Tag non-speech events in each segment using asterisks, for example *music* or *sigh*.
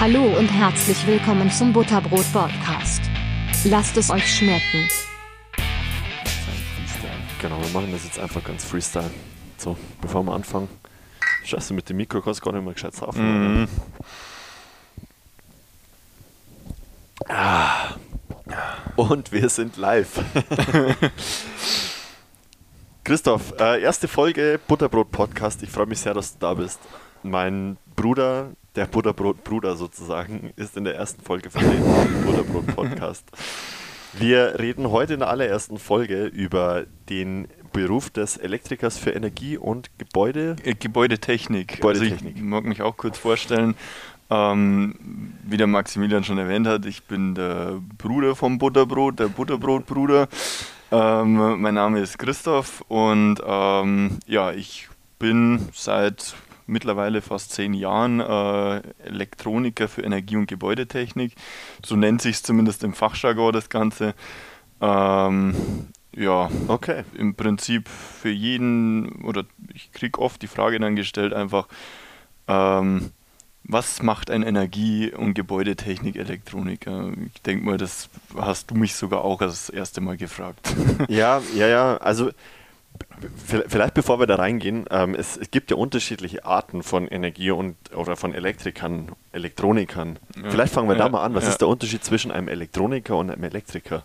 Hallo und herzlich willkommen zum Butterbrot Podcast. Lasst es euch schmecken. Genau, wir machen das jetzt einfach ganz Freestyle. So, bevor wir anfangen. Scheiße, mit dem Mikro kannst du gar nicht mehr gescheit saufen. Mhm. Ah. Und wir sind live. *laughs* Christoph, äh, erste Folge Butterbrot Podcast. Ich freue mich sehr, dass du da bist. Mein Bruder, der Butterbrot-Bruder sozusagen, ist in der ersten Folge vertreten im Butterbrot Podcast. Wir reden heute in der allerersten Folge über den Beruf des Elektrikers für Energie und Gebäude. Gebäudetechnik. Gebäudetechnik. Also ich mag mich auch kurz vorstellen. Ähm, wie der Maximilian schon erwähnt hat, ich bin der Bruder vom Butterbrot, der Butterbrotbruder. Ähm, mein Name ist Christoph und ähm, ja, ich bin seit mittlerweile fast zehn Jahren äh, Elektroniker für Energie- und Gebäudetechnik. So nennt sich es zumindest im Fachjargon das Ganze. Ähm, ja, Okay. im Prinzip für jeden, oder ich kriege oft die Frage dann gestellt, einfach, ähm, was macht ein Energie- und Gebäudetechnik-Elektroniker? Ich denke mal, das hast du mich sogar auch das erste Mal gefragt. Ja, ja, ja. Also vielleicht bevor wir da reingehen, ähm, es, es gibt ja unterschiedliche Arten von Energie und oder von Elektrikern, Elektronikern. Ja. Vielleicht fangen wir da Ja, mal an. Was ja. ist der Unterschied zwischen einem Elektroniker und einem Elektriker?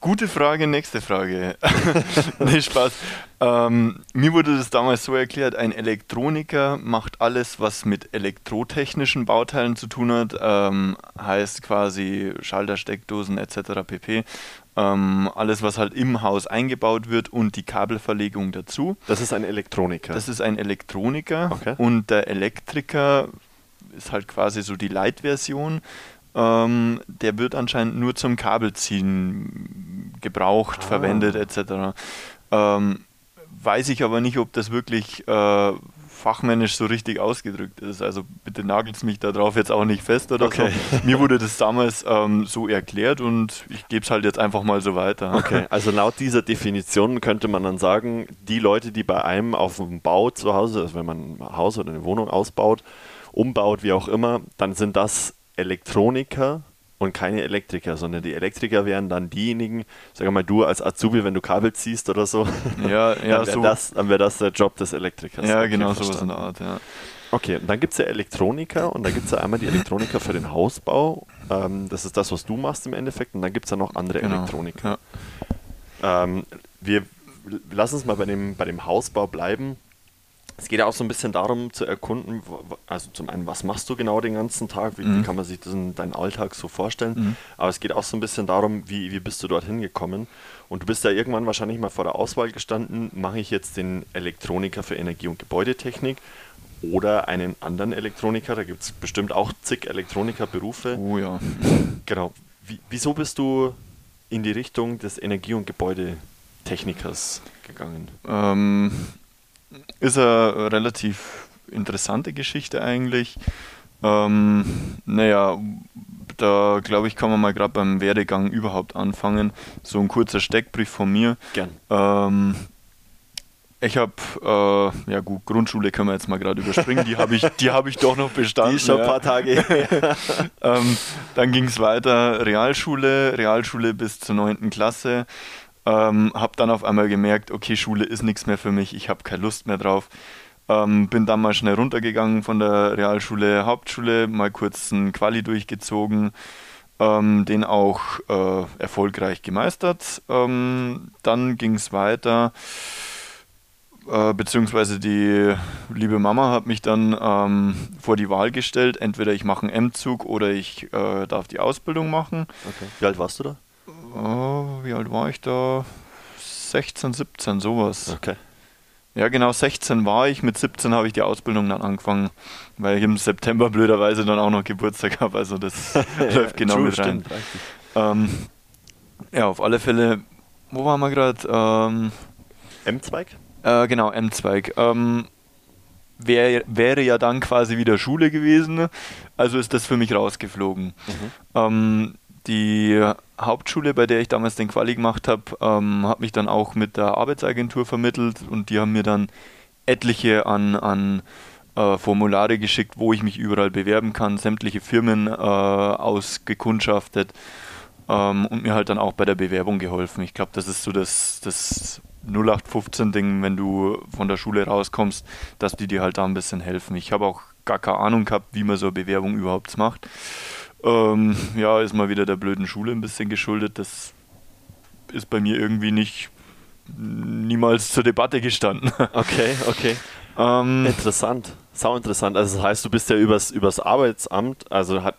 Gute Frage, nächste Frage. *laughs* nee, Spaß. Ähm, mir wurde das damals so erklärt, ein Elektroniker macht alles, was mit elektrotechnischen Bauteilen zu tun hat, ähm, heißt quasi Schalter, Steckdosen etc. pp. Ähm, alles, was halt im Haus eingebaut wird und die Kabelverlegung dazu. Das ist ein Elektroniker. Das ist ein Elektroniker Okay. und der Elektriker ist halt quasi so die Light-Version. Ähm, der wird anscheinend nur zum Kabelziehen gebraucht, Ah. verwendet etc. Ähm, weiß ich aber nicht, ob das wirklich äh, fachmännisch so richtig ausgedrückt ist. Also bitte nagelt mich da drauf jetzt auch nicht fest oder Okay. so. Mir wurde das damals ähm, so erklärt und ich gebe es halt jetzt einfach mal so weiter. Okay, also laut dieser Definition könnte man dann sagen, die Leute, die bei einem auf dem Bau zu Hause, also wenn man ein Haus oder eine Wohnung ausbaut, umbaut, wie auch immer, dann sind das Elektroniker und keine Elektriker, sondern die Elektriker wären dann diejenigen, sag mal du als Azubi, wenn du Kabel ziehst oder so, Ja, *laughs* ja, dann wäre so. das, dann wär das der Job des Elektrikers. Ja, Okay, genau sowas in verstanden. der Art, ja. Okay, und dann gibt es ja Elektroniker und da gibt es ja einmal die Elektroniker für den Hausbau. Ähm, das ist das, was du machst im Endeffekt. Und dann gibt es ja noch andere Genau. Elektroniker. Ja. Ähm, wir lass uns mal bei dem, bei dem Hausbau bleiben. Es geht ja auch so ein bisschen darum zu erkunden, also zum einen, was machst du genau den ganzen Tag, wie, wie Mhm. kann man sich diesen, deinen Alltag so vorstellen, Mhm. aber es geht auch so ein bisschen darum, wie, wie bist du dorthin gekommen und du bist ja irgendwann wahrscheinlich mal vor der Auswahl gestanden, mache ich jetzt den Elektroniker für Energie- und Gebäudetechnik oder einen anderen Elektroniker, da gibt es bestimmt auch zig Elektronikerberufe. Oh ja. Genau. Wie, wieso bist du in die Richtung des Energie- und Gebäudetechnikers gegangen? Ähm, ist eine relativ interessante Geschichte eigentlich. Ähm, naja, da glaube ich, kann man mal gerade beim Werdegang überhaupt anfangen. So ein kurzer Steckbrief von mir. Gern. Ähm, ich habe, äh, ja gut, Grundschule können wir jetzt mal gerade überspringen, die habe ich, *laughs* die hab ich doch noch bestanden. Die ist schon ein paar Tage. *laughs* ähm, dann ging es weiter, Realschule, Realschule bis zur 9. Klasse. Ähm, habe dann auf einmal gemerkt, okay, Schule ist nichts mehr für mich, ich habe keine Lust mehr drauf. Ähm, bin dann mal schnell runtergegangen von der Realschule, Hauptschule, mal kurz einen Quali durchgezogen, ähm, den auch äh, erfolgreich gemeistert. Ähm, dann ging es weiter, äh, beziehungsweise die liebe Mama hat mich dann ähm, vor die Wahl gestellt, entweder ich mache einen M-Zug oder ich äh, darf die Ausbildung machen. Okay. Wie alt warst du da? Oh, wie alt war ich da? 16, 17, sowas. Okay. Ja, genau, 16 war ich. Mit 17 habe ich die Ausbildung dann angefangen, weil ich im September blöderweise dann auch noch Geburtstag habe. Also das *laughs* *laughs* läuft genau True, mit rein. Ähm, ja, auf alle Fälle, wo waren wir gerade? Ähm, M-Zweig? äh, genau, M-Zweig. Ähm, wär, wäre ja dann quasi wieder Schule gewesen. Also ist das für mich rausgeflogen. Ähm, die Hauptschule, bei der ich damals den Quali gemacht habe, ähm, hat mich dann auch mit der Arbeitsagentur vermittelt und die haben mir dann etliche an, an äh, Formulare geschickt, wo ich mich überall bewerben kann, sämtliche Firmen äh, ausgekundschaftet ähm, und mir halt dann auch bei der Bewerbung geholfen. Ich glaube, das ist so das, das 0815-Ding, wenn du von der Schule rauskommst, dass die dir halt da ein bisschen helfen. Ich habe auch gar keine Ahnung gehabt, wie man so eine Bewerbung überhaupt macht. Ähm, ja, ist mal wieder der blöden Schule ein bisschen geschuldet. Das ist bei mir irgendwie nicht niemals zur Debatte gestanden. *laughs* Okay, okay. Ähm, interessant, sau interessant. Also das heißt, du bist ja übers, übers Arbeitsamt, also hat,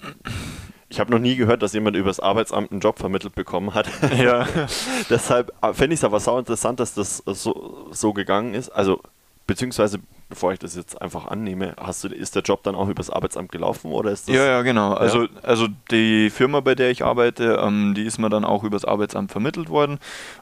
ich habe noch nie gehört, dass jemand übers Arbeitsamt einen Job vermittelt bekommen hat. Ja. *laughs* Deshalb äh, fände ich es aber sau interessant, dass das so, so gegangen ist. Also, beziehungsweise, bevor ich das jetzt einfach annehme, hast du, ist der Job dann auch übers Arbeitsamt gelaufen oder ist das? Ja, ja, genau. Also, also die Firma, bei der ich arbeite, ähm, die ist mir dann auch übers Arbeitsamt vermittelt worden.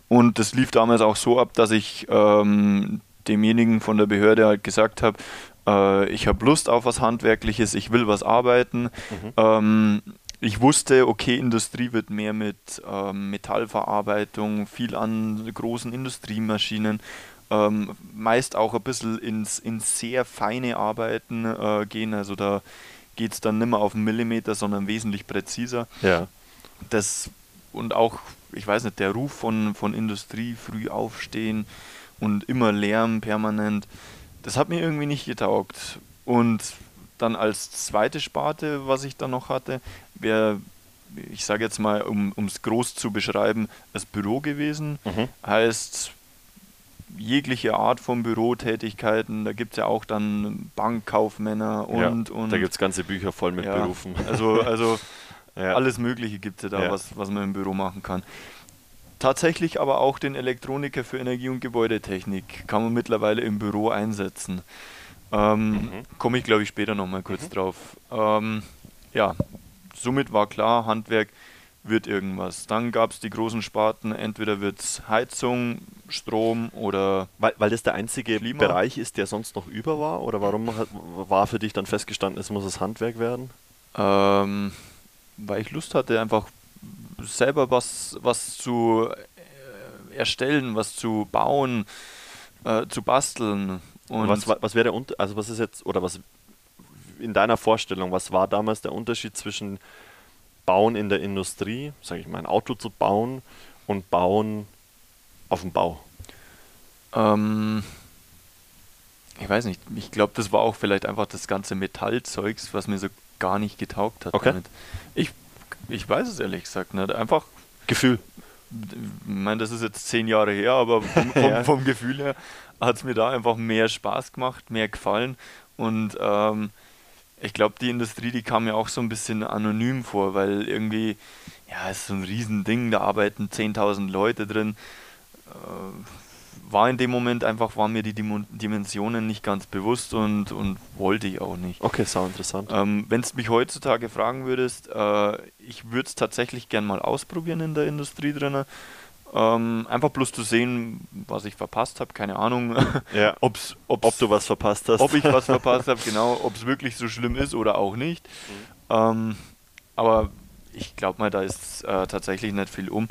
Und das lief damals auch so ab, dass ich ähm, demjenigen von der Behörde halt gesagt habe, äh, ich habe Lust auf was Handwerkliches, ich will was arbeiten. Mhm. Ähm, ich wusste, okay, Industrie wird mehr mit ähm, Metallverarbeitung, viel an großen Industriemaschinen, ähm, meist auch ein bisschen ins, ins sehr feine Arbeiten äh, gehen. Also da geht es dann nicht mehr auf einen Millimeter, sondern wesentlich präziser. Ja. Das und auch, ich weiß nicht, der Ruf von, von Industrie, früh aufstehen und immer Lärm permanent, das hat mir irgendwie nicht getaugt. Und dann als zweite Sparte, was ich dann noch hatte, wäre, ich sage jetzt mal, um es groß zu beschreiben, das Büro gewesen. Mhm. Heißt, jegliche Art von Bürotätigkeiten, da gibt es ja auch dann Bankkaufmänner und. Ja, und da gibt es ganze Bücher voll mit ja, Berufen. Also, also *laughs* ja. alles Mögliche gibt es ja da, was, was man im Büro machen kann. Tatsächlich aber auch den Elektroniker für Energie- und Gebäudetechnik kann man mittlerweile im Büro einsetzen. Ähm, mhm. Komme ich, glaube ich, später nochmal kurz mhm. drauf. Ähm, ja, somit war klar, Handwerk wird irgendwas. Dann gab es die großen Sparten, entweder wird es Heizung, Strom oder. Weil, weil das der einzige Klima. Bereich ist, der sonst noch über war? Oder warum war für dich dann festgestanden, es muss das Handwerk werden? Ähm, weil ich Lust hatte, einfach selber was, was zu äh, erstellen, was zu bauen, äh, zu basteln. Und was, was wäre der Unter also was ist jetzt, oder was in deiner Vorstellung, was war damals der Unterschied zwischen Bauen in der Industrie, sage ich mal, ein Auto zu bauen und Bauen auf dem Bau? Ähm, ich weiß nicht, ich glaube, das war auch vielleicht einfach das ganze Metallzeugs, was mir so gar nicht getaugt hat. Okay. Damit. Ich, ich weiß es ehrlich gesagt nicht. Einfach Gefühl. Ich meine, das ist jetzt zehn Jahre her, aber *laughs* vom, vom, ja. vom Gefühl her hat es mir da einfach mehr Spaß gemacht, mehr gefallen. Und ähm, ich glaube, die Industrie, die kam mir auch so ein bisschen anonym vor, weil irgendwie, ja, es ist so ein Riesending, da arbeiten 10.000 Leute drin. Äh, war in dem Moment einfach, waren mir die Dimensionen nicht ganz bewusst und, und wollte ich auch nicht. Okay, sau interessant. Ähm, Wenn du mich heutzutage fragen würdest, äh, ich würde es tatsächlich gern mal ausprobieren in der Industrie drin. Ähm, einfach bloß zu sehen, was ich verpasst habe, keine Ahnung. Ja. *laughs* ob's, ob's, ob du was verpasst hast. Ob ich was *laughs* verpasst habe, genau, ob es wirklich so schlimm ist oder auch nicht. Mhm. Ähm, aber ich glaube mal, da ist äh, tatsächlich nicht viel um.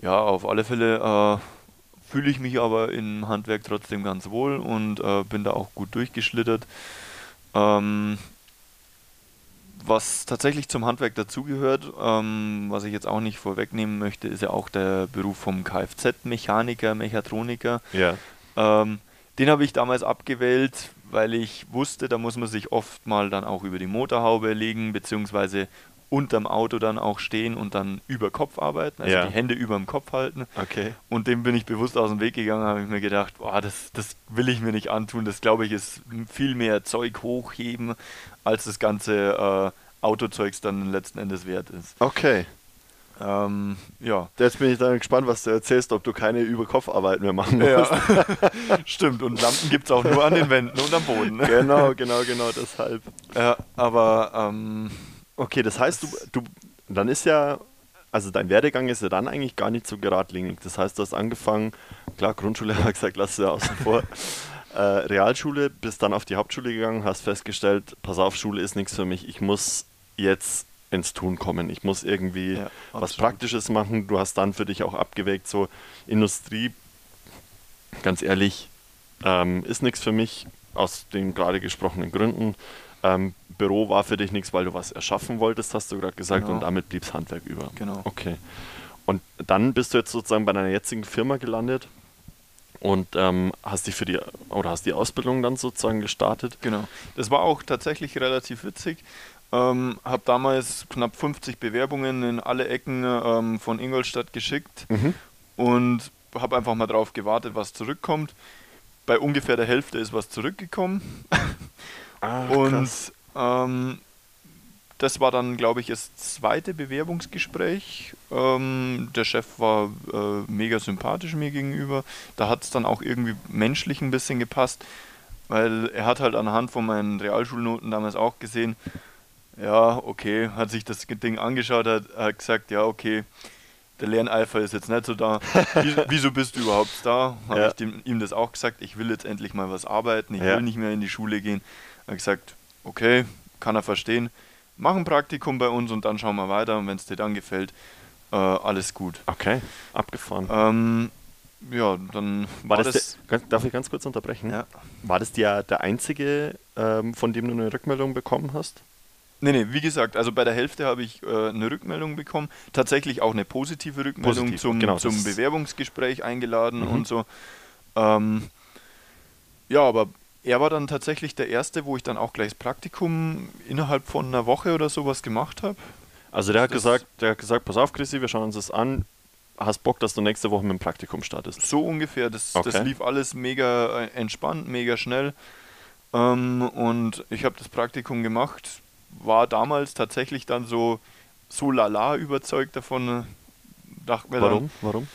Ja, auf alle Fälle äh, fühle ich mich aber im Handwerk trotzdem ganz wohl und äh, bin da auch gut durchgeschlittert. Ähm, was tatsächlich zum Handwerk dazugehört, ähm, was ich jetzt auch nicht vorwegnehmen möchte, ist ja auch der Beruf vom Kfz-Mechaniker, Mechatroniker. Ja. Ähm, den habe ich damals abgewählt, weil ich wusste, da muss man sich oft mal dann auch über die Motorhaube legen, beziehungsweise unterm Auto dann auch stehen und dann über Kopf arbeiten, also ja. die Hände über dem Kopf halten. Okay. Und dem bin ich bewusst aus dem Weg gegangen, habe ich mir gedacht, boah, das, das will ich mir nicht antun. Das glaube ich ist viel mehr Zeug hochheben, als das ganze äh, Autozeugs dann letzten Endes wert ist. Okay. Ähm, ja. Jetzt bin ich dann gespannt, was du erzählst, ob du keine Überkopfarbeit mehr machen musst. Ja. *laughs* Stimmt, und Lampen gibt es auch nur an den Wänden und am Boden. Genau, genau, genau, deshalb. Ja, aber ähm, Okay, das heißt, du, du, dann ist ja, also dein Werdegang ist ja dann eigentlich gar nicht so geradlinig. Das heißt, du hast angefangen, klar, Grundschule *laughs* habe ich gesagt, lass du ja außen vor. *laughs* äh, Realschule, bist dann auf die Hauptschule gegangen, hast festgestellt, pass auf, Schule ist nichts für mich. Ich muss jetzt ins Tun kommen. Ich muss irgendwie ja, was Praktisches machen. Du hast dann für dich auch abgewägt, so Industrie, ganz ehrlich, ähm, ist nichts für mich. aus den gerade gesprochenen Gründen. Ähm, Büro war für dich nichts, weil du was erschaffen wolltest, hast du gerade gesagt, Genau. und damit blieb es Handwerk über. Genau. Okay. Und dann bist du jetzt sozusagen bei deiner jetzigen Firma gelandet und ähm, hast die für die oder hast die Ausbildung dann sozusagen gestartet. Genau. Das war auch tatsächlich relativ witzig. Ähm, habe damals knapp 50 Bewerbungen in alle Ecken ähm, von Ingolstadt geschickt und habe einfach mal drauf gewartet, was zurückkommt. Bei ungefähr der Hälfte ist was zurückgekommen. *laughs* Ah, und ähm, das war dann, glaube ich, das zweite Bewerbungsgespräch. Ähm, der Chef war äh, mega sympathisch mir gegenüber. Da hat es dann auch irgendwie menschlich ein bisschen gepasst, weil er hat halt anhand von meinen Realschulnoten damals auch gesehen, ja, okay, hat sich das Ding angeschaut, hat, hat gesagt, ja, okay, der Lerneifer ist jetzt nicht so da. *laughs* Wie- Wieso bist du überhaupt da? Habe Ja. ich dem, ihm das auch gesagt, ich will jetzt endlich mal was arbeiten, ich Ja. will nicht mehr in die Schule gehen. Er hat gesagt, okay, kann er verstehen. Mach ein Praktikum bei uns und dann schauen wir weiter. Und wenn es dir dann gefällt, äh, alles gut. Okay, abgefahren. Ähm, ja, dann war war, das, das. der, darf ich ganz kurz unterbrechen? ja. War das der, der einzige, ähm, von dem du eine Rückmeldung bekommen hast? Nee, nee, wie gesagt, also bei der Hälfte habe ich äh, eine Rückmeldung bekommen. Tatsächlich auch eine positive Rückmeldung Positiv, zum, genau, zum Bewerbungsgespräch eingeladen Mhm. und so. Ähm, ja, aber er war dann tatsächlich der Erste, wo ich dann auch gleich das Praktikum innerhalb von einer Woche oder sowas gemacht habe. Also der hat Das- gesagt, der hat gesagt, pass auf, Chrissy, wir schauen uns das an. Hast Bock, dass du nächste Woche mit dem Praktikum startest? So ungefähr. Das, Okay. das lief alles mega äh, entspannt, mega schnell. Ähm, und ich habe das Praktikum gemacht, war damals tatsächlich dann so, so lala überzeugt davon. äh, Dachte mir Warum? Warum?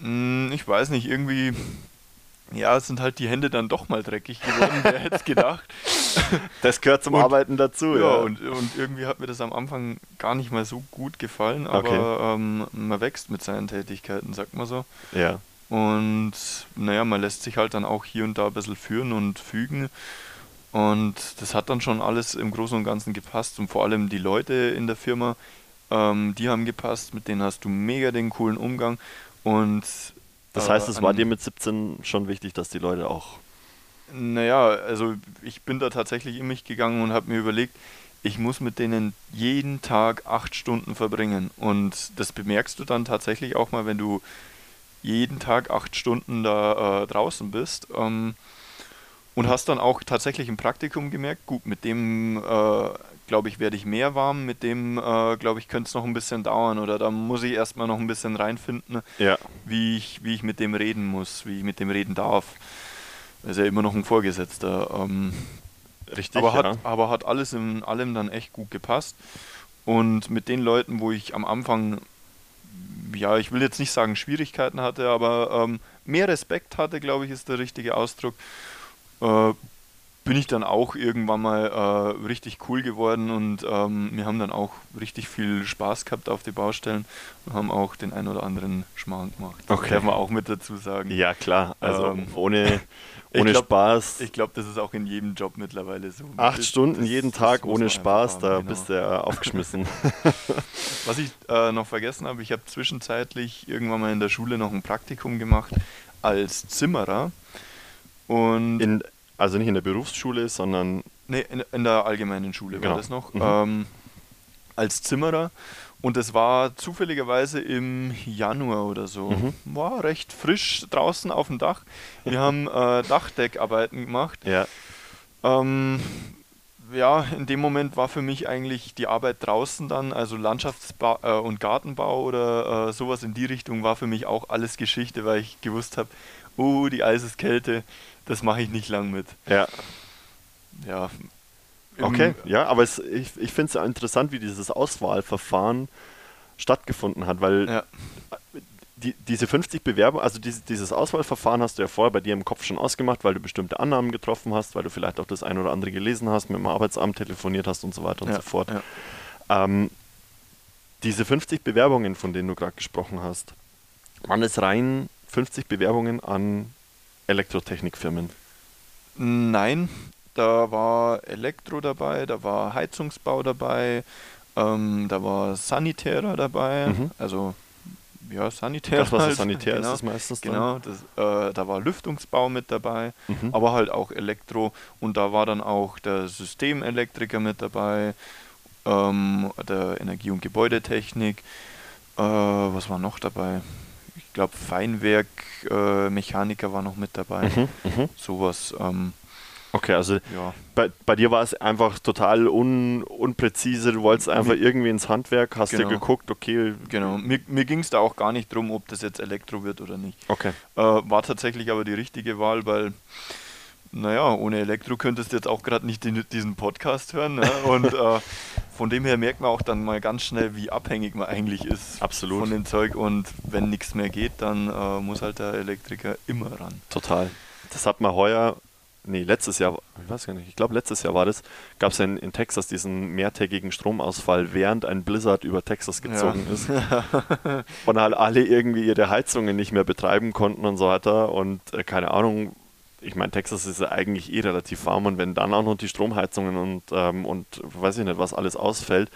dann, mh, ich weiß nicht, irgendwie, ja, sind halt die Hände dann doch mal dreckig geworden, wer hätte es gedacht. *laughs* Das gehört zum Und- Arbeiten dazu, Ja, und, und irgendwie hat mir das am Anfang gar nicht mal so gut gefallen, aber ähm, man wächst mit seinen Tätigkeiten, sagt man so. ja. Und naja, man lässt sich halt dann auch hier und da ein bisschen führen und fügen. Und das hat dann schon alles im Großen und Ganzen gepasst. Und vor allem die Leute in der Firma, ähm, die haben gepasst, mit denen hast du mega den coolen Umgang. Und Das äh, heißt, es war dir mit 17 schon wichtig, dass die Leute auch. Naja, also ich bin da tatsächlich in mich gegangen und habe mir überlegt, ich muss mit denen jeden Tag acht Stunden verbringen. Und das bemerkst du dann tatsächlich auch mal, wenn du jeden Tag acht Stunden da äh, draußen bist. Ähm, und hast dann auch tatsächlich im Praktikum gemerkt, gut, mit dem, äh, glaube ich, werde ich mehr warm, mit dem, äh, glaube ich, könnte es noch ein bisschen dauern oder da muss ich erstmal noch ein bisschen reinfinden Ja. wie ich, wie ich mit dem reden muss, wie ich mit dem reden darf. Er ist ja immer noch ein Vorgesetzter. Ähm, Richtig, aber, ja. hat, aber hat alles in allem dann echt gut gepasst. Und mit den Leuten, wo ich am Anfang, ja, ich will jetzt nicht sagen Schwierigkeiten hatte, aber ähm, mehr Respekt hatte, glaube ich, ist der richtige Ausdruck, äh, bin ich dann auch irgendwann mal äh, richtig cool geworden und ähm, wir haben dann auch richtig viel Spaß gehabt auf die Baustellen und haben auch den ein oder anderen Schmarrn gemacht. Das Okay. darf man auch mit dazu sagen. Ja, klar. Also Ähm, ohne, *laughs* ich ohne glaub- Spaß. Ich glaube, das ist auch in jedem Job mittlerweile so. Acht Das- Stunden das- jeden das Tag ohne Spaß, einfach da haben, genau. bist du ja *laughs* aufgeschmissen. Was ich äh, noch vergessen habe, ich habe zwischenzeitlich irgendwann mal in der Schule noch ein Praktikum gemacht als Zimmerer. Und In, also nicht in der Berufsschule, sondern nee, in, in der allgemeinen Schule Genau. war das noch. Mhm. Ähm, als Zimmerer. Und es war zufälligerweise im Januar oder so. Mhm. War recht frisch draußen auf dem Dach. Wir haben äh, Dachdeckarbeiten gemacht. ja, Ähm, ja, in dem Moment war für mich eigentlich die Arbeit draußen dann, also Landschaftsbau äh, und Gartenbau oder äh, sowas in die Richtung, war für mich auch alles Geschichte, weil ich gewusst habe, oh, die Eiseskälte, das mache ich nicht lang mit. ja. Ja. Okay, ja, aber es, ich, ich finde es interessant, wie dieses Auswahlverfahren stattgefunden hat, weil Ja, die, diese 50 Bewerbungen, also dieses, dieses Auswahlverfahren hast du ja vorher bei dir im Kopf schon ausgemacht, weil du bestimmte Annahmen getroffen hast, weil du vielleicht auch das ein oder andere gelesen hast, mit dem Arbeitsamt telefoniert hast und so weiter und ja, so fort. Ja. Ähm, diese 50 Bewerbungen, von denen du gerade gesprochen hast, waren es rein 50 Bewerbungen an Elektrotechnikfirmen? Nein, da war Elektro dabei, da war Heizungsbau dabei, ähm, da war Sanitärer dabei, Mhm. also ja, Sanitär. Gaswasser halt. Sanitär genau. ist es meistens. Genau, das, äh, da war Lüftungsbau mit dabei, Mhm. aber halt auch Elektro und da war dann auch der Systemelektriker mit dabei, ähm, der Energie- und Gebäudetechnik. Äh, was war noch dabei? Ich glaube, Feinwerk, äh, Mechaniker war noch mit dabei. Mhm. Mhm. Sowas, ähm, Okay, also ja. bei, bei dir war es einfach total un, unpräzise. Du wolltest einfach irgendwie ins Handwerk, hast dir Genau. geguckt, okay. Genau. Mir, mir ging es da auch gar nicht drum, ob das jetzt Elektro wird oder nicht. Okay. Äh, war tatsächlich aber die richtige Wahl, weil, naja, ohne Elektro könntest du jetzt auch gerade nicht den, diesen Podcast hören. Ne? Und äh, von dem her merkt man auch dann mal ganz schnell, wie abhängig man eigentlich ist Absolut. von dem Zeug. Und wenn nichts mehr geht, dann äh, muss halt der Elektriker immer ran. Total. Das hat man heuer, nee, letztes Jahr, ich weiß gar nicht, ich glaube letztes Jahr war das, gab es ja in, in Texas diesen mehrtägigen Stromausfall, während ein Blizzard über Texas gezogen ist. *laughs* Und halt alle irgendwie ihre Heizungen nicht mehr betreiben konnten und so weiter. Und äh, keine Ahnung, ich meine, Texas ist ja eigentlich eh relativ warm und wenn dann auch noch die Stromheizungen und, ähm, und weiß ich nicht, was alles ausfällt,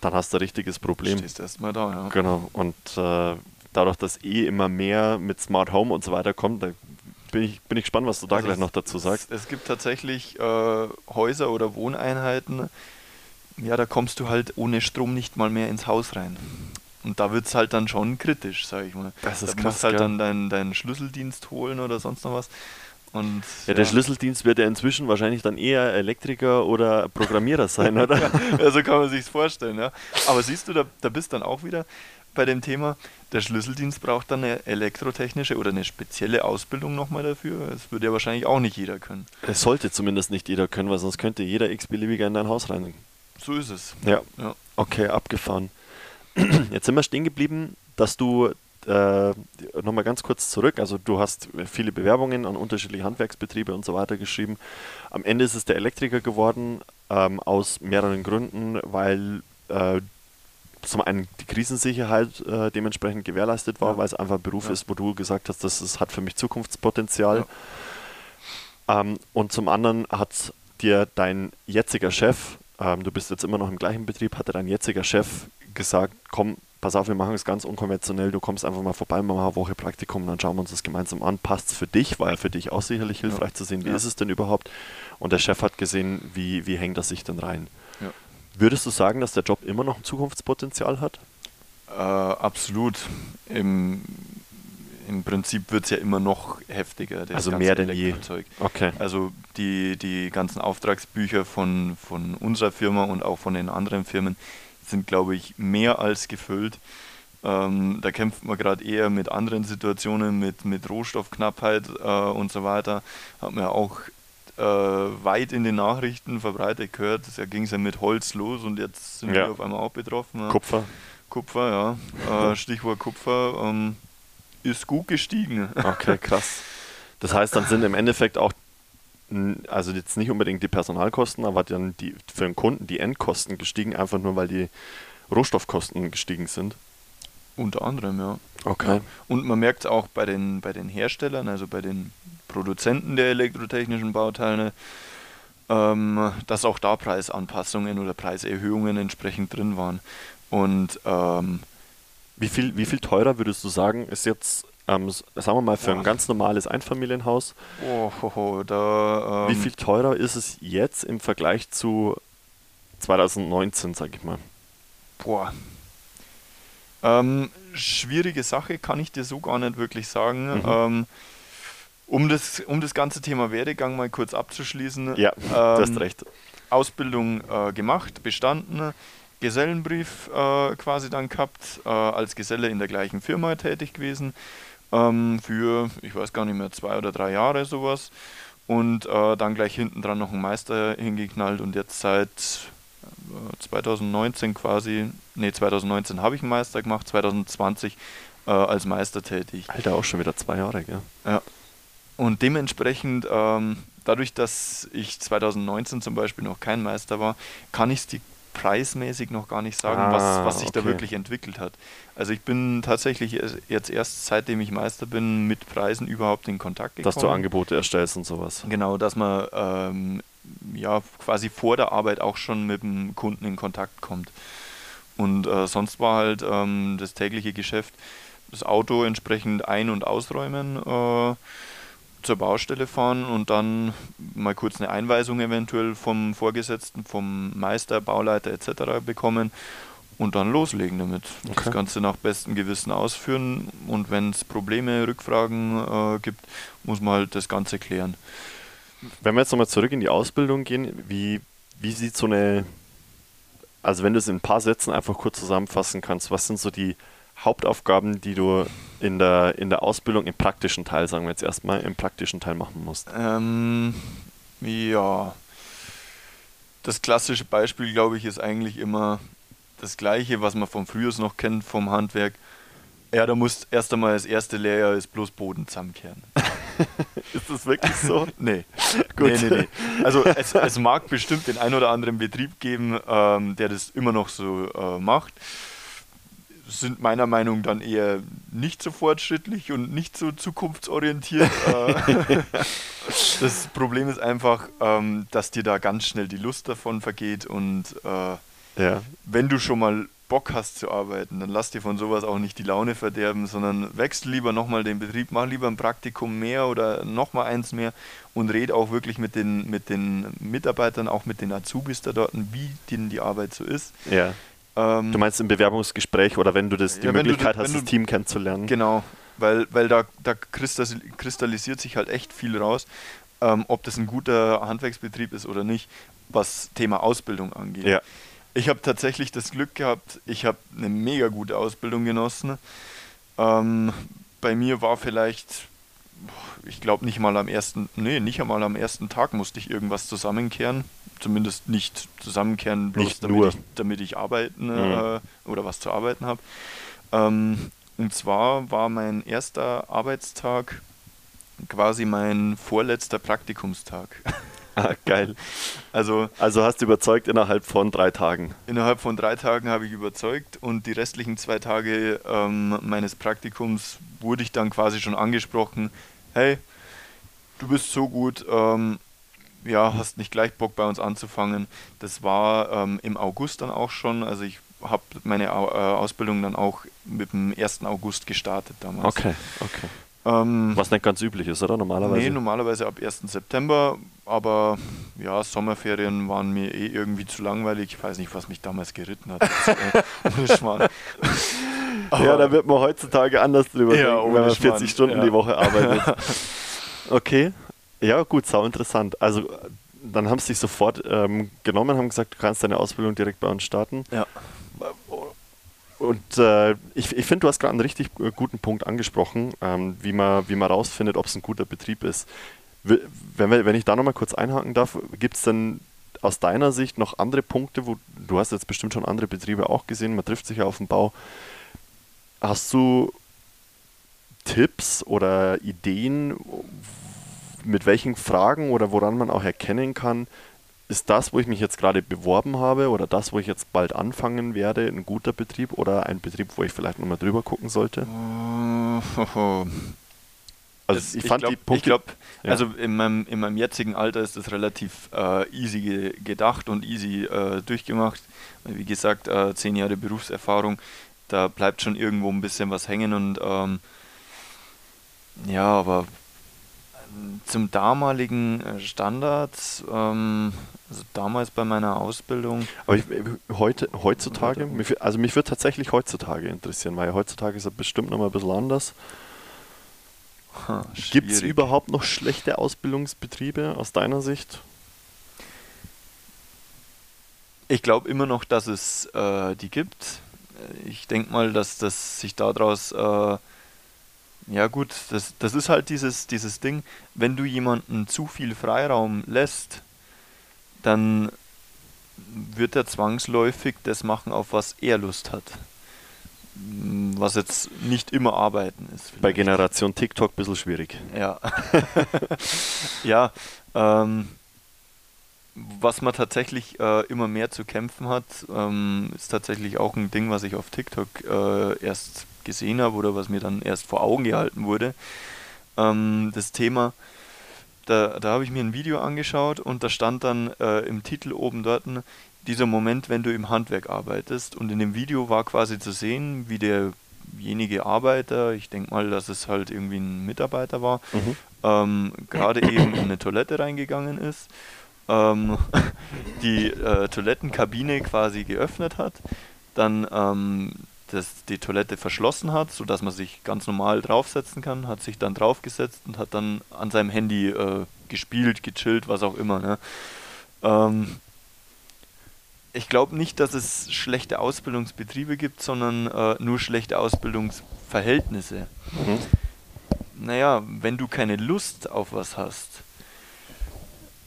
dann hast du ein richtiges Problem. Stehst erstmal da, ja. Genau. Und äh, dadurch, dass eh immer mehr mit Smart Home und so weiter kommt, da bin ich, bin ich gespannt, was du da Also gleich es- noch dazu sagst. Es, es gibt tatsächlich äh, Häuser oder Wohneinheiten, ja, da kommst du halt ohne Strom nicht mal mehr ins Haus rein. Und da wird es halt dann schon kritisch, sag ich mal. Das ist da krass, musst halt gell? dann deinen deinen Schlüsseldienst holen oder sonst noch was. Und Ja, der Schlüsseldienst wird ja inzwischen wahrscheinlich dann eher Elektriker oder Programmierer sein, oder? ja, *laughs* so kann man sich vorstellen, ja. Aber siehst du, da, da bist dann auch wieder bei dem Thema, der Schlüsseldienst braucht dann eine elektrotechnische oder eine spezielle Ausbildung nochmal dafür. Das würde ja wahrscheinlich auch nicht jeder können. Es sollte zumindest nicht jeder können, weil sonst könnte jeder x-beliebiger in dein Haus rein. So ist es. Ja. Ja. Okay, abgefahren. *clears throat* Jetzt sind wir stehen geblieben, dass du äh, nochmal ganz kurz zurück, also du hast viele Bewerbungen an unterschiedliche Handwerksbetriebe und so weiter geschrieben. Am Ende ist es der Elektriker geworden, ähm, aus mehreren Gründen, weil äh, zum einen die Krisensicherheit äh, dementsprechend gewährleistet war, Ja. weil es einfach ein Beruf Ja. ist, wo du gesagt hast, das ist, hat für mich Zukunftspotenzial. Ähm, und zum anderen hat dir dein jetziger Chef, ähm, du bist jetzt immer noch im gleichen Betrieb, hatte dein jetziger Chef gesagt, komm, pass auf, wir machen es ganz unkonventionell, du kommst einfach mal vorbei, machen eine Woche Praktikum, dann schauen wir uns das gemeinsam an. Passt es für dich? War ja für dich auch sicherlich hilfreich zu sehen, wie Ja. ist es denn überhaupt? Und der Chef hat gesehen, wie, wie hängt das sich denn rein? Ja. Würdest du sagen, dass der Job immer noch ein Zukunftspotenzial hat? Äh, absolut. Im, Im Prinzip wird es ja immer noch heftiger. Also mehr denn je. Okay. Also die, die ganzen Auftragsbücher von, von unserer Firma und auch von den anderen Firmen sind, glaube ich, mehr als gefüllt. Ähm, da kämpft man gerade eher mit anderen Situationen, mit, mit Rohstoffknappheit äh, und so weiter. Hat man ja auch äh, weit in den Nachrichten verbreitet gehört. Da ging es ja mit Holz los und jetzt sind Ja. wir auf einmal auch betroffen. ja. Kupfer. Kupfer, ja. *laughs* Äh, Stichwort Kupfer ähm, ist gut gestiegen. Okay, krass. *laughs* Das heißt, dann sind im Endeffekt auch, also jetzt nicht unbedingt die Personalkosten, aber dann die, für den Kunden die Endkosten gestiegen, einfach nur weil die Rohstoffkosten gestiegen sind. Unter anderem, ja. Okay. Und man merkt es auch bei den, bei den Herstellern, also bei den Produzenten der elektrotechnischen Bauteile, ähm, dass auch da Preisanpassungen oder Preiserhöhungen entsprechend drin waren. Und ähm, Wie viel, wie viel teurer würdest du sagen, ist jetzt, ähm, sagen wir mal, für ein ganz normales Einfamilienhaus, oh, ho, ho, da, ähm, wie viel teurer ist es jetzt im Vergleich zu 2019, sag ich mal? Boah. Ähm, schwierige Sache, kann ich dir so gar nicht wirklich sagen. Mhm. Ähm, um, das, um das ganze Thema Werdegang mal kurz abzuschließen. Ja, *laughs* du hast ähm, recht. Ausbildung äh, gemacht, bestanden, Gesellenbrief äh, quasi dann gehabt, äh, als Geselle in der gleichen Firma tätig gewesen, ähm, für, ich weiß gar nicht mehr, zwei oder drei Jahre sowas. Und äh, dann gleich hinten dran noch einen Meister hingeknallt und jetzt seit äh, 2019 quasi, nee, 2019 habe ich einen Meister gemacht, 2020 äh, als Meister tätig. Alter, auch schon wieder zwei Jahre, gell? Ja. Und dementsprechend, ähm, dadurch, dass ich 2019 zum Beispiel noch kein Meister war, kann ich es dir preismäßig noch gar nicht sagen, Ah, was, was sich da okay. wirklich entwickelt hat. Also ich bin tatsächlich jetzt erst seitdem ich Meister bin mit Preisen überhaupt in Kontakt gekommen. Dass du Angebote erstellst und sowas. Genau, dass man ähm, ja quasi vor der Arbeit auch schon mit dem Kunden in Kontakt kommt. Und äh, sonst war halt ähm, das tägliche Geschäft das Auto entsprechend ein- und ausräumen, äh, zur Baustelle fahren und dann mal kurz eine Einweisung eventuell vom Vorgesetzten, vom Meister, Bauleiter etc. bekommen und dann loslegen damit. Okay. Das Ganze nach bestem Gewissen ausführen und wenn es Probleme, Rückfragen äh, gibt, muss man halt das Ganze klären. Wenn wir jetzt nochmal zurück in die Ausbildung gehen, wie, wie sieht so eine, also wenn du es in ein paar Sätzen einfach kurz zusammenfassen kannst, was sind so die Hauptaufgaben, die du in der, in der Ausbildung im praktischen Teil, sagen wir jetzt erstmal, im praktischen Teil machen musst? Ähm, ja, das klassische Beispiel, glaube ich, ist eigentlich immer das Gleiche, was man vom Frühjahr noch kennt, vom Handwerk. Ja, da muss erst einmal das erste Lehrjahr ist bloß Boden zusammenkehren. *laughs* ist das wirklich so? *laughs* nee. Gut. Nee, nee, nee. Also es, es, mag bestimmt den ein oder anderen Betrieb geben, ähm, der das immer noch so äh, macht. Sind meiner Meinung nach dann eher nicht so fortschrittlich und nicht so zukunftsorientiert. *laughs* Äh, das Problem ist einfach, ähm, dass dir da ganz schnell die Lust davon vergeht und äh, ja. wenn du schon mal Bock hast zu arbeiten, dann lass dir von sowas auch nicht die Laune verderben, sondern wechsel lieber nochmal den Betrieb, mach lieber ein Praktikum mehr oder nochmal eins mehr und red auch wirklich mit den, mit den Mitarbeitern, auch mit den Azubis da dort, wie denen die Arbeit so ist. Ja. Ähm, du meinst im Bewerbungsgespräch oder wenn du das, die ja, Möglichkeit du, hast, das Team kennenzulernen? Genau, weil, weil da, da kristallisiert sich halt echt viel raus, ähm, ob das ein guter Handwerksbetrieb ist oder nicht, was Thema Ausbildung angeht. Ja. Ich habe tatsächlich das Glück gehabt, ich habe eine mega gute Ausbildung genossen. Ähm, bei mir war vielleicht, ich glaube nicht mal am ersten, nee, nicht einmal am ersten Tag musste ich irgendwas zusammenkehren. Zumindest nicht zusammenkehren, bloß nicht damit, Ich, damit ich arbeiten mhm. äh, oder was zu arbeiten habe. Ähm, und zwar war mein erster Arbeitstag quasi mein vorletzter Praktikumstag. *laughs* Ah, geil. Also, also hast du überzeugt innerhalb von drei Tagen? Innerhalb von drei Tagen habe ich überzeugt und die restlichen zwei Tage ähm, meines Praktikums wurde ich dann quasi schon angesprochen, hey, du bist so gut, ähm, ja, hast nicht gleich Bock bei uns anzufangen. Das war ähm, im August dann auch schon, also ich habe meine äh, Ausbildung dann auch mit dem 1. August gestartet damals. Okay, okay. Ähm, Was nicht ganz üblich ist, oder? Normalerweise? Nee, normalerweise ab 1. September. Aber ja, Sommerferien waren mir eh irgendwie zu langweilig. Ich weiß nicht, was mich damals geritten hat. *laughs* ja, da wird man heutzutage anders drüber ja, denken, wenn man 40 Schmarrn. Stunden ja. die Woche arbeitet. *laughs* okay. Ja, gut, sau interessant. Also dann haben sie sich sofort ähm, genommen, haben gesagt, du kannst deine Ausbildung direkt bei uns starten. Ja. Und äh, ich, ich finde, du hast gerade einen richtig guten Punkt angesprochen, ähm, wie man, wie man rausfindet, ob es ein guter Betrieb ist. Wenn, wir, wenn ich da nochmal kurz einhaken darf, gibt es denn aus deiner Sicht noch andere Punkte, wo du hast jetzt bestimmt schon andere Betriebe auch gesehen, man trifft sich ja auf dem Bau. Hast du Tipps oder Ideen, mit welchen Fragen oder woran man auch erkennen kann, ist das, wo ich mich jetzt gerade beworben habe oder das, wo ich jetzt bald anfangen werde, ein guter Betrieb oder ein Betrieb, wo ich vielleicht nochmal drüber gucken sollte? *laughs* Also ich, ich fand glaub, die Punkte, Ich glaube, ja. also in meinem, in meinem jetzigen Alter ist das relativ äh, easy ge gedacht und easy äh, durchgemacht. Wie gesagt, äh, zehn Jahre Berufserfahrung, da bleibt schon irgendwo ein bisschen was hängen und ähm, ja, aber zum damaligen äh, Standard, ähm, also damals bei meiner Ausbildung. Aber ich, heute, heutzutage, mich, also mich würde tatsächlich heutzutage interessieren, weil heutzutage ist es bestimmt noch mal ein bisschen anders. Gibt es überhaupt noch schlechte Ausbildungsbetriebe aus deiner Sicht? Ich glaube immer noch, dass es äh, die gibt. Ich denke mal, dass das sich daraus äh, ja gut, das, das ist halt dieses, dieses Ding, wenn du jemanden zu viel Freiraum lässt, dann wird er zwangsläufig das machen, auf was er Lust hat. Was jetzt nicht immer arbeiten ist. Vielleicht. Bei Generation TikTok ein bisschen schwierig. Ja. *laughs* ja, ähm, was man tatsächlich äh, immer mehr zu kämpfen hat, ähm, ist tatsächlich auch ein Ding, was ich auf TikTok äh, erst gesehen habe oder was mir dann erst vor Augen gehalten wurde. Ähm, das Thema, da, da habe ich mir ein Video angeschaut und da stand dann äh, im Titel oben dort dieser Moment, wenn du im Handwerk arbeitest. Und in dem Video war quasi zu sehen, wie der derjenige Arbeiter, ich denke mal, dass es halt irgendwie ein Mitarbeiter war, Mhm. ähm, gerade eben in eine Toilette reingegangen ist, ähm, *laughs* die äh, Toilettenkabine quasi geöffnet hat, dann ähm, das, die Toilette verschlossen hat, sodass man sich ganz normal draufsetzen kann, hat sich dann draufgesetzt und hat dann an seinem Handy äh, gespielt, gechillt, was auch immer. Ne? Ähm, ich glaube nicht, dass es schlechte Ausbildungsbetriebe gibt, sondern äh, nur schlechte Ausbildungsverhältnisse. Mhm. Naja, wenn du keine Lust auf was hast,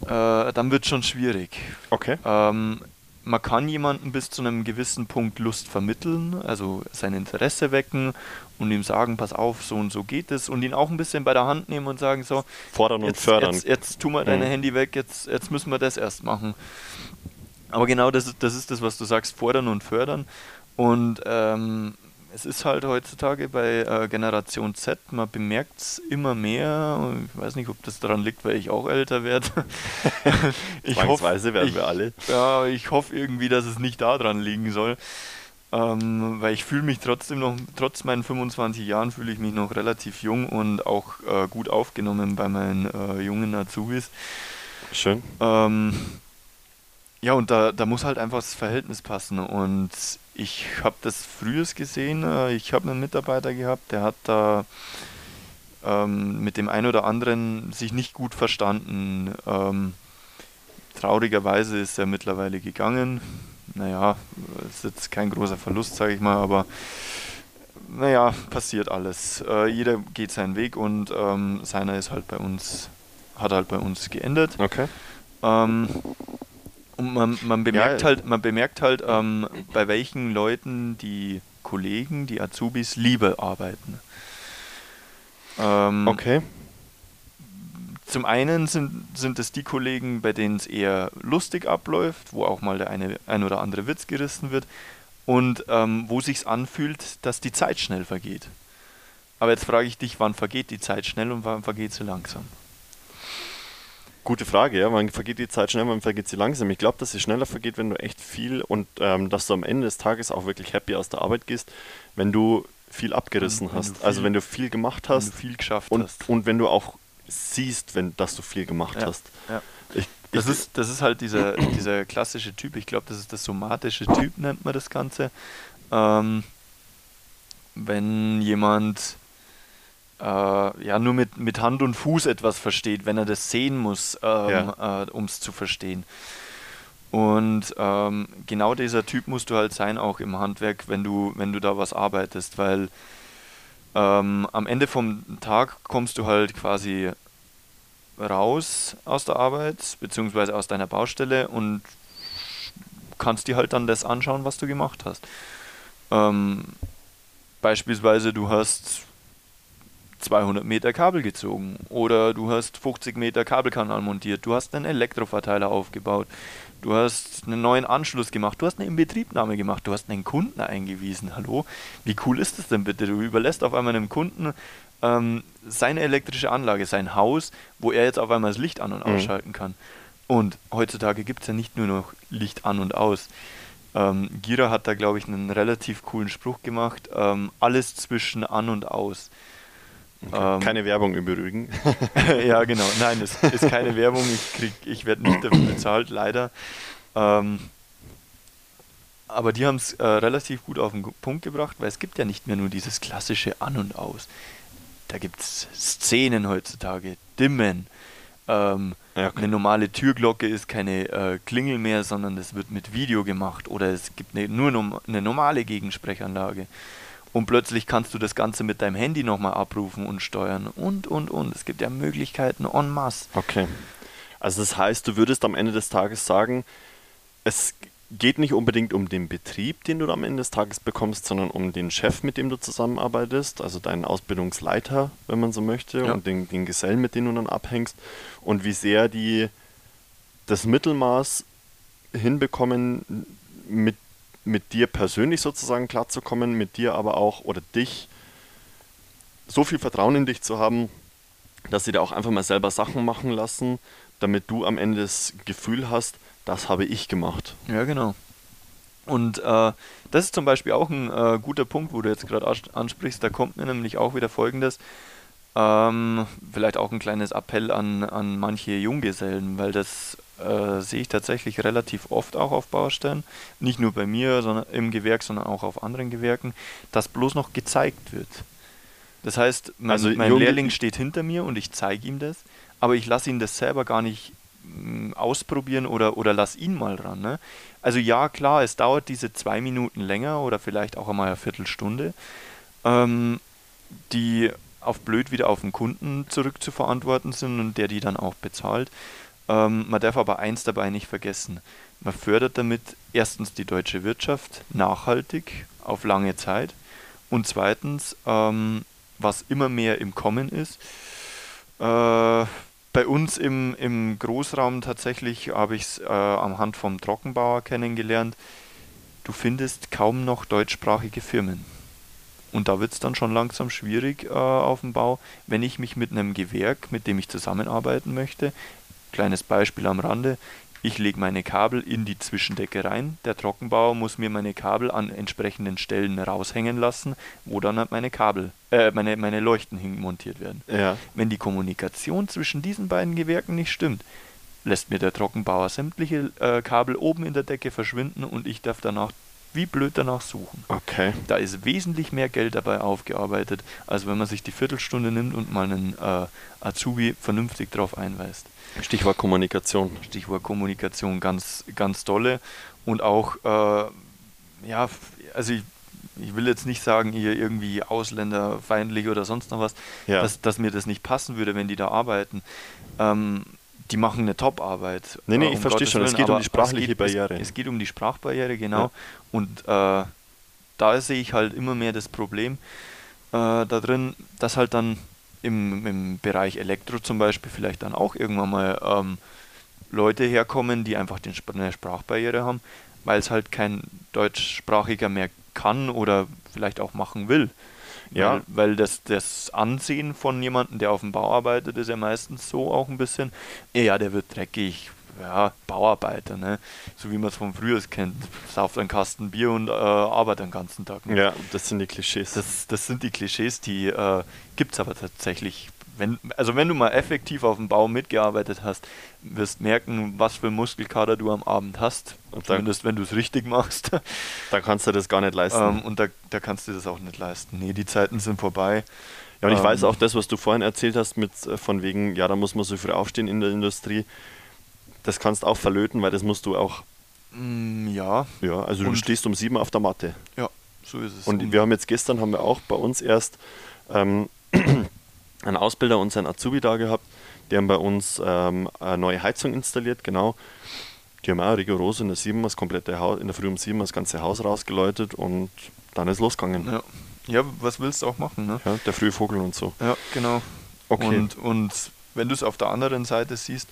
äh, dann wird schon schwierig. Okay. Ähm, man kann jemandem bis zu einem gewissen Punkt Lust vermitteln, also sein Interesse wecken und ihm sagen, pass auf, so und so geht es und ihn auch ein bisschen bei der Hand nehmen und sagen so, Fordern und jetzt, fördern. jetzt, jetzt tu mal deine Mhm. Handy weg, jetzt, jetzt müssen wir das erst machen. Aber genau das, ist- das ist das, was du sagst, fordern und fördern. Und ähm, es ist halt heutzutage bei äh, Generation Z, man bemerkt es immer mehr. Ich weiß nicht, ob das daran liegt, weil ich auch älter werde. *laughs* ich Zwangsweise werden ich, wir alle. Ja, ich hoffe irgendwie, dass es nicht daran liegen soll. Ähm, weil ich fühle mich trotzdem noch, trotz meinen 25 Jahren fühle ich mich noch relativ jung und auch äh, gut aufgenommen bei meinen äh, jungen Azubis. Schön. Ähm, ja, und da, da muss halt einfach das Verhältnis passen. Und ich habe das frühes gesehen. Äh, ich habe einen Mitarbeiter gehabt, der hat da ähm, mit dem einen oder anderen sich nicht gut verstanden. Ähm, traurigerweise ist er mittlerweile gegangen. Naja, ist jetzt kein großer Verlust, sage ich mal, aber naja, passiert alles. Äh, jeder geht seinen Weg und ähm, seiner ist halt bei uns, hat halt bei uns geendet. Okay. Ähm, und man, man bemerkt Ja. halt, man bemerkt halt, ähm, bei welchen Leuten die Kollegen, die Azubis lieber arbeiten. Ähm, Okay. Zum einen sind, sind es die Kollegen, bei denen es eher lustig abläuft, wo auch mal der eine, ein oder andere Witz gerissen wird und ähm, wo sich's anfühlt, dass die Zeit schnell vergeht. Aber jetzt frage ich dich, wann vergeht die Zeit schnell und wann vergeht sie langsam? Gute Frage, ja. Wann vergeht die Zeit schnell, wann vergeht sie langsam? Ich glaube, dass sie schneller vergeht, wenn du echt viel und ähm, dass du am Ende des Tages auch wirklich happy aus der Arbeit gehst, wenn du viel abgerissen Wenn- wenn hast. du also viel- wenn du viel gemacht hast viel geschafft und, hast. und wenn du auch siehst, wenn, dass du viel gemacht Ja, hast. ja. Ich, Das ich, ist, das ist halt dieser, dieser klassische Typ, ich glaube, das ist das somatische Typ, nennt man das Ganze. Ähm, wenn jemand äh, ja nur mit, mit Hand und Fuß etwas versteht, wenn er das sehen muss, ähm, äh, um es zu verstehen. Und ähm, genau dieser Typ musst du halt sein, auch im Handwerk, wenn du, wenn du da was arbeitest, weil ähm, am Ende vom Tag kommst du halt quasi raus aus der Arbeit, beziehungsweise aus deiner Baustelle und kannst dir halt dann das anschauen, was du gemacht hast. Ähm, beispielsweise du hast 200 Meter Kabel gezogen oder du hast 50 Meter Kabelkanal montiert, du hast einen Elektroverteiler aufgebaut, du hast einen neuen Anschluss gemacht, du hast eine Inbetriebnahme gemacht, du hast einen Kunden eingewiesen. Hallo, wie cool ist das denn bitte? Du überlässt auf einmal einem Kunden ähm, seine elektrische Anlage, sein Haus, wo er jetzt auf einmal das Licht an und Mhm. ausschalten kann. Und heutzutage gibt es ja nicht nur noch Licht an und aus. Ähm, Gira hat da, glaube ich, einen relativ coolen Spruch gemacht. Ähm, alles zwischen an und aus. Okay. ähm, Keine Werbung im Übrigen. *laughs* ja, genau. Nein, es ist keine Werbung. Ich, krieg, ich werde nicht dafür bezahlt, leider. Ähm, aber die haben es äh, relativ gut auf den Punkt gebracht, weil es gibt ja nicht mehr nur dieses klassische An und Aus. Da gibt es Szenen heutzutage, Dimmen. Ähm, Ja, okay. Eine normale Türglocke ist keine äh, Klingel mehr, sondern es wird mit Video gemacht. Oder es gibt eine, nur nom eine normale Gegensprechanlage. Und plötzlich kannst du das Ganze mit deinem Handy nochmal abrufen und steuern und, und, und. Es gibt ja Möglichkeiten en masse. Okay. Also das heißt, du würdest am Ende des Tages sagen, es geht nicht unbedingt um den Betrieb, den du am Ende des Tages bekommst, sondern um den Chef, mit dem du zusammenarbeitest, also deinen Ausbildungsleiter, wenn man so möchte, Ja. und den, den Gesellen, mit denen du dann abhängst, und wie sehr die das Mittelmaß hinbekommen, mit, mit dir persönlich sozusagen klarzukommen, mit dir aber auch oder dich so viel Vertrauen in dich zu haben, dass sie dir auch einfach mal selber Sachen machen lassen, damit du am Ende das Gefühl hast, das habe ich gemacht. Ja, genau. Und äh, das ist zum Beispiel auch ein äh, guter Punkt, wo du jetzt gerade ansprichst. Da kommt mir nämlich auch wieder Folgendes. Ähm, vielleicht auch ein kleines Appell an, an manche Junggesellen, weil das äh, sehe ich tatsächlich relativ oft auch auf Baustellen. Nicht nur bei mir sondern im Gewerk, sondern auch auf anderen Gewerken, dass bloß noch gezeigt wird. Das heißt, mein, also, mein Lehrling steht hinter mir und ich zeige ihm das, aber ich lasse ihn das selber gar nicht mh, mm, ausprobieren oder, oder lass ihn mal ran. Ne? Also ja, klar, es dauert diese zwei Minuten länger oder vielleicht auch einmal eine Viertelstunde, ähm, die auf blöd wieder auf den Kunden zurückzuverantworten sind und der die dann auch bezahlt. Ähm, man darf aber eins dabei nicht vergessen. Man fördert damit erstens die deutsche Wirtschaft nachhaltig auf lange Zeit und zweitens ähm, was immer mehr im Kommen ist. Äh, bei uns im, im Großraum tatsächlich habe ich es äh, anhand vom Trockenbauer kennengelernt. Du findest kaum noch deutschsprachige Firmen. Und da wird es dann schon langsam schwierig äh, auf dem Bau, wenn ich mich mit einem Gewerk, mit dem ich zusammenarbeiten möchte, kleines Beispiel am Rande, ich lege meine Kabel in die Zwischendecke rein. Der Trockenbauer muss mir meine Kabel an entsprechenden Stellen raushängen lassen, wo dann halt meine Kabel, äh, meine, meine Leuchten montiert werden. Ja. Wenn die Kommunikation zwischen diesen beiden Gewerken nicht stimmt, lässt mir der Trockenbauer sämtliche äh, Kabel oben in der Decke verschwinden und ich darf danach wie blöd danach suchen. Okay. Da ist wesentlich mehr Geld dabei aufgearbeitet, als wenn man sich die Viertelstunde nimmt und mal einen äh, Azubi vernünftig drauf einweist. Stichwort Kommunikation. Stichwort Kommunikation, ganz, ganz tolle. Und auch, äh, ja, also ich, ich will jetzt nicht sagen, hier irgendwie ausländerfeindlich oder sonst noch was, ja. dass, dass mir das nicht passen würde, wenn die da arbeiten. Ähm, die machen eine Top-Arbeit. Nee, nee, äh, um ich verstehe schon, es geht um die sprachliche es geht, Barriere. Es, es, geht um die Sprachbarriere, genau. Ja. Und äh, da sehe ich halt immer mehr das Problem äh, da drin, dass halt dann im, im Bereich Elektro zum Beispiel vielleicht dann auch irgendwann mal ähm, Leute herkommen, die einfach den, eine Sprachbarriere haben, weil es halt kein Deutschsprachiger mehr kann oder vielleicht auch machen will. Ja. Weil, weil das, das Ansehen von jemandem, der auf dem Bau arbeitet, ist ja meistens so auch ein bisschen, ja, der wird dreckig, ja, Bauarbeiter, ne? so wie man es von früher kennt. Sauft einen Kasten Bier und äh, arbeitet den ganzen Tag. Ne? Ja, das sind die Klischees. Das, das sind die Klischees, die äh, gibt es aber tatsächlich. Wenn, also wenn du mal effektiv auf dem Bau mitgearbeitet hast, wirst merken, was für Muskelkater du am Abend hast. Und zumindest wenn du es richtig machst. Da kannst du das gar nicht leisten. Ähm, und da, da kannst du das auch nicht leisten. Nee, die Zeiten sind vorbei. Ja, und ich ähm, weiß auch das, was du vorhin erzählt hast, mit äh, von wegen, ja, da muss man so früh aufstehen in der Industrie das kannst auch verlöten, weil das musst du auch. Mm, ja. Ja, also und du stehst um sieben auf der Matte. Ja, so ist es. Und, und wir haben jetzt gestern haben wir auch bei uns erst ähm, *clears throat* einen Ausbilder und seinen Azubi da gehabt. Die haben bei uns ähm, eine neue Heizung installiert, genau. Die haben auch rigoros in der 7 das komplette Haus, in der Früh um 7 das ganze Haus rausgeläutet und dann ist losgegangen. Ja. ja, was willst du auch machen, ne? Ja, der frühe Vogel und so. Ja, genau. Okay. Und, und wenn du es auf der anderen Seite siehst,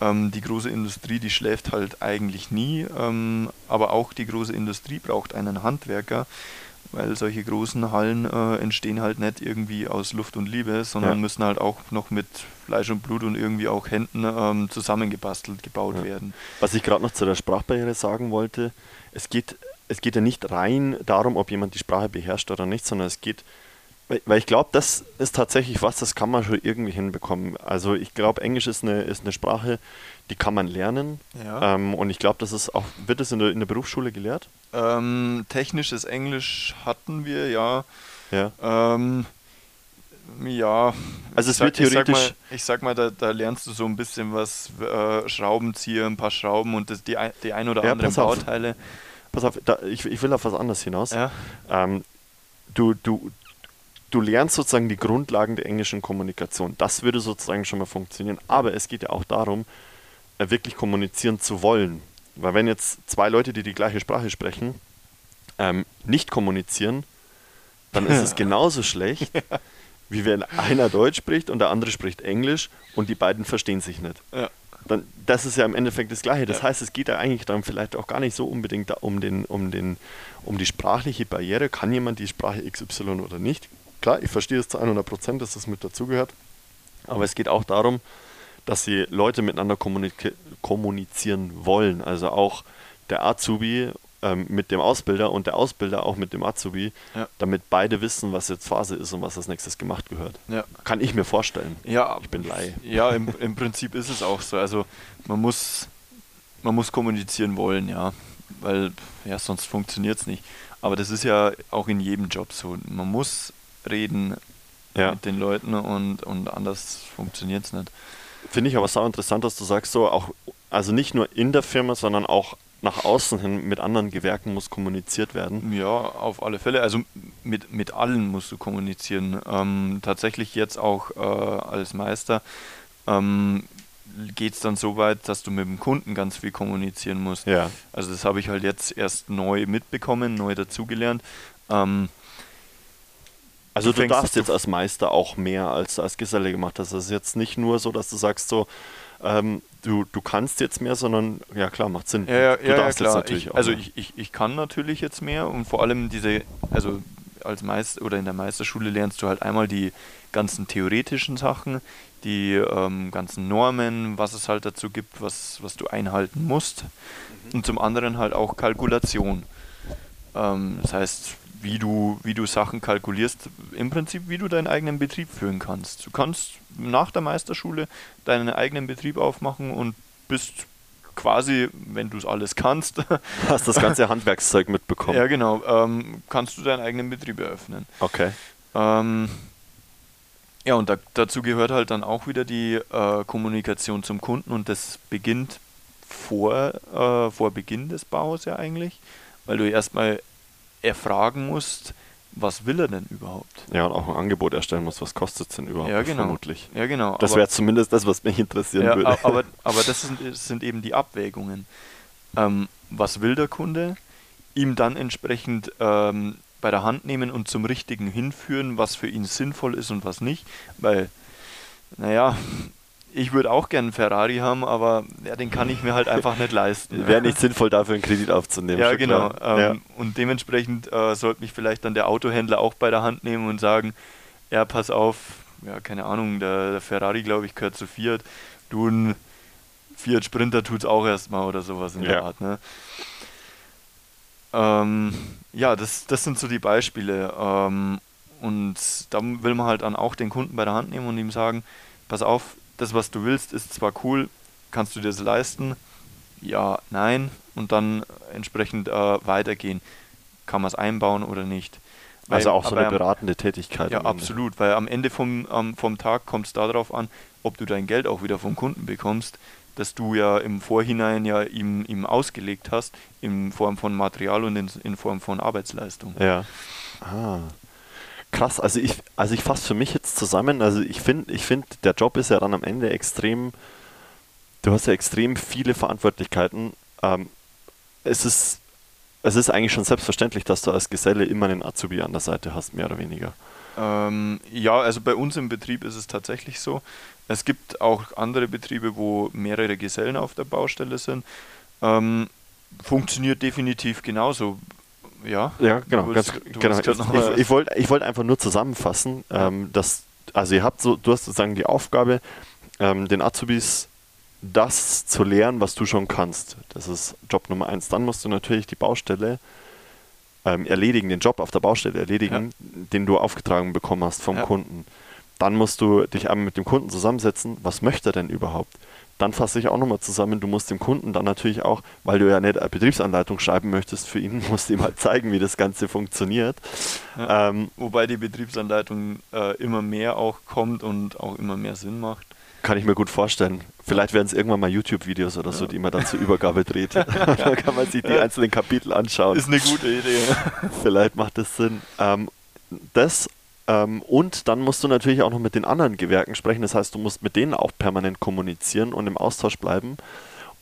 ähm, die große Industrie, die schläft halt eigentlich nie, ähm, aber auch die große Industrie braucht einen Handwerker, weil solche großen Hallen äh, entstehen halt nicht irgendwie aus Luft und Liebe, sondern ja. müssen halt auch noch mit Fleisch und Blut und irgendwie auch Händen ähm, zusammengebastelt, gebaut ja. werden. Was ich gerade noch zu der Sprachbarriere sagen wollte, es geht, es geht ja nicht rein darum, ob jemand die Sprache beherrscht oder nicht, sondern es geht weil ich glaube, das ist tatsächlich was, das kann man schon irgendwie hinbekommen. Also ich glaube, Englisch ist eine, ist eine Sprache, die kann man lernen. Ja. Ähm, und ich glaube, das ist auch, wird das in der, in der Berufsschule gelehrt? Ähm, technisches Englisch hatten wir, ja. Ja. Ähm, ja. Also es wird theoretisch. Ich sag mal, ich sag mal da, da, lernst du so ein bisschen was, äh, Schraubenzieher, ein paar Schrauben und das, die, die ein oder ja, anderen pass Bauteile. Pass auf, da, ich, ich will auf was anderes hinaus. Ja. Ähm, du, du, du lernst sozusagen die Grundlagen der englischen Kommunikation. Das würde sozusagen schon mal funktionieren. Aber es geht ja auch darum, äh, wirklich kommunizieren zu wollen. Weil wenn jetzt zwei Leute, die die gleiche Sprache sprechen, ähm, nicht kommunizieren, dann ist es *laughs* genauso schlecht, wie wenn einer Deutsch spricht und der andere spricht Englisch und die beiden verstehen sich nicht. Ja. Dann, das ist ja im Endeffekt das Gleiche. Das ja. heißt, es geht ja eigentlich dann vielleicht auch gar nicht so unbedingt um, den, um, den, um die sprachliche Barriere. Kann jemand die Sprache XY oder nicht? Klar, ich verstehe es zu 100 Prozent, dass das mit dazugehört. Aber es geht auch darum, dass sie Leute miteinander kommunizieren wollen. Also auch der Azubi ähm, mit dem Ausbilder und der Ausbilder auch mit dem Azubi, Ja. damit beide wissen, was jetzt Phase ist und was als nächstes gemacht gehört. Ja. Kann ich mir vorstellen. Ja, Ich bin Laie. Ja, im, im Prinzip ist es auch so. Also man muss, man muss kommunizieren wollen, ja. Weil ja, sonst funktioniert es nicht. Aber das ist ja auch in jedem Job so. Man muss reden Ja. mit den Leuten und, und anders funktioniert es nicht. Finde ich aber sau interessant, dass du sagst, so auch, also nicht nur in der Firma, sondern auch nach außen hin mit anderen Gewerken muss kommuniziert werden. Ja, auf alle Fälle. Also mit, mit allen musst du kommunizieren. Ähm, tatsächlich jetzt auch äh, als Meister ähm, geht es dann so weit, dass du mit dem Kunden ganz viel kommunizieren musst. Ja. Also das habe ich halt jetzt erst neu mitbekommen, neu dazugelernt. Ähm, Also Du du, darfst jetzt als Meister auch mehr als als Geselle gemacht hast. Das ist jetzt nicht nur so, dass du sagst so, ähm, du, du kannst jetzt mehr, sondern ja klar, macht Sinn. ja, ja, du ja, ja darfst klar. jetzt natürlich ich, auch also ich, ich, ich kann natürlich jetzt mehr und vor allem diese, also als Meister oder in der Meisterschule lernst du halt einmal die ganzen theoretischen Sachen, die ähm, ganzen Normen, was es halt dazu gibt, was, was du einhalten musst. Und zum anderen halt auch Kalkulation. Ähm, das heißt, wie du, wie du Sachen kalkulierst, im Prinzip, wie du deinen eigenen Betrieb führen kannst. Du kannst nach der Meisterschule deinen eigenen Betrieb aufmachen und bist quasi, wenn du es alles kannst, *laughs* hast das ganze Handwerkszeug mitbekommen. ja genau, ähm, kannst du deinen eigenen Betrieb eröffnen. Okay. Ähm, ja, und da, dazu gehört halt dann auch wieder die äh, Kommunikation zum Kunden und das beginnt vor, äh, vor Beginn des Baus ja eigentlich, weil du erstmal erfragen musst, was will er denn überhaupt? Ja, und auch ein Angebot erstellen muss, was kostet es denn überhaupt Ja, genau. vermutlich. Ja, genau. Das wäre zumindest das, was mich interessieren ja, würde. aber, *laughs* aber das sind, das sind eben die Abwägungen. Ähm, was will der Kunde? Ihm dann entsprechend ähm, bei der Hand nehmen und zum Richtigen hinführen, was für ihn sinnvoll ist und was nicht. Weil, naja, ich würde auch gerne einen Ferrari haben, aber ja, den kann ich mir halt einfach nicht leisten. *laughs* Wäre nicht sinnvoll, dafür einen Kredit aufzunehmen. Ja, genau. Ähm, Und dementsprechend äh, sollte mich vielleicht dann der Autohändler auch bei der Hand nehmen und sagen, ja, pass auf, ja, keine Ahnung, der, der Ferrari, glaube ich, gehört zu Fiat. Du ein Fiat Sprinter tut's auch erstmal oder sowas in der Ja. Art, ne? Ähm, ja, das, das sind so die Beispiele. Ähm, und da will man halt dann auch den Kunden bei der Hand nehmen und ihm sagen, pass auf, das, was du willst, ist zwar cool, kannst du dir das leisten? Ja, nein. Und dann entsprechend äh, weitergehen. Kann man es einbauen oder nicht? Also Weil- auch so eine beratende Tätigkeit. Ja, absolut, weil am Ende vom, am- vom Tag kommt es darauf an, ob du dein Geld auch wieder vom Kunden bekommst, das du ja im Vorhinein ja ihm, ihm ausgelegt hast, in Form von Material und in, in Form von Arbeitsleistung. Ja. Ah. Krass, also ich, also ich fasse für mich jetzt zusammen, also ich finde, ich finde, der Job ist ja dann am Ende extrem, du hast ja extrem viele Verantwortlichkeiten. Ähm, es ist, es ist eigentlich schon selbstverständlich, dass du als Geselle immer einen Azubi an der Seite hast, mehr oder weniger. Ähm, ja, also bei uns im Betrieb ist es tatsächlich so. Es gibt auch andere Betriebe, wo mehrere Gesellen auf der Baustelle sind. Ähm, funktioniert definitiv genauso. Ja, Ja, genau. Du Ganz, genau. mal- ich, ich wollte ich wollt einfach nur zusammenfassen, ähm, dass, also ihr habt so, du hast sozusagen die Aufgabe, ähm, den Azubis das zu lehren, was du schon kannst. Das ist Job Nummer eins. Dann musst du natürlich die Baustelle ähm, erledigen, den Job auf der Baustelle erledigen, den du aufgetragen bekommen hast vom Ja. Kunden. Dann musst du dich einmal mit dem Kunden zusammensetzen, was möchte er denn überhaupt? Dann fasse ich auch nochmal zusammen, du musst dem Kunden dann natürlich auch, weil du ja nicht eine Betriebsanleitung schreiben möchtest für ihn, *laughs* musst du ihm halt zeigen, wie das Ganze funktioniert. Ja. Ähm, Wobei die Betriebsanleitung äh, immer mehr auch kommt und auch immer mehr Sinn macht. kann ich mir gut vorstellen. Vielleicht werden es irgendwann mal YouTube-Videos oder so, Ja. die man dann zur Übergabe dreht. *laughs* *laughs* dann kann man sich die einzelnen Kapitel anschauen. Ist eine gute Idee. Vielleicht macht das Sinn. Ähm, das ähm, und dann musst du natürlich auch noch mit den anderen Gewerken sprechen. Das heißt, du musst mit denen auch permanent kommunizieren und im Austausch bleiben.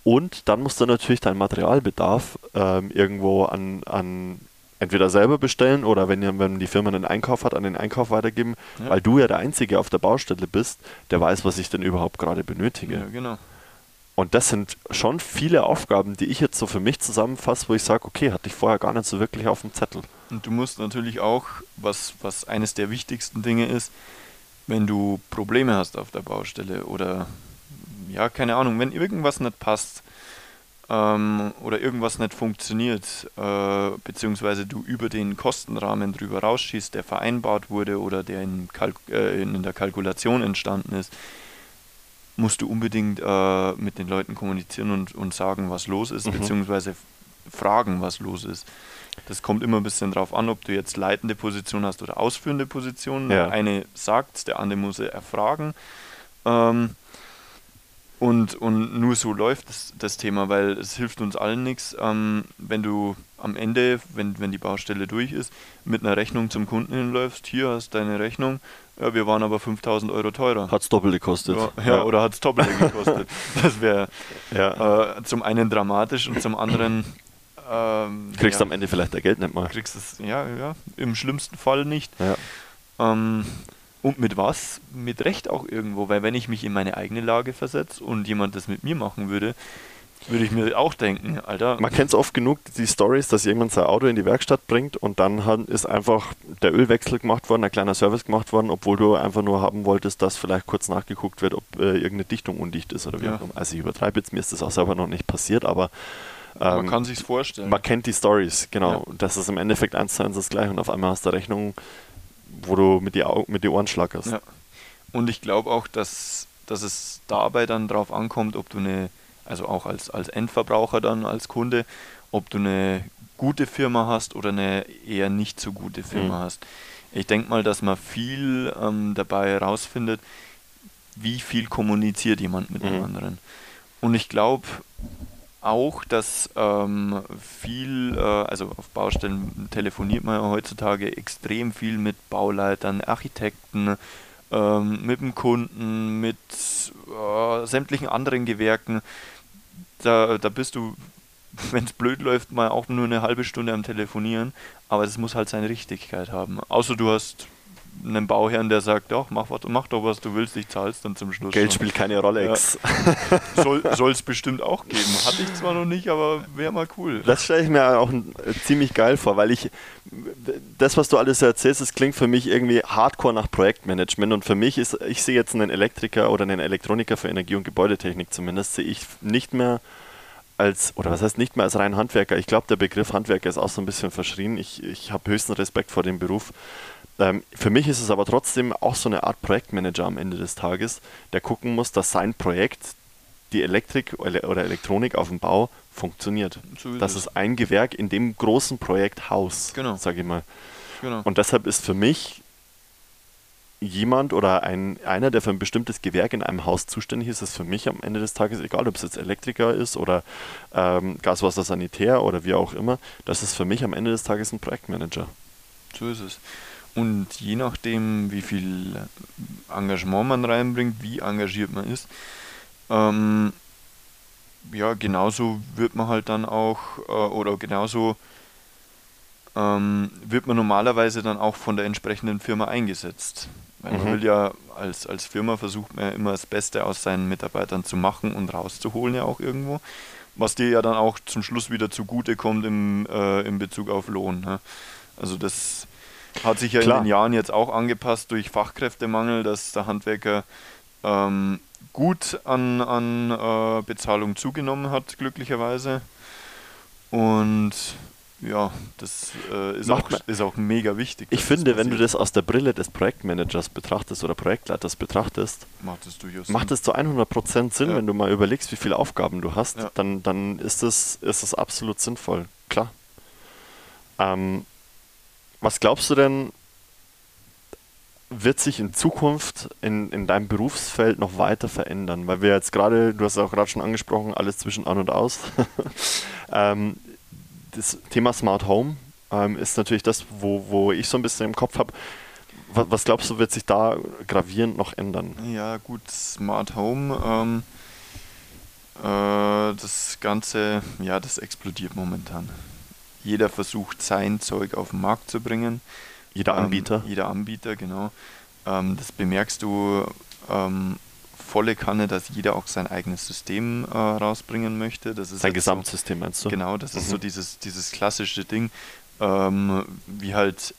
Und dann musst du natürlich deinen Materialbedarf ähm, irgendwo an, an entweder selber bestellen oder wenn, wenn die Firma einen Einkauf hat, an den Einkauf weitergeben, Ja. weil du ja der Einzige auf der Baustelle bist, der weiß, was ich denn überhaupt gerade benötige. Ja, genau. Und das sind schon viele Aufgaben, die ich jetzt so für mich zusammenfasse, wo ich sage, okay, hatte ich vorher gar nicht so wirklich auf dem Zettel. Und du musst natürlich auch, was, was eines der wichtigsten Dinge ist, wenn du Probleme hast auf der Baustelle oder ja, keine Ahnung, wenn irgendwas nicht passt, ähm, oder irgendwas nicht funktioniert, äh, beziehungsweise du über den Kostenrahmen drüber rausschießt, der vereinbart wurde oder der in, Kalk äh, in der Kalkulation entstanden ist, musst du unbedingt äh, mit den Leuten kommunizieren und, und sagen, was los ist, mhm. beziehungsweise fragen, was los ist. Das kommt immer ein bisschen drauf an, ob du jetzt leitende Position hast oder ausführende Position. Ja. Eine sagt, der andere muss er erfragen. Ähm, und, und nur so läuft das, das Thema, weil es hilft uns allen nichts, ähm, wenn du am Ende, wenn, wenn die Baustelle durch ist, mit einer Rechnung zum Kunden hinläufst, hier hast deine Rechnung, ja, wir waren aber 5000 Euro teurer. Hat es doppelt gekostet. Ja, ja, oder hat es doppelt *laughs* gekostet. Das wäre ja. äh, zum einen dramatisch und zum anderen. Ähm, kriegst ja, am Ende vielleicht dein Geld nicht mal. Kriegst es, ja, ja, im schlimmsten Fall nicht. Ähm, und mit was? Mit Recht auch irgendwo, weil wenn ich mich in meine eigene Lage versetze und jemand das mit mir machen würde, würde ich mir auch denken, Alter. Man kennt es oft genug, die Stories, dass jemand sein Auto in die Werkstatt bringt und dann ist einfach der Ölwechsel gemacht worden, ein kleiner Service gemacht worden, obwohl du einfach nur haben wolltest, dass vielleicht kurz nachgeguckt wird, ob äh, irgendeine Dichtung undicht ist oder wie ja. Also ich übertreibe jetzt, mir ist das auch selber noch nicht passiert, aber ähm, man kann sich's vorstellen. Man kennt die Stories, genau. Ja. Das ist im Endeffekt eins zu eins das gleiche und auf einmal hast du Rechnung wo du mit die, Augen, mit die Ohren schlackerst. Ja. Und ich glaube auch, dass, dass es dabei dann drauf ankommt, ob du eine, also auch als, als Endverbraucher dann, als Kunde, ob du eine gute Firma hast oder eine eher nicht so gute Firma mhm. hast. Ich denke mal, dass man viel ähm, dabei herausfindet, wie viel kommuniziert jemand mit mhm. dem anderen. Und ich glaube, auch, dass ähm, viel, äh, also auf Baustellen telefoniert man ja heutzutage extrem viel mit Bauleitern, Architekten, ähm, mit dem Kunden, mit äh, sämtlichen anderen Gewerken. Da, da bist du, *laughs* wenn es blöd läuft, mal auch nur eine halbe Stunde am Telefonieren, aber es muss halt seine Richtigkeit haben. Außer du hast einen Bauherrn, der sagt, doch, mach, mach doch, was du willst, ich zahl's dann zum Schluss. Geld schon. spielt keine Rolle. Ja. *laughs* Soll es bestimmt auch geben. Hatte ich zwar noch nicht, aber wäre mal cool. Das stelle ich mir auch ziemlich geil vor, weil ich, das, was du alles erzählst, das klingt für mich irgendwie hardcore nach Projektmanagement und für mich ist, ich sehe jetzt einen Elektriker oder einen Elektroniker für Energie- und Gebäudetechnik zumindest, sehe ich nicht mehr als, oder was heißt nicht mehr als rein Handwerker. Ich glaube, der Begriff Handwerker ist auch so ein bisschen verschrien. Ich, ich habe höchsten Respekt vor dem Beruf. Ähm, für mich ist es aber trotzdem auch so eine Art Projektmanager am Ende des Tages, der gucken muss, dass sein Projekt, die Elektrik oder Elektronik auf dem Bau funktioniert. So das ist ein Gewerk in dem großen Projekt Haus, genau. sage ich mal. Genau. Und deshalb ist für mich jemand oder ein, einer, der für ein bestimmtes Gewerk in einem Haus zuständig ist, ist für mich am Ende des Tages egal, ob es jetzt Elektriker ist oder ähm, Gaswasser Sanitär oder wie auch immer, das ist für mich am Ende des Tages ein Projektmanager. So ist es. Und je nachdem, wie viel Engagement man reinbringt, wie engagiert man ist, ähm, ja, genauso wird man halt dann auch, äh, oder genauso ähm, wird man normalerweise dann auch von der entsprechenden Firma eingesetzt. Weil mhm. man will ja als, als Firma versucht man ja immer das Beste aus seinen Mitarbeitern zu machen und rauszuholen ja auch irgendwo. Was dir ja dann auch zum Schluss wieder zugute kommt im, äh, in Bezug auf Lohn. Ne? Also das hat sich ja Klar. in den Jahren jetzt auch angepasst durch Fachkräftemangel, dass der Handwerker ähm, gut an, an äh, Bezahlung zugenommen hat, glücklicherweise. Und ja, das äh, ist, auch, ist, auch, mega wichtig. Ich finde, wenn du das aus der Brille des Projektmanagers betrachtest oder Projektleiters betrachtest, macht es durchaus macht es zu 100% Sinn, ja. wenn du mal überlegst, wie viele Aufgaben du hast, ja. dann, dann ist es ist das absolut sinnvoll. Klar. Ähm, was glaubst du denn, wird sich in Zukunft in, in deinem Berufsfeld noch weiter verändern? Weil wir jetzt gerade, du hast auch gerade schon angesprochen, alles zwischen an und aus. *laughs* ähm, das Thema Smart Home ähm, ist natürlich das, wo, wo ich so ein bisschen im Kopf habe. Was, was, glaubst du, wird sich da gravierend noch ändern? Ja, gut, Smart Home, ähm, äh, das Ganze, ja, das explodiert momentan. Jeder versucht sein Zeug auf den Markt zu bringen. Jeder ähm, Anbieter? Ähm, jeder Anbieter, genau. Ähm, das bemerkst du ähm, volle Kanne, dass jeder auch sein eigenes System äh, rausbringen möchte. Das ist sein Gesamtsystem meinst du? Genau, das mhm. ist so dieses, dieses klassische Ding, ähm, wie halt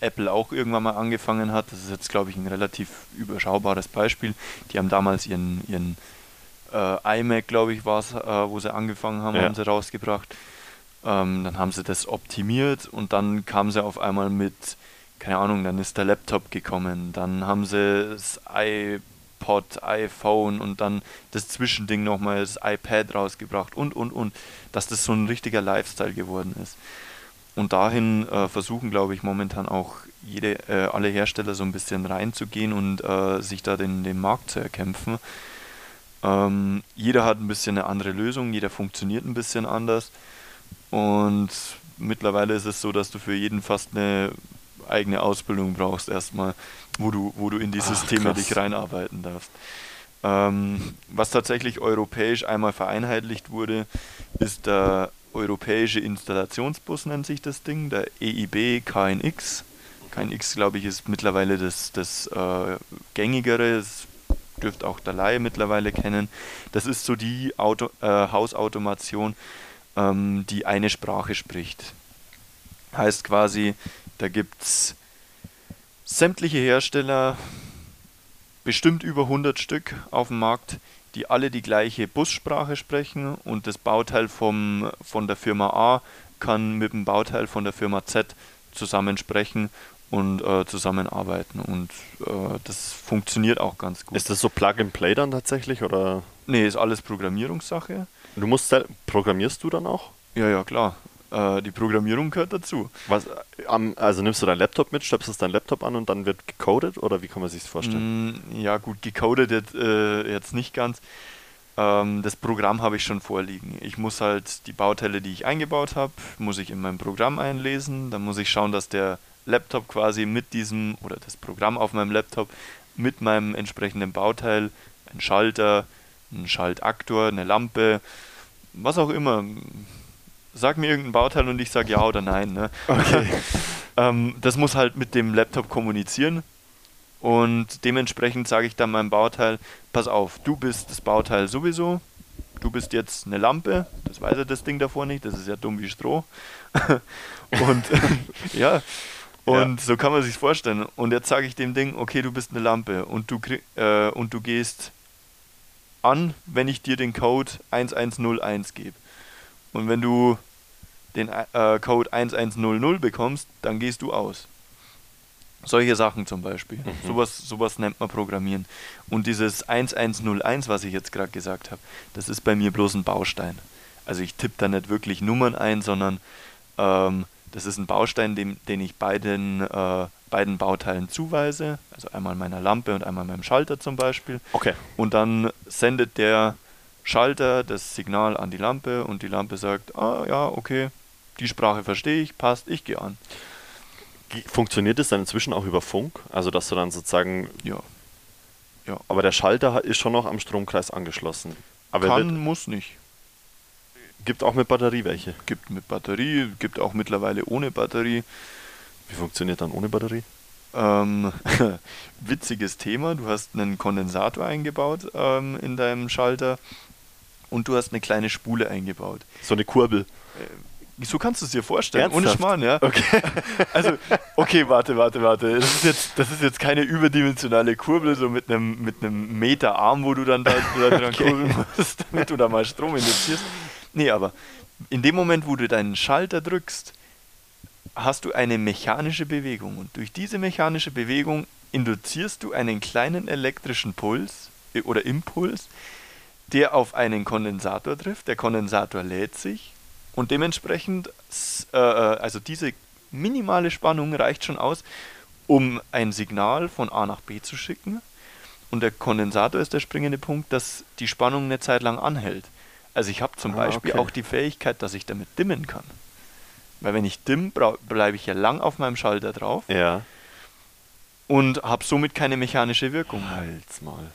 Apple auch irgendwann mal angefangen hat. Das ist jetzt, glaube ich, ein relativ überschaubares Beispiel. Die haben damals ihren, ihren äh, iMac, glaube ich, war es, äh, wo sie angefangen haben, Ja. haben sie rausgebracht. Ähm, dann haben sie das optimiert und dann kam sie auf einmal mit, keine Ahnung, dann ist der Laptop gekommen, dann haben sie das iPod, iPhone und dann das Zwischending nochmal, das iPad rausgebracht und, und, und, dass das so ein richtiger Lifestyle geworden ist. Und dahin äh, versuchen, glaube ich, momentan auch jede, äh, alle Hersteller so ein bisschen reinzugehen und äh, sich da den, den Markt zu erkämpfen. Ähm, jeder hat ein bisschen eine andere Lösung, jeder funktioniert ein bisschen anders. Und mittlerweile ist es so, dass du für jeden fast eine eigene Ausbildung brauchst, erstmal, wo du, wo du in die Ach, Systeme krass. dich reinarbeiten darfst. Ähm, was tatsächlich europäisch einmal vereinheitlicht wurde, ist der europäische Installationsbus, nennt sich das Ding, der EIB KNX. KNX, glaube ich, ist mittlerweile das, das äh, gängigere, das dürfte auch der Laie mittlerweile kennen. Das ist so die Auto, äh, Hausautomation, ähm, die eine Sprache spricht. Heißt quasi, da gibt es sämtliche Hersteller, bestimmt über 100 Stück auf dem Markt, die alle die gleiche Bussprache sprechen und das Bauteil vom, von der Firma A kann mit dem Bauteil von der Firma Z zusammensprechen und äh, zusammenarbeiten und äh, das funktioniert auch ganz gut. Ist das so Plug and Play dann tatsächlich oder nee, ist alles Programmierungssache. Du musst sel- programmierst du dann auch? Ja, ja, klar. Äh, die Programmierung gehört dazu. Was, also nimmst du deinen Laptop mit, stöpselst deinen Laptop an und dann wird gecodet oder wie kann man sich das vorstellen? Mm, Ja, gut, gecodet jetzt, äh, jetzt nicht ganz. Ähm, das Programm habe ich schon vorliegen. Ich muss halt die Bauteile, die ich eingebaut habe, muss ich in mein Programm einlesen. Dann muss ich schauen, dass der Laptop quasi mit diesem oder das Programm auf meinem Laptop mit meinem entsprechenden Bauteil, ein Schalter, ein Schaltaktor, eine Lampe, was auch immer. Sag mir irgendein Bauteil und ich sage ja oder nein. Ne? Okay. *laughs* Ähm, das muss halt mit dem Laptop kommunizieren und dementsprechend sage ich dann meinem Bauteil, pass auf, du bist das Bauteil sowieso, du bist jetzt eine Lampe, das weiß ja das Ding davor nicht, das ist ja dumm wie Stroh. *laughs* *laughs* und ja, und so kann man sich vorstellen. Und jetzt sage ich dem Ding, okay, du bist eine Lampe und du, äh, und du gehst an, wenn ich dir den Code 1101 gebe. Und wenn du den äh, Code 1100 bekommst, dann gehst du aus. Solche Sachen zum Beispiel. Mhm. Sowas, sowas nennt man Programmieren. Und dieses 1101, was ich jetzt gerade gesagt habe, das ist bei mir bloß ein Baustein. Also ich tippe da nicht wirklich Nummern ein, sondern ähm, das ist ein Baustein, dem, den ich beiden, äh, beiden Bauteilen zuweise. Also einmal meiner Lampe und einmal meinem Schalter zum Beispiel. Okay. Und dann sendet der Schalter das Signal an die Lampe und die Lampe sagt, ah ja, okay, die Sprache verstehe ich, passt, ich gehe an. Funktioniert es dann inzwischen auch über Funk? Also dass du dann sozusagen, Ja. aber der Schalter ist schon noch am Stromkreis angeschlossen. Aber er Kann, muss nicht. gibt auch mit Batterie welche. Gibt mit Batterie, gibt auch mittlerweile ohne Batterie. Wie funktioniert dann ohne Batterie? Ähm, *laughs* witziges Thema, du hast einen Kondensator eingebaut ähm, in deinem Schalter und du hast eine kleine Spule eingebaut. So eine Kurbel. So kannst du es dir vorstellen, ohne Ernsthaft? Schmarrn, ja. Okay. *laughs* Also, okay, warte, warte, warte. Das ist jetzt, das ist jetzt keine überdimensionale Kurbel, so mit einem, mit einem Meter Arm, wo du dann da, da dran Okay. kurbeln musst, *laughs* damit du da mal Strom induzierst. Nee, aber in dem Moment, wo du deinen Schalter drückst, hast du eine mechanische Bewegung. Und durch diese mechanische Bewegung induzierst du einen kleinen elektrischen Puls äh, oder Impuls, der auf einen Kondensator trifft. Der Kondensator lädt sich und dementsprechend, äh, äh, also diese minimale Spannung reicht schon aus, um ein Signal von A nach B zu schicken. Und der Kondensator ist der springende Punkt, dass die Spannung eine Zeit lang anhält. Also ich habe zum Ah, Beispiel okay. auch die Fähigkeit, dass ich damit dimmen kann. Weil wenn ich dimm, bleibe ich ja lang auf meinem Schalter drauf Ja. und habe somit keine mechanische Wirkung. Halt's mal.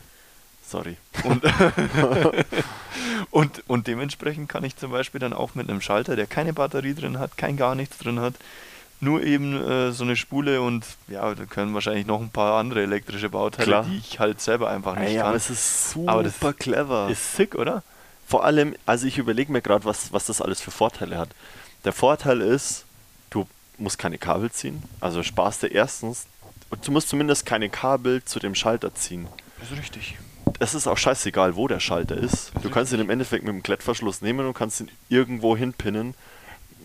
Sorry. Und, *laughs* und, und dementsprechend kann ich zum Beispiel dann auch mit einem Schalter, der keine Batterie drin hat, kein gar nichts drin hat, nur eben äh, so eine Spule und ja, da können wahrscheinlich noch ein paar andere elektrische Bauteile, Klar. die ich halt selber einfach nicht Ey, aber kann. es ist super Aber das clever. Ist sick, oder? Vor allem, also ich überlege mir gerade, was, was das alles für Vorteile hat. Der Vorteil ist, du musst keine Kabel ziehen. Also sparst du erstens, du musst zumindest keine Kabel zu dem Schalter ziehen. Ist richtig. es ist auch scheißegal, wo der Schalter ist. Du kannst ihn im Endeffekt mit dem Klettverschluss nehmen und kannst ihn irgendwo hinpinnen,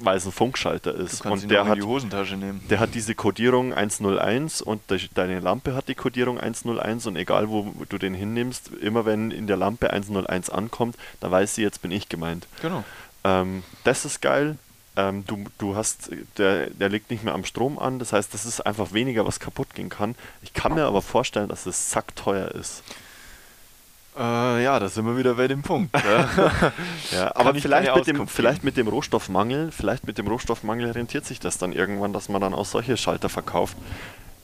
weil es ein Funkschalter ist. Und der hat, in die Hosentasche nehmen. der hat diese Codierung 101 und de- deine Lampe hat die Codierung 101 und egal wo du den hinnimmst, immer wenn in der Lampe 101 ankommt, dann weiß sie, jetzt bin ich gemeint. Genau. Ähm, das ist geil. Ähm, du, du hast, der, der liegt nicht mehr am Strom an, das heißt, das ist einfach weniger, was kaputt gehen kann. Ich kann mir aber vorstellen, dass es sackteuer ist. Äh, ja, da sind wir wieder bei dem Punkt. *laughs* Ja. Ja, aber ich vielleicht mit, dem, vielleicht mit dem Rohstoffmangel, vielleicht mit dem Rohstoffmangel rentiert sich das dann irgendwann, dass man dann auch solche Schalter verkauft,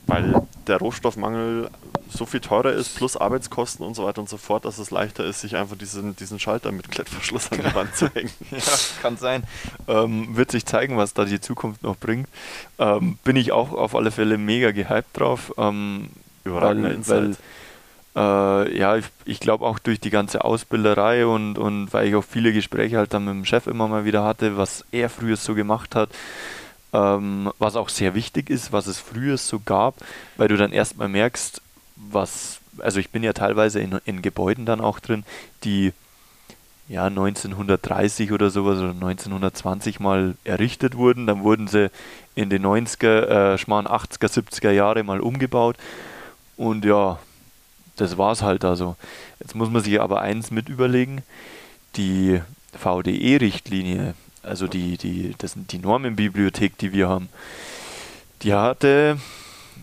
weil der Rohstoffmangel so viel teurer ist, plus Arbeitskosten und so weiter und so fort, dass es leichter ist, sich einfach diesen, diesen Schalter mit Klettverschluss an die *laughs* Wand zu hängen. ja, kann sein. Ähm, wird sich zeigen, was da die Zukunft noch bringt. Ähm, bin ich auch auf alle Fälle mega gehypt drauf. Ähm, Überragender weil, Insight. weil äh, ja, ich, ich glaube auch durch die ganze Ausbilderei und, und weil ich auch viele Gespräche halt dann mit dem Chef immer mal wieder hatte, was er früher so gemacht hat, ähm, was auch sehr wichtig ist, was es früher so gab, weil du dann erstmal merkst, was, also ich bin ja teilweise in, in Gebäuden dann auch drin, die ja 1930 oder sowas oder 1920 mal errichtet wurden, dann wurden sie in den 90er, äh, schmarrn 80er, 70er Jahre mal umgebaut. Und ja, das war's halt also. Jetzt muss man sich aber eins mit überlegen, die VDE-Richtlinie, also die, die, das sind die Normenbibliothek, die wir haben, die hatte,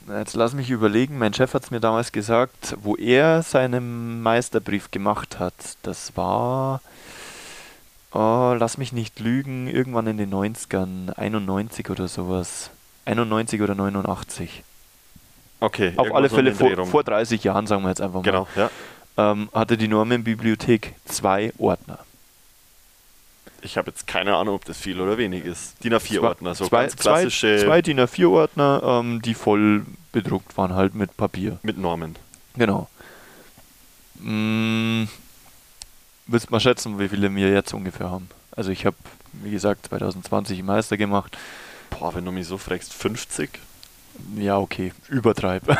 jetzt lass mich überlegen, mein Chef hat es mir damals gesagt, wo er seinen Meisterbrief gemacht hat, das war, oh, lass mich nicht lügen, irgendwann in den 90ern, 91 oder sowas. 91 oder 89. Okay, Auf alle Fälle vor, vor 30 Jahren, sagen wir jetzt einfach mal. Genau, ja. Ähm, hatte die Normenbibliothek zwei Ordner. Ich habe jetzt keine Ahnung, ob das viel oder wenig ist. DIN A4-Ordner, so zwei, ganz klassische Zwei, zwei DIN A4-Ordner, ähm, die voll bedruckt waren, halt mit Papier. mit Normen. Genau. Mm, willst mal schätzen, wie viele wir jetzt ungefähr haben? Also ich habe, wie gesagt, 2020 Meister gemacht. Boah, wenn du mich so fragst, 50? Ja, okay, übertreib. *laughs*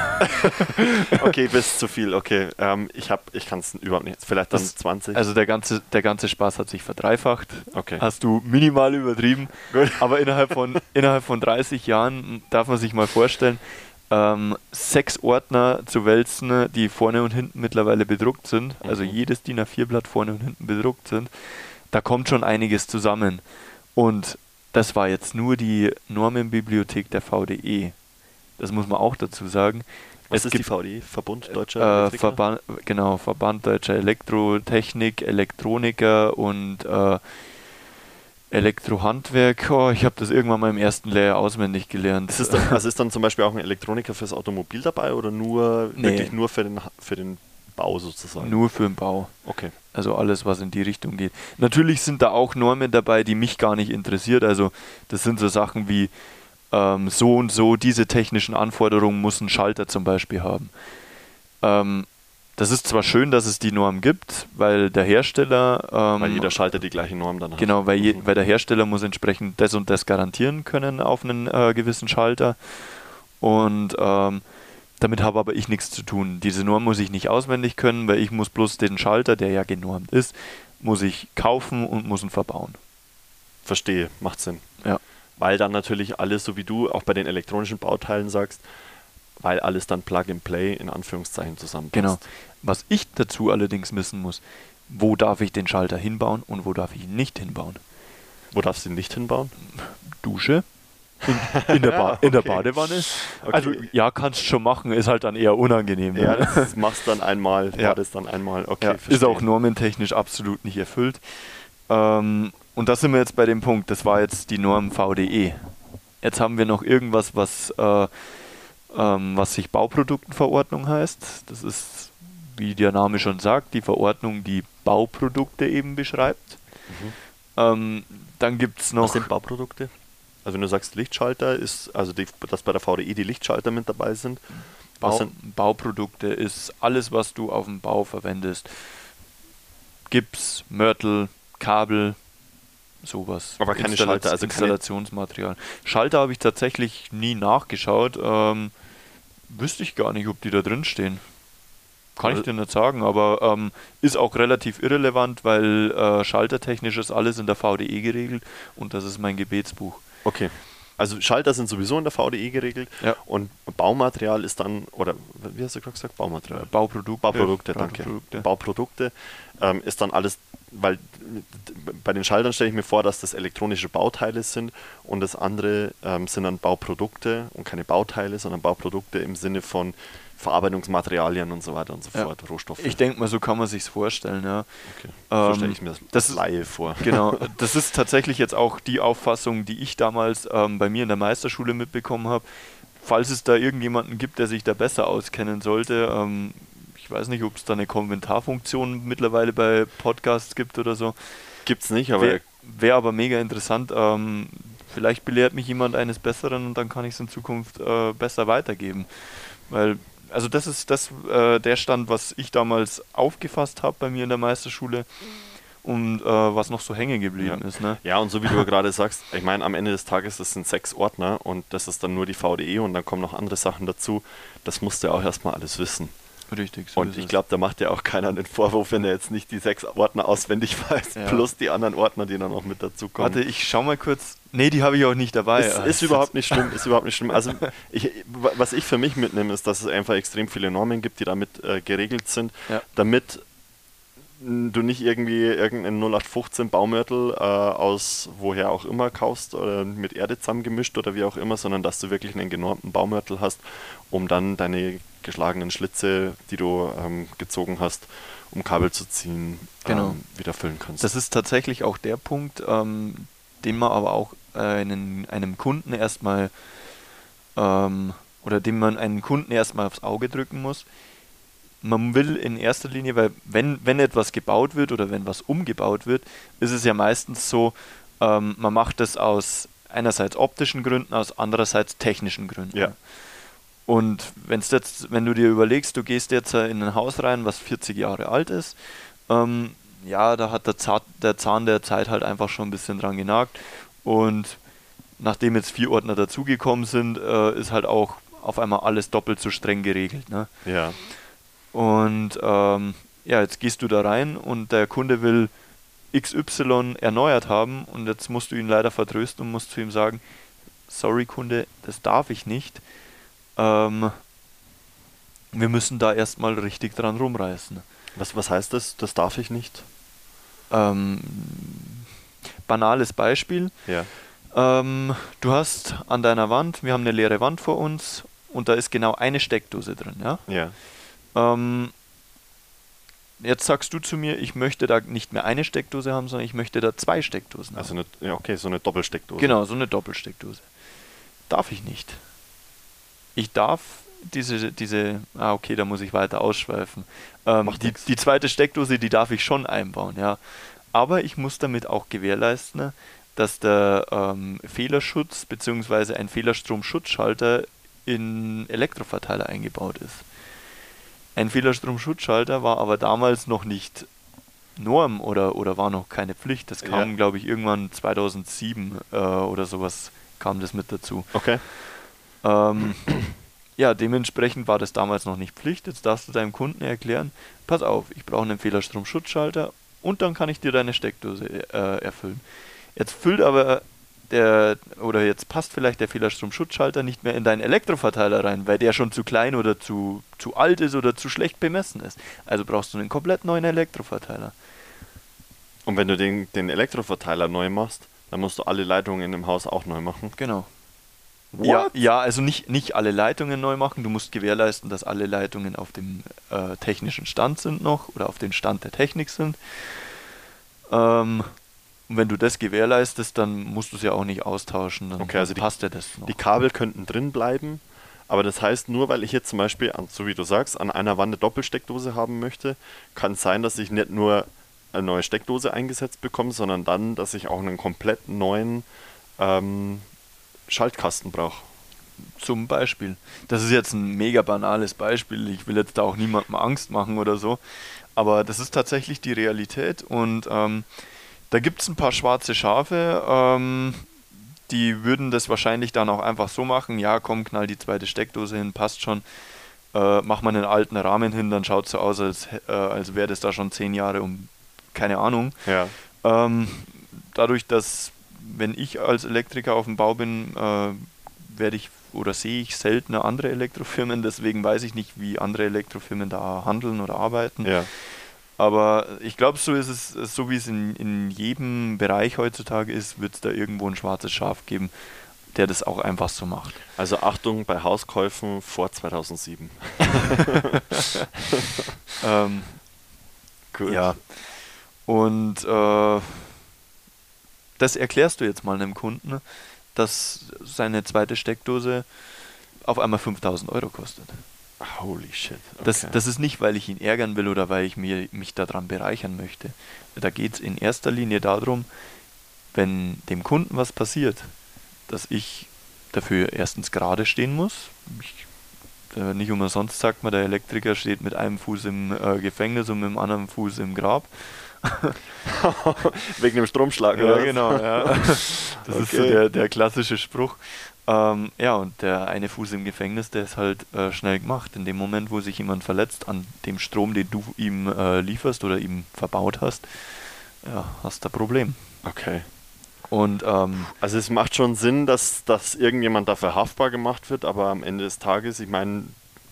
Okay, *laughs* bis zu viel, okay. Ähm, ich hab, ich kann es überhaupt nicht. Vielleicht dann Das- 20? Also der ganze, der ganze Spaß hat sich verdreifacht. okay. Hast du minimal übertrieben. Gut. Aber innerhalb von, *laughs* innerhalb von 30 Jahren darf man sich mal vorstellen, ähm, sechs Ordner zu wälzen, die vorne und hinten mittlerweile bedruckt sind, also Mhm. jedes DIN A4-Blatt vorne und hinten bedruckt sind, da kommt schon einiges zusammen. Und das war jetzt nur die Normenbibliothek der VDE. Das muss man auch dazu sagen. Was es ist gibt die VD? Verbund Deutscher äh, Elektriker? Verband, genau, Verband Deutscher Elektrotechnik, Elektroniker und äh, Elektrohandwerk. Oh, ich habe das irgendwann mal im ersten Lehrjahr auswendig gelernt. Ist dann, also ist dann zum Beispiel auch ein Elektroniker fürs Automobil dabei oder nur Nee. wirklich nur für den, für den Bau sozusagen? Nur für den Bau. Okay. Also alles, was in die Richtung geht. Natürlich sind da auch Normen dabei, die mich gar nicht interessiert. Also das sind so Sachen wie ähm, so und so, diese technischen Anforderungen muss ein Schalter zum Beispiel haben. Ähm, das ist zwar schön, dass es die Norm gibt, weil der Hersteller ähm, Weil jeder Schalter die gleiche Norm dann hat. Genau, weil, je, Mhm. weil der Hersteller muss entsprechend das und das garantieren können auf einen äh, gewissen Schalter. Und ähm, damit habe aber ich nichts zu tun. Diese Norm muss ich nicht auswendig können, weil ich muss bloß den Schalter, der ja genormt ist, muss ich kaufen und muss ihn verbauen. Verstehe, macht Sinn. Ja. Weil dann natürlich alles, so wie du auch bei den elektronischen Bauteilen sagst, weil alles dann Plug and Play in Anführungszeichen zusammenpasst. Genau. Was ich dazu allerdings wissen muss, wo darf ich den Schalter hinbauen und wo darf ich ihn nicht hinbauen? Wo darfst du ihn nicht hinbauen? Dusche? In, in, der, *laughs* ba in der Okay. Badewanne? Okay. Also ja, kannst schon machen, ist halt dann eher unangenehm. Ja, ne? das machst dann einmal, Ja. ja. das dann einmal. Okay, Ja, ist auch normentechnisch absolut nicht erfüllt. Ähm, und da sind wir jetzt bei dem Punkt, das war jetzt die Norm VDE. Jetzt haben wir noch irgendwas, was, äh, ähm, was sich Bauproduktenverordnung heißt. Das ist, wie der Name schon sagt, die Verordnung, die Bauprodukte eben beschreibt. Mhm. Ähm, dann gibt es noch. Was sind Bauprodukte? Also wenn du sagst Lichtschalter, ist also die, dass bei der VDE die Lichtschalter mit dabei sind. Was Bau, sind Bauprodukte ist alles, was du auf dem Bau verwendest. Gips, Mörtel, Kabel, sowas. Aber keine Installa- Schalter, also Installationsmaterial. Schalter habe ich tatsächlich nie nachgeschaut. Ähm, wüsste ich gar nicht, ob die da drin stehen. Kann ich dir nicht sagen, aber ähm, ist auch relativ irrelevant, weil äh, schaltertechnisch ist alles in der VDE geregelt und das ist mein Gebetsbuch. Okay. Also Schalter sind sowieso in der VDE geregelt Ja. und Baumaterial ist dann, oder wie hast du gerade gesagt, Baumaterial? Bauprodukte. Bauprodukte, danke. Bauprodukte. Bauprodukte ähm, ist dann alles, weil bei den Schaltern stelle ich mir vor, dass das elektronische Bauteile sind und das andere ähm, sind dann Bauprodukte und keine Bauteile, sondern Bauprodukte im Sinne von Verarbeitungsmaterialien und so weiter und so Ja. fort, Rohstoffe. Ich denke mal, so kann man sich's vorstellen, ja. okay. so ähm, stelle ich mir das, das Laie vor. Genau, *laughs* das ist tatsächlich jetzt auch die Auffassung, die ich damals ähm, bei mir in der Meisterschule mitbekommen habe. Falls es da irgendjemanden gibt, der sich da besser auskennen sollte, ähm, ich weiß nicht, ob es da eine Kommentarfunktion mittlerweile bei Podcasts gibt oder so. Gibt's nicht, aber Wäre wär aber mega interessant. Ähm, vielleicht belehrt mich jemand eines Besseren und dann kann ich es in Zukunft äh, besser weitergeben. Weil, also das ist das äh, der Stand, was ich damals aufgefasst habe bei mir in der Meisterschule und äh, was noch so hängen geblieben Ja. ist. Ne? Ja, und so wie du gerade sagst, ich meine, am Ende des Tages, das sind sechs Ordner und das ist dann nur die VDE und dann kommen noch andere Sachen dazu. Das musst du ja auch erstmal alles wissen. Richtig. so Und ist ich glaube, da macht ja auch keiner den Vorwurf, wenn er jetzt nicht die sechs Ordner auswendig *laughs* weiß, Ja. plus die anderen Ordner, die dann auch mit dazu kommen. Warte, ich schau mal kurz. Nee, die habe ich auch nicht dabei. ist, ist überhaupt nicht schlimm, ist überhaupt nicht schlimm. Also *laughs* ich, was ich für mich mitnehme, ist, dass es einfach extrem viele Normen gibt, die damit äh, geregelt sind, Ja. damit du nicht irgendwie irgendeinen 0815 Baumörtel äh, aus woher auch immer kaufst oder mit Erde zusammengemischt oder wie auch immer, sondern dass du wirklich einen genormten Baumörtel hast, um dann deine geschlagenen Schlitze, die du ähm, gezogen hast, um Kabel zu ziehen, Genau. ähm, wieder füllen kannst. Das ist tatsächlich auch der Punkt, ähm, den man aber auch einen, einem Kunden erstmal ähm, oder dem man einen Kunden erstmal aufs Auge drücken muss. Man will in erster Linie, weil wenn, wenn etwas gebaut wird oder wenn was umgebaut wird, ist es ja meistens so, ähm, man macht es aus einerseits optischen Gründen, aus andererseits technischen Gründen. Ja. Und wenn's jetzt, wenn du dir überlegst, du gehst jetzt äh, in ein Haus rein, was 40 Jahre alt ist, ähm, ja, da hat der, Zahn, der Zahn der Zeit halt einfach schon ein bisschen dran genagt. Und nachdem jetzt vier Ordner dazugekommen sind, äh, ist halt auch auf einmal alles doppelt so streng geregelt. Ne? ja. Und ähm, ja, jetzt gehst du da rein und der Kunde will XY erneuert haben und jetzt musst du ihn leider vertrösten und musst zu ihm sagen, sorry Kunde, das darf ich nicht. Ähm, wir müssen da erstmal richtig dran rumreißen. Was, was heißt das? Das darf ich nicht? Ähm, banales Beispiel. Ja. Ähm, du hast an deiner Wand, wir haben eine leere Wand vor uns und da ist genau eine Steckdose drin, ja? Ja. Ähm, jetzt sagst du zu mir, ich möchte da nicht mehr eine Steckdose haben, sondern ich möchte da zwei Steckdosen Also haben. eine, ja, okay, so eine Doppelsteckdose. Genau, so eine Doppelsteckdose. Darf ich nicht. Ich darf diese, diese, ah okay, da muss ich weiter ausschweifen. Ähm, die, die zweite Steckdose, die darf ich schon einbauen, ja. Aber ich muss damit auch gewährleisten, dass der ähm, Fehlerschutz bzw. ein Fehlerstromschutzschalter in Elektroverteiler eingebaut ist. Ein Fehlerstromschutzschalter war aber damals noch nicht Norm oder, oder war noch keine Pflicht. Das kam, Ja. glaube ich, irgendwann 2007 äh, oder sowas kam das mit dazu. Okay. Ähm, ja, dementsprechend war das damals noch nicht Pflicht. Jetzt darfst du deinem Kunden erklären, pass auf, ich brauche einen Fehlerstromschutzschalter und dann kann ich dir deine Steckdose äh, erfüllen. Jetzt füllt aber der, oder jetzt passt vielleicht der Fehlerstromschutzschalter nicht mehr in deinen Elektroverteiler rein, weil der schon zu klein oder zu, zu alt ist oder zu schlecht bemessen ist. Also brauchst du einen komplett neuen Elektroverteiler. Und wenn du den, den Elektroverteiler neu machst, dann musst du alle Leitungen in dem Haus auch neu machen. Genau. What? Ja, ja, also nicht, nicht alle Leitungen neu machen. Du musst gewährleisten, dass alle Leitungen auf dem äh, technischen Stand sind noch oder auf dem Stand der Technik sind. Ähm, und wenn du das gewährleistest, dann musst du es ja auch nicht austauschen. Dann, Okay, also die- passt ja das noch. Die Kabel könnten drin bleiben, aber das heißt, nur weil ich jetzt zum Beispiel, an, so wie du sagst, an einer Wand eine Doppelsteckdose haben möchte, kann es sein, dass ich nicht nur eine neue Steckdose eingesetzt bekomme, sondern dann, dass ich auch einen komplett neuen ähm, Schaltkasten brauche. Zum Beispiel. Das ist jetzt ein mega banales Beispiel. Ich will jetzt da auch niemandem Angst machen oder so. Aber das ist tatsächlich die Realität. Und ähm, da gibt es ein paar schwarze Schafe, ähm, die würden das wahrscheinlich dann auch einfach so machen. Ja, komm, knall die zweite Steckdose hin, passt schon. äh, mach mal einen alten Rahmen hin, dann schaut es so aus, als, äh, als wäre das da schon zehn Jahre um, keine Ahnung. Ja. Ähm, dadurch, dass, wenn ich als Elektriker auf dem Bau bin, äh, werde ich oder sehe ich seltener andere Elektrofirmen, deswegen weiß ich nicht, wie andere Elektrofirmen da handeln oder arbeiten. Ja. Aber ich glaube, so ist es, so wie es in, in jedem Bereich heutzutage ist, wird es da irgendwo ein schwarzes Schaf geben, der das auch einfach so macht. Also Achtung bei Hauskäufen vor 2007. *laughs* ähm, Gut. Ja. Und äh, das erklärst du jetzt mal einem Kunden, dass seine zweite Steckdose auf einmal 5000 Euro kostet. Holy shit. Okay. Das, das ist nicht, weil ich ihn ärgern will oder weil ich mir, mich daran bereichern möchte. Da geht es in erster Linie darum, wenn dem Kunden was passiert, dass ich dafür erstens gerade stehen muss. Ich, äh, nicht umsonst sagt man, der Elektriker steht mit einem Fuß im äh, Gefängnis und mit dem anderen Fuß im Grab. *laughs* Wegen dem Stromschlag, ja, oder? genau. Ja. *laughs* Das okay. ist so der, der klassische Spruch. Ähm, ja, und der eine Fuß im Gefängnis, der ist halt äh, schnell gemacht. In dem Moment, wo sich jemand verletzt an dem Strom, den du ihm äh, lieferst oder ihm verbaut hast, ja, hast du ein Problem. Okay. Und ähm, also es macht schon Sinn, dass, dass irgendjemand dafür haftbar gemacht wird, aber am Ende des Tages, ich meine,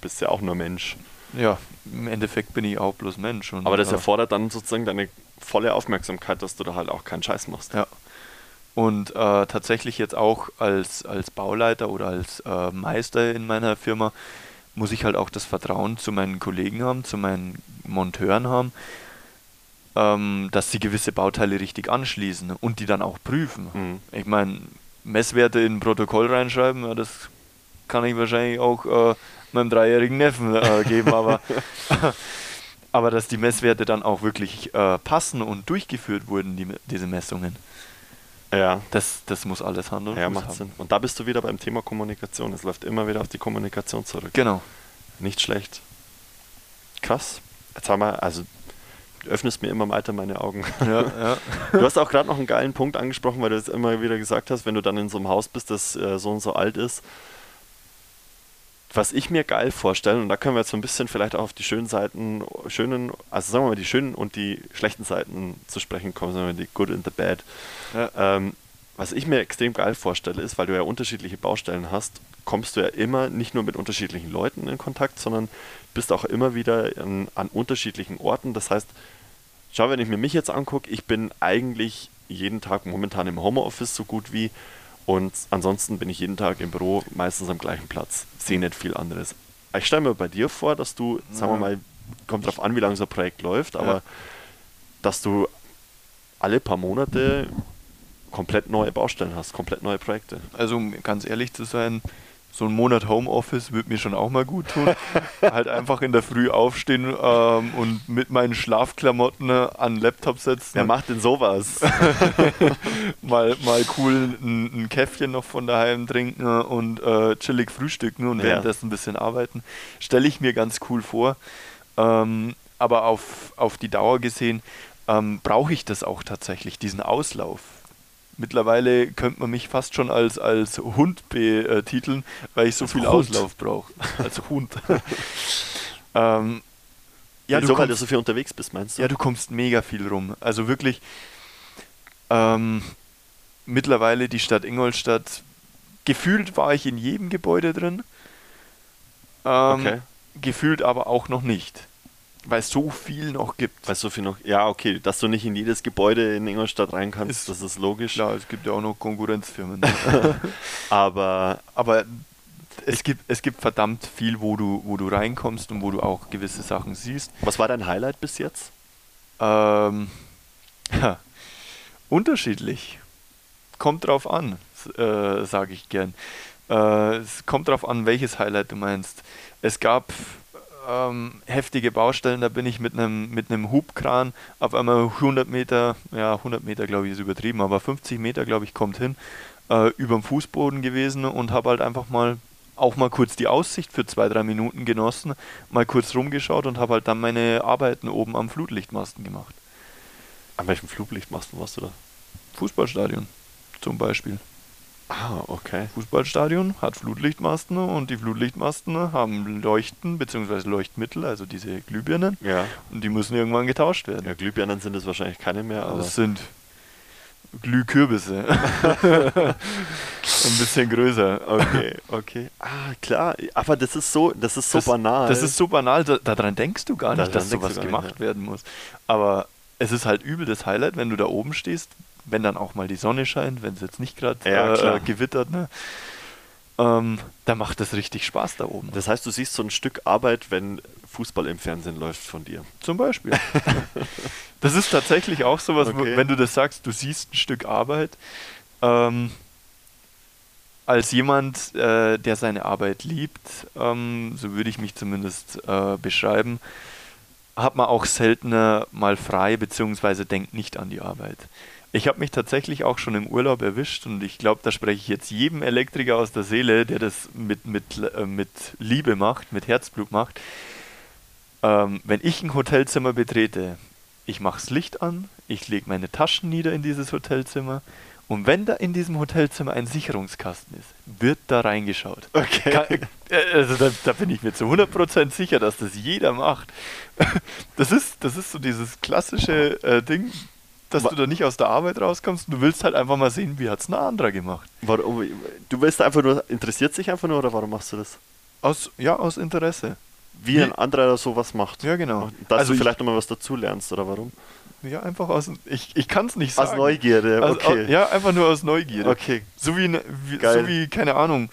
bist ja auch nur Mensch. Ja, im Endeffekt bin ich auch bloß Mensch. Und, aber das äh, erfordert dann sozusagen deine volle Aufmerksamkeit, dass du da halt auch keinen Scheiß machst. Ja. Und äh, tatsächlich jetzt auch als, als Bauleiter oder als äh, Meister in meiner Firma muss ich halt auch das Vertrauen zu meinen Kollegen haben, zu meinen Monteuren haben, ähm, dass sie gewisse Bauteile richtig anschließen und die dann auch prüfen. Mhm. Ich meine, Messwerte in ein Protokoll reinschreiben, ja, das kann ich wahrscheinlich auch äh, meinem dreijährigen Neffen äh, geben, aber, *laughs* aber dass die Messwerte dann auch wirklich äh, passen und durchgeführt wurden, die, diese Messungen. Ja. Das, das muss alles Hand und ja, macht haben. Sinn. Und da bist du wieder beim Thema Kommunikation. Es läuft immer wieder auf die Kommunikation zurück. Genau. Nicht schlecht. Krass. Jetzt haben wir, also du öffnest mir immer weiter meine Augen. Ja, ja. *laughs* Du hast auch gerade noch einen geilen Punkt angesprochen, weil du jetzt immer wieder gesagt hast, wenn du dann in so einem Haus bist, das äh, so und so alt ist. Was ich mir geil vorstelle, und da können wir jetzt so ein bisschen vielleicht auch auf die schönen Seiten, schönen, also sagen wir mal die schönen und die schlechten Seiten zu sprechen kommen, sagen wir mal die good and the bad. Ja. Ähm, was ich mir extrem geil vorstelle, ist, weil du ja unterschiedliche Baustellen hast, kommst du ja immer nicht nur mit unterschiedlichen Leuten in Kontakt, sondern bist auch immer wieder an, an unterschiedlichen Orten. Das heißt, schau, wenn ich mir mich jetzt angucke, ich bin eigentlich jeden Tag momentan im Homeoffice so gut wie und ansonsten bin ich jeden Tag im Büro meistens am gleichen Platz. Sehe nicht viel anderes. Ich stelle mir bei dir vor, dass du, sagen wir Ja. mal, kommt drauf an, wie lange so ein Projekt läuft, aber Ja. dass du alle paar Monate komplett neue Baustellen hast, komplett neue Projekte. Also um ganz ehrlich zu sein, so ein Monat Homeoffice würde mir schon auch mal gut tun. *laughs* halt einfach in der Früh aufstehen ähm, und mit meinen Schlafklamotten äh, an den Laptop setzen. Wer macht denn sowas? *laughs* mal, mal cool ein, ein Käffchen noch von daheim trinken und äh, chillig frühstücken und Ja. währenddessen ein bisschen arbeiten. Stelle ich mir ganz cool vor. Ähm, aber auf, auf die Dauer gesehen ähm, brauche ich das auch tatsächlich, diesen Auslauf. Mittlerweile könnte man mich fast schon als, als Hund betiteln, weil ich so Als viel Hund? Auslauf brauche. *laughs* Als Hund. *laughs* ähm, ja, du so, weil du kommst- so viel unterwegs bist, meinst du? ja, du kommst mega viel rum. Also wirklich, ähm, mittlerweile die Stadt Ingolstadt, gefühlt war ich in jedem Gebäude drin. Ähm, Okay. Gefühlt aber auch noch nicht. Weil es so viel noch gibt. Weil so viel noch. Ja, okay, dass du nicht in jedes Gebäude in Ingolstadt rein kannst, Ist- das ist logisch. Klar, es gibt ja auch noch Konkurrenzfirmen. *laughs* Aber aber es gibt, es gibt verdammt viel, wo du, wo du reinkommst und wo du auch gewisse Sachen siehst. was war dein Highlight bis jetzt? Ähm, ja, unterschiedlich. Kommt drauf an, äh, sage ich gern. Äh, es kommt drauf an, welches Highlight du meinst. Es gab ähm, heftige Baustellen, da bin ich mit einem mit einem Hubkran auf einmal 100 Meter, ja 100 Meter glaube ich ist übertrieben, aber 50 Meter glaube ich kommt hin, äh, über dem Fußboden gewesen und habe halt einfach mal auch mal kurz die Aussicht für zwei, drei Minuten genossen, mal kurz rumgeschaut und habe halt dann meine Arbeiten oben am Flutlichtmasten gemacht. An welchem Fluglichtmasten warst du da? Fußballstadion zum Beispiel. Ah, okay. Fußballstadion hat Flutlichtmasten und die Flutlichtmasten haben Leuchten bzw. Leuchtmittel, also diese Glühbirnen, Ja. und die müssen irgendwann getauscht werden. Ja, Glühbirnen sind es wahrscheinlich keine mehr, aber. das sind Glühkürbisse. *laughs* Ein bisschen größer. Okay, okay. Ah, klar. Aber das ist so, das ist so das, banal. Das ist so banal, da, daran denkst du gar nicht, Daran dass sowas gar nicht, gemacht ja. werden muss. Aber es ist halt übel das Highlight, wenn du da oben stehst, wenn dann auch mal die Sonne scheint, wenn es jetzt nicht gerade Ja, äh, gewittert, ne? ähm, da macht es richtig Spaß da oben. das heißt, du siehst so ein Stück Arbeit, wenn Fußball im Fernsehen läuft von dir. Zum Beispiel. *laughs* das ist tatsächlich auch sowas, Okay. wenn du das sagst, du siehst ein Stück Arbeit. Ähm, als jemand, äh, der seine Arbeit liebt, ähm, so würde ich mich zumindest äh, beschreiben, hat man auch seltener mal frei, beziehungsweise denkt nicht an die Arbeit. Ich habe mich tatsächlich auch schon im Urlaub erwischt und ich glaube, da spreche ich jetzt jedem Elektriker aus der Seele, der das mit, mit, äh, mit Liebe macht, mit Herzblut macht. Ähm, wenn ich ein Hotelzimmer betrete, ich mache das Licht an, ich lege meine Taschen nieder in dieses Hotelzimmer und wenn da in diesem Hotelzimmer ein Sicherungskasten ist, wird da reingeschaut. Okay. Ka- äh, Also da, da bin ich mir zu 100% sicher, dass das jeder macht. *laughs* Das ist, das ist so dieses klassische äh, Ding, dass du da nicht aus der Arbeit rauskommst. Du willst halt einfach mal sehen, wie hat es ein anderer gemacht. Warum, du willst einfach nur, interessiert sich einfach nur oder warum machst du das? Aus, ja, aus Interesse. Wie, Wie- ein anderer sowas macht. Ja, genau. Dass Also du ich- vielleicht nochmal was dazu lernst oder warum? Ja, einfach aus. Ich, ich kann es nicht sagen. Aus Neugierde, okay. au- ja, einfach nur aus Neugierde. Okay. So wie, ne- wie, so wie, keine Ahnung,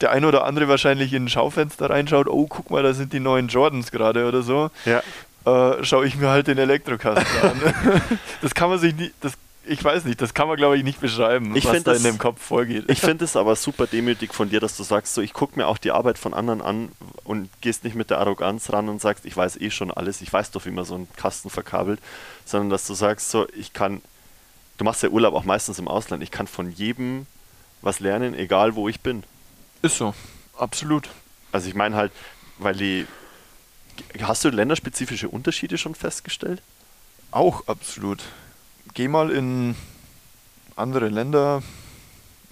der ein oder andere wahrscheinlich in ein Schaufenster reinschaut, oh, guck mal, da sind die neuen Jordans gerade oder so. Ja. Äh, schaue ich mir halt den Elektrokasten an. *laughs* das kann man sich nicht, das, ich weiß nicht, das kann man glaube ich nicht beschreiben, Ich was da das- in dem Kopf vorgeht. Ich finde es aber super demütig von dir, dass du sagst, so ich gucke mir auch die Arbeit von anderen an und gehst nicht mit der Arroganz ran und sagst, ich weiß eh schon alles, ich weiß doch, wie man so einen Kasten verkabelt, sondern dass du sagst, so ich kann, du machst ja Urlaub auch meistens im Ausland, ich kann von jedem was lernen, egal wo ich bin. ist so, absolut. Also ich meine halt, weil die, hast du länderspezifische Unterschiede schon festgestellt? Auch absolut. Geh mal in andere Länder,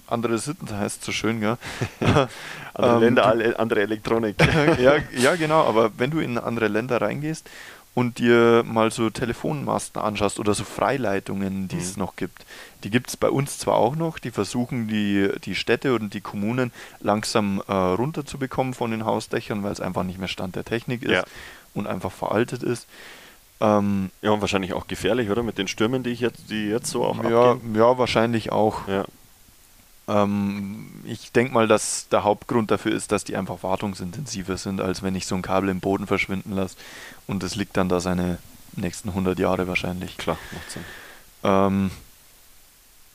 andere Sitten heißt so schön, gell? *laughs* Andere *laughs* Ähm, Länder, andere Elektronik. *laughs* ja, ja, genau, aber wenn du in andere Länder reingehst und dir mal so Telefonmasten anschaust oder so Freileitungen, die es Mhm. noch gibt, die gibt es bei uns zwar auch noch, die versuchen die, die Städte und die Kommunen langsam äh, runterzubekommen von den Hausdächern, weil es einfach nicht mehr Stand der Technik ist Ja. und einfach veraltet ist. Ähm, Ja, und wahrscheinlich auch gefährlich, oder? Mit den Stürmen, die ich jetzt, die jetzt so auch ja, abgehen. ja, wahrscheinlich auch. Ja. Ähm, ich denke mal, dass der Hauptgrund dafür ist, dass die einfach wartungsintensiver sind, als wenn ich so ein Kabel im Boden verschwinden lasse. Und das liegt dann da seine nächsten 100 Jahre wahrscheinlich. Klar, macht Sinn. Ähm,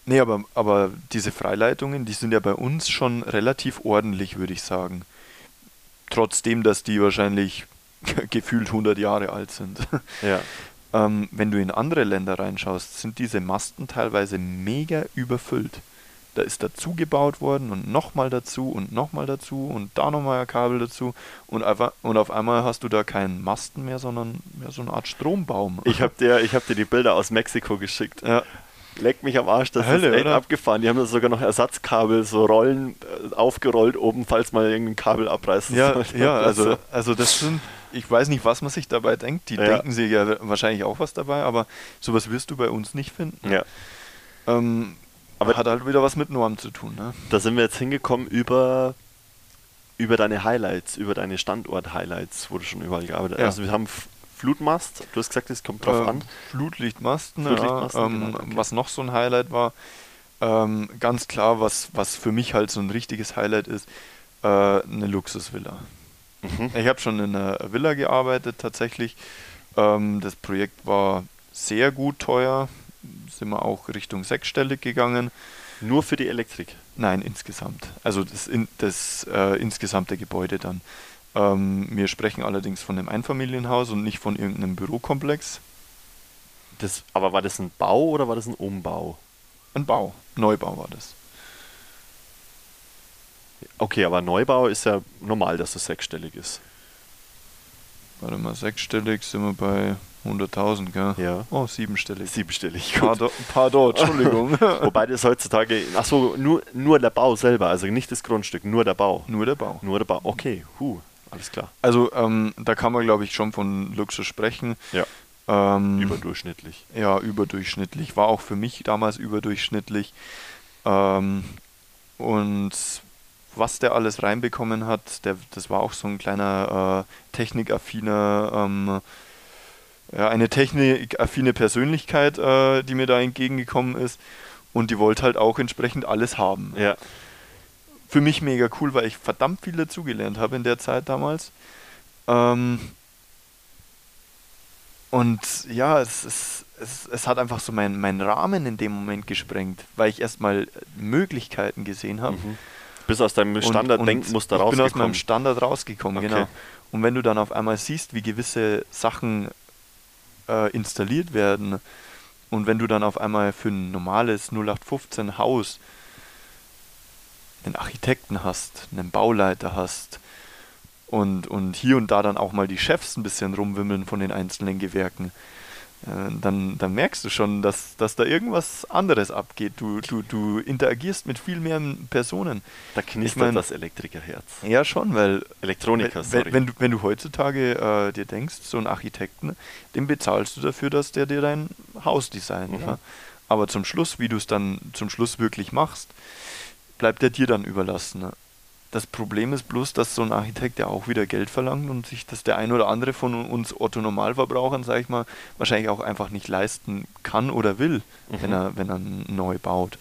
nee, aber, aber diese Freileitungen, die sind ja bei uns schon relativ ordentlich, würde ich sagen. Trotzdem, dass die wahrscheinlich *laughs* gefühlt 100 Jahre alt sind. *laughs* Ja. Ähm, wenn du in andere Länder reinschaust, sind diese Masten teilweise mega überfüllt. Da ist dazu gebaut worden und nochmal dazu und nochmal dazu und da nochmal ein Kabel dazu und, einfach, und auf einmal hast du da keinen Masten mehr, sondern mehr so eine Art Strombaum. Ich habe dir, ich hab dir die Bilder aus Mexiko geschickt. ja, Leck mich am Arsch, das Hölle, ist echt oder? abgefahren. Die haben da sogar noch Ersatzkabel, so Rollen äh, aufgerollt oben, falls mal irgendein Kabel abreißen ja, sollte. ja also, *laughs* Also, also das sind, ich weiß nicht, was man sich dabei denkt. Die Ja. denken sich ja wahrscheinlich auch was dabei, aber sowas wirst du bei uns nicht finden. ja. Ähm, Aber- hat halt wieder was mit Norm zu tun. Ne? Da sind wir jetzt hingekommen über, über deine Highlights, über deine Standort-Highlights, wo du schon überall gearbeitet hast. Ja. Also wir haben Flutmast, du hast gesagt, es kommt drauf Ähm, an. Flutlichtmasten, Flutlichtmasten, ja, ähm, genau, okay. was noch so ein Highlight war. Ähm, ganz klar, was, was für mich halt so ein richtiges Highlight ist, äh, eine Luxusvilla. Mhm. Ich habe schon in einer Villa gearbeitet tatsächlich. Ähm, das Projekt war sehr gut teuer, sind wir auch Richtung sechsstellig gegangen. Nur für die Elektrik. Nein, insgesamt. Also das, in, das äh, insgesamte Gebäude dann. Ähm, wir sprechen allerdings von einem Einfamilienhaus und nicht von irgendeinem Bürokomplex. Das, aber war das ein Bau oder war das ein Umbau? Ein Bau, Neubau war das. Okay, aber Neubau ist ja normal, dass es sechsstellig ist. Warte mal, sechsstellig sind wir bei 100.000, gell? Ja. Oh, siebenstellig. Siebenstellig. Pardon, pardon *laughs* Entschuldigung. Wobei das heutzutage, achso, nur, nur der Bau selber, also nicht das Grundstück, nur der Bau. Nur der Bau. Nur der Bau. Okay, huh, alles klar. Also ähm, da kann man, glaube ich, schon von Luxus sprechen. Ja. Ähm, Überdurchschnittlich. Ja, überdurchschnittlich. War auch für mich damals überdurchschnittlich. Ähm, und was der alles reinbekommen hat, der, das war auch so ein kleiner äh, technikaffiner, ähm, ja, eine technikaffine Persönlichkeit, äh, die mir da entgegengekommen ist. Und die wollte halt auch entsprechend alles haben. Ja. Für mich mega cool, weil ich verdammt viel dazugelernt habe in der Zeit damals. Ähm, und ja, es, es, es, es hat einfach so meinen mein Rahmen in dem Moment gesprengt, weil ich erstmal Möglichkeiten gesehen habe. Mhm. Bis aus deinem Standard-Denkmuster Ich bin aus meinem rausgekommen. Standard rausgekommen, Okay. genau. Und wenn du dann auf einmal siehst, wie gewisse Sachen äh, installiert werden. Und wenn du dann auf einmal für ein normales 0815 Haus einen Architekten hast, einen Bauleiter hast und, und hier und da dann auch mal die Chefs ein bisschen rumwimmeln von den einzelnen Gewerken, dann, dann merkst du schon, dass, dass da irgendwas anderes abgeht. Du, du, du interagierst mit viel mehr Personen. Da knistert Ich mein- das Elektrikerherz. Ja, schon, weil Elektroniker, wenn, sorry. wenn, wenn, du, wenn du heutzutage äh, dir denkst, so einen Architekten, den bezahlst du dafür, dass der dir dein Haus designt. Mhm. Ja? Aber zum Schluss, wie du es dann zum Schluss wirklich machst, bleibt er dir dann überlassen. Ne? Das Problem ist bloß, dass so ein Architekt ja auch wieder Geld verlangt und sich das der ein oder andere von uns Otto-Normalverbrauchern, sag ich mal, wahrscheinlich auch einfach nicht leisten kann oder will, Mhm. wenn, er, wenn er neu baut.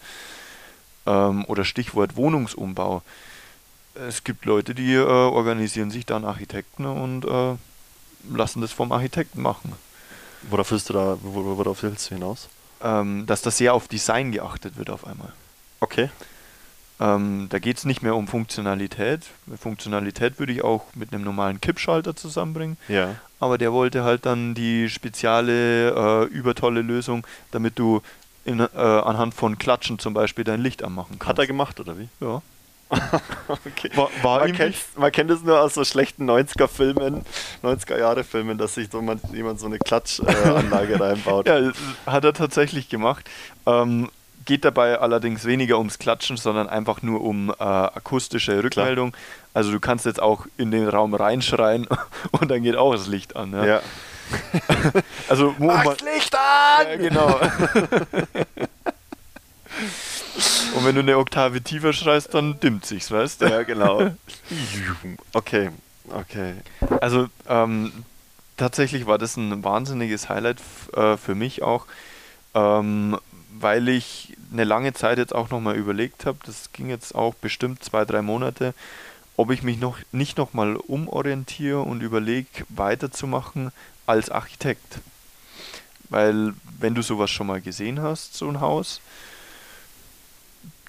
Ähm, oder Stichwort Wohnungsumbau. Es gibt Leute, die äh, organisieren sich dann Architekten und äh, lassen das vom Architekten machen. Worauf willst du da, wor- worauf willst du hinaus? Ähm, dass da sehr auf Design geachtet wird auf einmal. Okay. Ähm, da geht es nicht mehr um Funktionalität. Funktionalität würde ich auch mit einem normalen Kippschalter zusammenbringen. Ja. Aber der wollte halt dann die spezielle, äh, übertolle Lösung, damit du in, äh, anhand von Klatschen zum Beispiel dein Licht anmachen kannst. Hat er gemacht, oder wie? ja. *laughs* Okay. War, war Man kennt, man kennt es nur aus so schlechten 90er-Filmen, 90er-Jahre-Filmen, dass sich so man, jemand so eine Klatschanlage *laughs* reinbaut. Ja, hat er tatsächlich gemacht. Ähm, geht dabei allerdings weniger ums Klatschen, sondern einfach nur um äh, akustische Rückmeldung. Also du kannst jetzt auch in den Raum reinschreien *laughs* und dann geht auch das Licht an. Ja? Ja. *laughs* Also um mal- Licht an! ja, genau. *laughs* und wenn du eine Oktave tiefer schreist, dann dimmt sich's, weißt du? Ja, genau. Okay, okay. Also ähm, tatsächlich war das ein wahnsinniges Highlight äh, für mich auch, ähm, weil ich eine lange Zeit jetzt auch nochmal überlegt habe, das ging jetzt auch bestimmt zwei, drei Monate, ob ich mich noch nicht nochmal umorientiere und überlege, weiterzumachen als Architekt. Weil wenn du sowas schon mal gesehen hast, so ein Haus,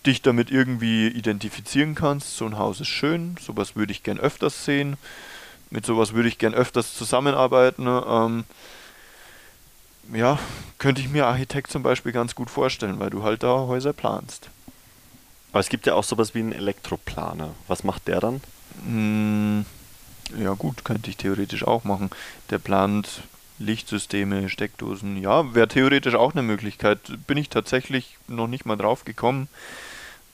dich damit irgendwie identifizieren kannst, so ein Haus ist schön, sowas würde ich gern öfters sehen, mit sowas würde ich gern öfters zusammenarbeiten. Ähm, ja, könnte ich mir Architekt zum Beispiel ganz gut vorstellen, weil du halt da Häuser planst. Aber es gibt ja auch sowas wie einen Elektroplaner. Was macht der dann? Mm, ja gut, könnte ich theoretisch auch machen. Der plant Lichtsysteme, Steckdosen. Ja, wäre theoretisch auch eine Möglichkeit. Bin ich tatsächlich noch nicht mal drauf gekommen.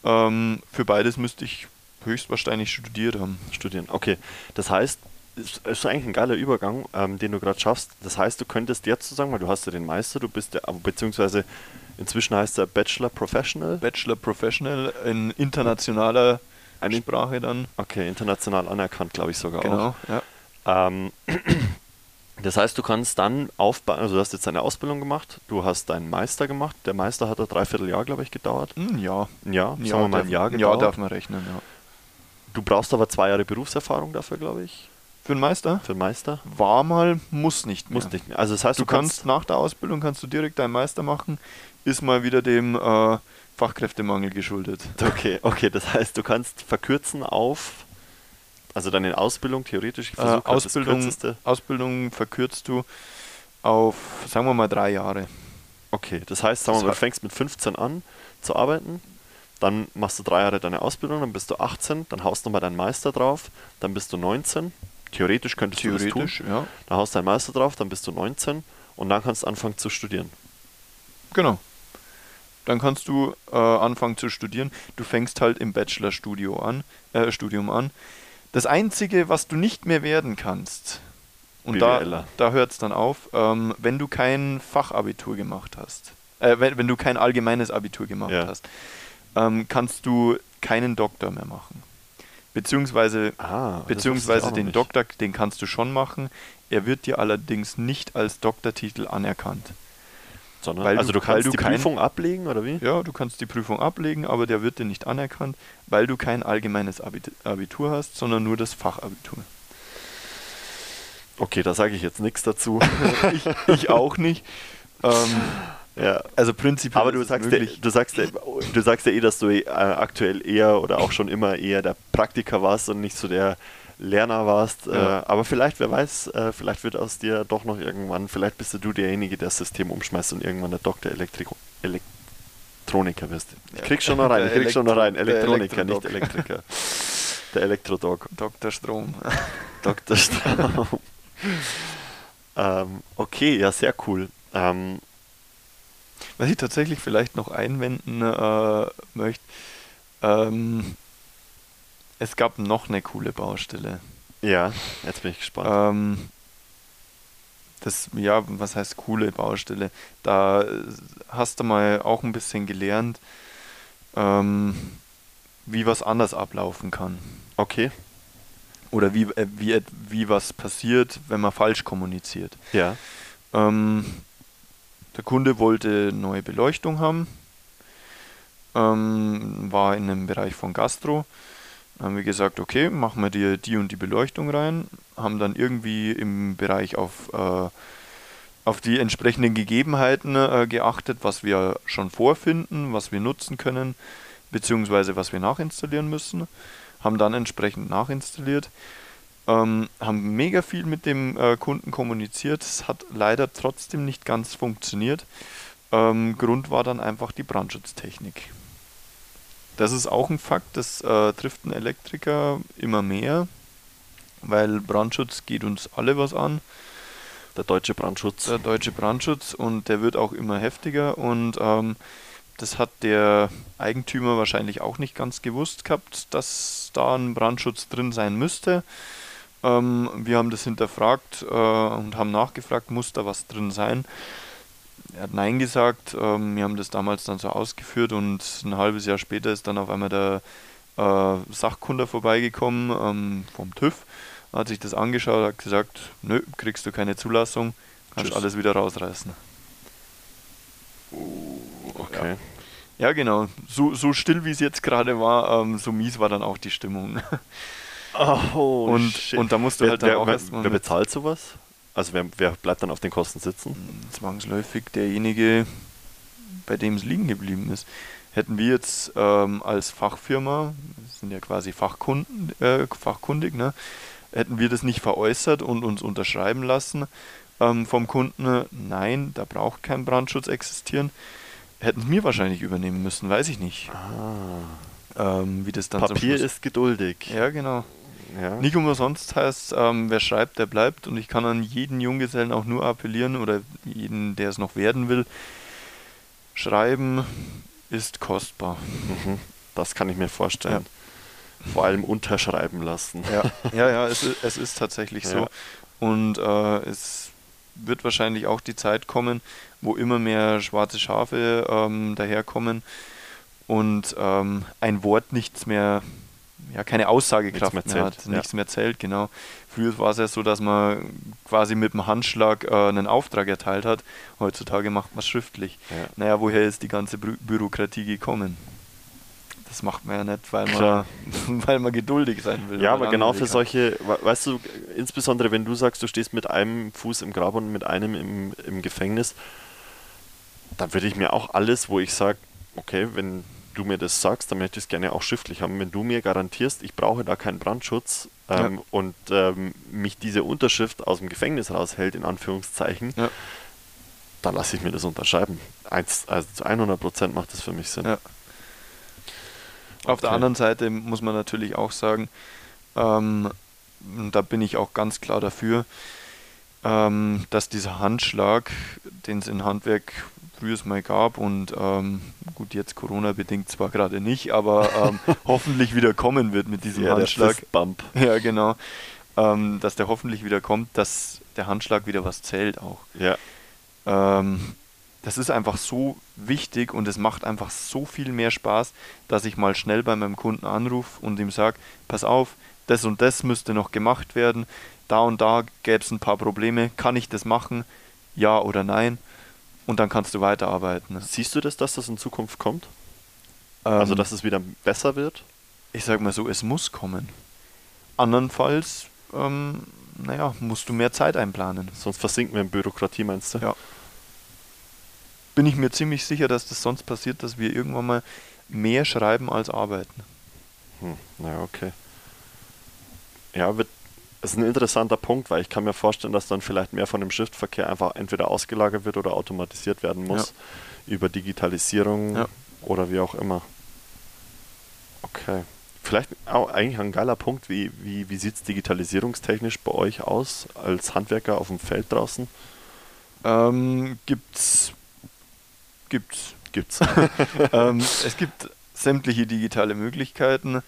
Ähm, für beides müsste ich höchstwahrscheinlich studiert haben. Studieren. Okay. Das heißt, es ist eigentlich ein geiler Übergang, ähm, den du gerade schaffst. Das heißt, du könntest jetzt sagen, weil du hast ja den Meister, du bist der, beziehungsweise inzwischen heißt er Bachelor Professional. Bachelor Professional in internationaler Eine- Sprache dann. Okay, international anerkannt, glaube ich sogar Genau, ja. auch. Ähm, *clears throat* das heißt, du kannst dann aufbauen, also du hast jetzt deine Ausbildung gemacht, du hast deinen Meister gemacht. Der Meister hat ein Dreivierteljahr, glaube ich, gedauert. Hm, ja. Ein Jahr, Ja, sagen wir mal ein Jahr ja, gedauert. darf man rechnen, ja. Du brauchst aber zwei Jahre Berufserfahrung dafür, glaube ich, Für einen Meister? für den Meister. War mal, muss nicht mehr. Muss nicht mehr. Also das heißt, Du kannst nach der Ausbildung kannst du direkt deinen Meister machen, ist mal wieder dem äh, Fachkräftemangel geschuldet. Okay, okay, das heißt, du kannst verkürzen auf, also deine Ausbildung theoretisch, ich Äh, Ausbildung. Ausbildung verkürzt du auf, sagen wir mal, drei Jahre. Okay, das heißt, sagen wir mal, du fängst mit 15 an zu arbeiten, dann machst du drei Jahre deine Ausbildung, dann bist du 18, dann haust du mal deinen Meister drauf, dann bist du 19. Theoretisch könntest du das Theoretisch, tun. ja. Dann haust du deinen Meister drauf, dann bist du 19 Und dann kannst du anfangen zu studieren. Genau. Dann kannst du äh, anfangen zu studieren. Du fängst halt im Bachelorstudio an, äh, Studium an. Das Einzige, was du nicht mehr werden kannst, und da, BWLer. da hört es dann auf, ähm, wenn du kein Fachabitur gemacht hast, äh, wenn, wenn du kein allgemeines Abitur gemacht Ja. hast, ähm, kannst du keinen Doktor mehr machen. Beziehungsweise, Ah, beziehungsweise den Doktor, den kannst du schon machen. Er wird dir allerdings nicht als Doktortitel anerkannt. Sondern, weil also du- du kannst du die kein- Prüfung ablegen, oder wie? Ja, du kannst die Prüfung ablegen, aber der wird dir nicht anerkannt, weil du kein allgemeines Abit- Abitur hast, sondern nur das Fachabitur. Okay, da sage ich jetzt nichts dazu. *laughs* ich, ich auch nicht. Ähm, ja. also prinzipiell. Aber du sagst, ja, du, sagst ja, du sagst ja eh, dass du äh, aktuell eher oder auch schon immer eher der Praktiker warst und nicht so der Lerner warst. Ja. Äh, aber vielleicht, wer weiß, äh, vielleicht wird aus dir doch noch irgendwann, vielleicht bist du derjenige, der das System umschmeißt und irgendwann der Doktor Elektrik Elektroniker wirst. Ich krieg schon noch rein, ich krieg schon noch rein. Elektroniker, nicht. Elektriker. *laughs* Der Elektrodog. Dr. Strom. *laughs* Dr. Straum. *laughs* ähm, okay, ja, sehr cool. Ähm, Was ich tatsächlich vielleicht noch einwenden äh, möchte, ähm, es gab noch eine coole Baustelle. ja, jetzt bin ich gespannt. Ähm, das, ja, was heißt coole Baustelle? Da äh, hast du mal auch ein bisschen gelernt, ähm, wie was anders ablaufen kann. Okay, Oder wie, äh, wie, et- wie was passiert, wenn man falsch kommuniziert. ja. Ähm, der Kunde wollte neue Beleuchtung haben, ähm, war in einem Bereich von Gastro. Haben wir gesagt, okay, machen wir dir die und die Beleuchtung rein, haben dann irgendwie im Bereich auf, äh, auf die entsprechenden Gegebenheiten äh, geachtet, was wir schon vorfinden, was wir nutzen können, beziehungsweise was wir nachinstallieren müssen, haben dann entsprechend nachinstalliert. Ähm, haben mega viel mit dem äh, Kunden kommuniziert. Es hat leider trotzdem nicht ganz funktioniert. Ähm, Grund war dann einfach die Brandschutztechnik. Das ist auch ein Fakt, das äh, trifft einen Elektriker immer mehr, weil Brandschutz geht uns alle was an, Der deutsche Brandschutz. der deutsche Brandschutz, und der wird auch immer heftiger und ähm, das hat der Eigentümer wahrscheinlich auch nicht ganz gewusst gehabt, dass da ein Brandschutz drin sein müsste. Ähm, wir haben das hinterfragt äh, und haben nachgefragt, muss da was drin sein? Er hat Nein gesagt. Ähm, wir haben das damals dann so ausgeführt und ein halbes Jahr später ist dann auf einmal der äh, Sachkunde vorbeigekommen ähm, vom TÜV, hat sich das angeschaut, hat gesagt, nö, kriegst du keine Zulassung, kannst Tschüss. alles wieder rausreißen. Okay. Ja, genau. So, so still wie es jetzt gerade war, ähm, so mies war dann auch die Stimmung. *laughs* Oh, und, shit. und da musst du wer, halt dann wer, auch erstmal wer bezahlt sowas? Also wer, wer bleibt dann auf den Kosten sitzen? zwangsläufig derjenige, bei dem es liegen geblieben ist. Hätten wir jetzt ähm, als Fachfirma, wir sind ja quasi Fachkunden, äh, fachkundig, ne, hätten wir das nicht veräußert und uns unterschreiben lassen ähm, vom Kunden, nein, da braucht kein Brandschutz existieren, hätten es mir wahrscheinlich übernehmen müssen, weiß ich nicht, Ah. ähm, wie das dann Papier ist geduldig. Ja, genau. Ja. Nicht umsonst heißt, ähm, wer schreibt, der bleibt. Und ich kann an jeden Junggesellen auch nur appellieren oder jeden, der es noch werden will. Schreiben ist kostbar. Mhm. Das kann ich mir vorstellen. Vor allem unterschreiben lassen. Ja, ja, ja es, *laughs* ist, es ist tatsächlich Ja. so. Und äh, es wird wahrscheinlich auch die Zeit kommen, wo immer mehr schwarze Schafe ähm, daherkommen und ähm, ein Wort nichts mehr, ja, keine Aussagekraft Nichts mehr, mehr hat, zählt, ja. nichts mehr zählt, genau. Früher war es ja so, dass man quasi mit dem Handschlag äh, einen Auftrag erteilt hat. Heutzutage macht man es schriftlich. Ja. Naja, woher ist die ganze Bü Bürokratie gekommen? Das macht man ja nicht, weil man, *laughs* weil man geduldig sein will. Ja, aber genau für solche, we- weißt du, insbesondere wenn du sagst, du stehst mit einem Fuß im Grab und mit einem im, im Gefängnis, dann würde ich mir auch alles, wo ich sage, okay, wenn du mir das sagst, dann möchte ich es gerne auch schriftlich haben. Wenn du mir garantierst, ich brauche da keinen Brandschutz ähm, Ja. und ähm, mich diese Unterschrift aus dem Gefängnis raushält, in Anführungszeichen, Ja. dann lasse ich mir das unterschreiben. Eins, also zu 100 Prozent macht das für mich Sinn. Ja. Auf der Okay. anderen Seite muss man natürlich auch sagen, ähm, da bin ich auch ganz klar dafür, ähm, dass dieser Handschlag, den es in Handwerk früher mal gab und ähm, gut, jetzt Corona-bedingt zwar gerade nicht, aber ähm, *laughs* hoffentlich wieder kommen wird mit diesem Ja, Handschlag. Fistbump. *laughs* Ja, genau. Ähm, dass der hoffentlich wieder kommt, dass der Handschlag wieder was zählt auch. Ja, Ähm, das ist einfach so wichtig und es macht einfach so viel mehr Spaß, dass ich mal schnell bei meinem Kunden anrufe und ihm sage, pass auf, das und das müsste noch gemacht werden, da und da gäbe es ein paar Probleme, kann ich das machen, ja oder nein? Und dann kannst du weiterarbeiten. siehst du das, dass das in Zukunft kommt? Also, Ähm, dass es wieder besser wird? ich sag mal so, es muss kommen. Andernfalls, ähm, naja, musst du mehr Zeit einplanen. Sonst versinken wir in Bürokratie, meinst du? Ja. Bin ich mir ziemlich sicher, dass das sonst passiert, dass wir irgendwann mal mehr schreiben als arbeiten. Hm, naja, okay. Ja, wird, ist ein interessanter Punkt, weil ich kann mir vorstellen, dass dann vielleicht mehr von dem Schriftverkehr einfach entweder ausgelagert wird oder automatisiert werden muss. Über Digitalisierung Ja. oder wie auch immer. Okay. Vielleicht auch eigentlich ein geiler Punkt, wie, wie, wie sieht es digitalisierungstechnisch bei euch aus, als Handwerker auf dem Feld draußen? Ähm, gibt's, gibt's. Gibt's. *laughs* ähm, es gibt sämtliche digitale Möglichkeiten,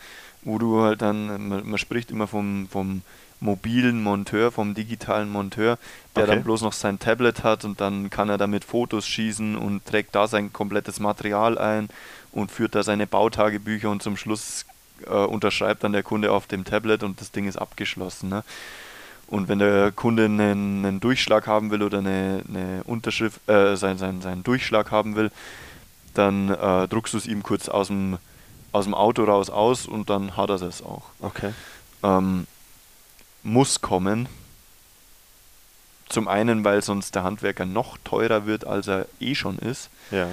wo du halt dann, man, man spricht immer vom, vom mobilen Monteur, vom digitalen Monteur, der Okay. dann bloß noch sein Tablet hat und dann kann er damit Fotos schießen und trägt da sein komplettes Material ein und führt da seine Bautagebücher und zum Schluss äh, unterschreibt dann der Kunde auf dem Tablet und das Ding ist abgeschlossen. Ne? Und wenn der Kunde einen, einen Durchschlag haben will oder eine, eine Unterschrift, äh, sein, sein, seinen Durchschlag haben will, dann äh, druckst du es ihm kurz aus dem, aus dem Auto raus aus und dann hat er das auch. Okay. Ähm, muss kommen. Zum einen, weil sonst der Handwerker noch teurer wird, als er eh schon ist, Ja.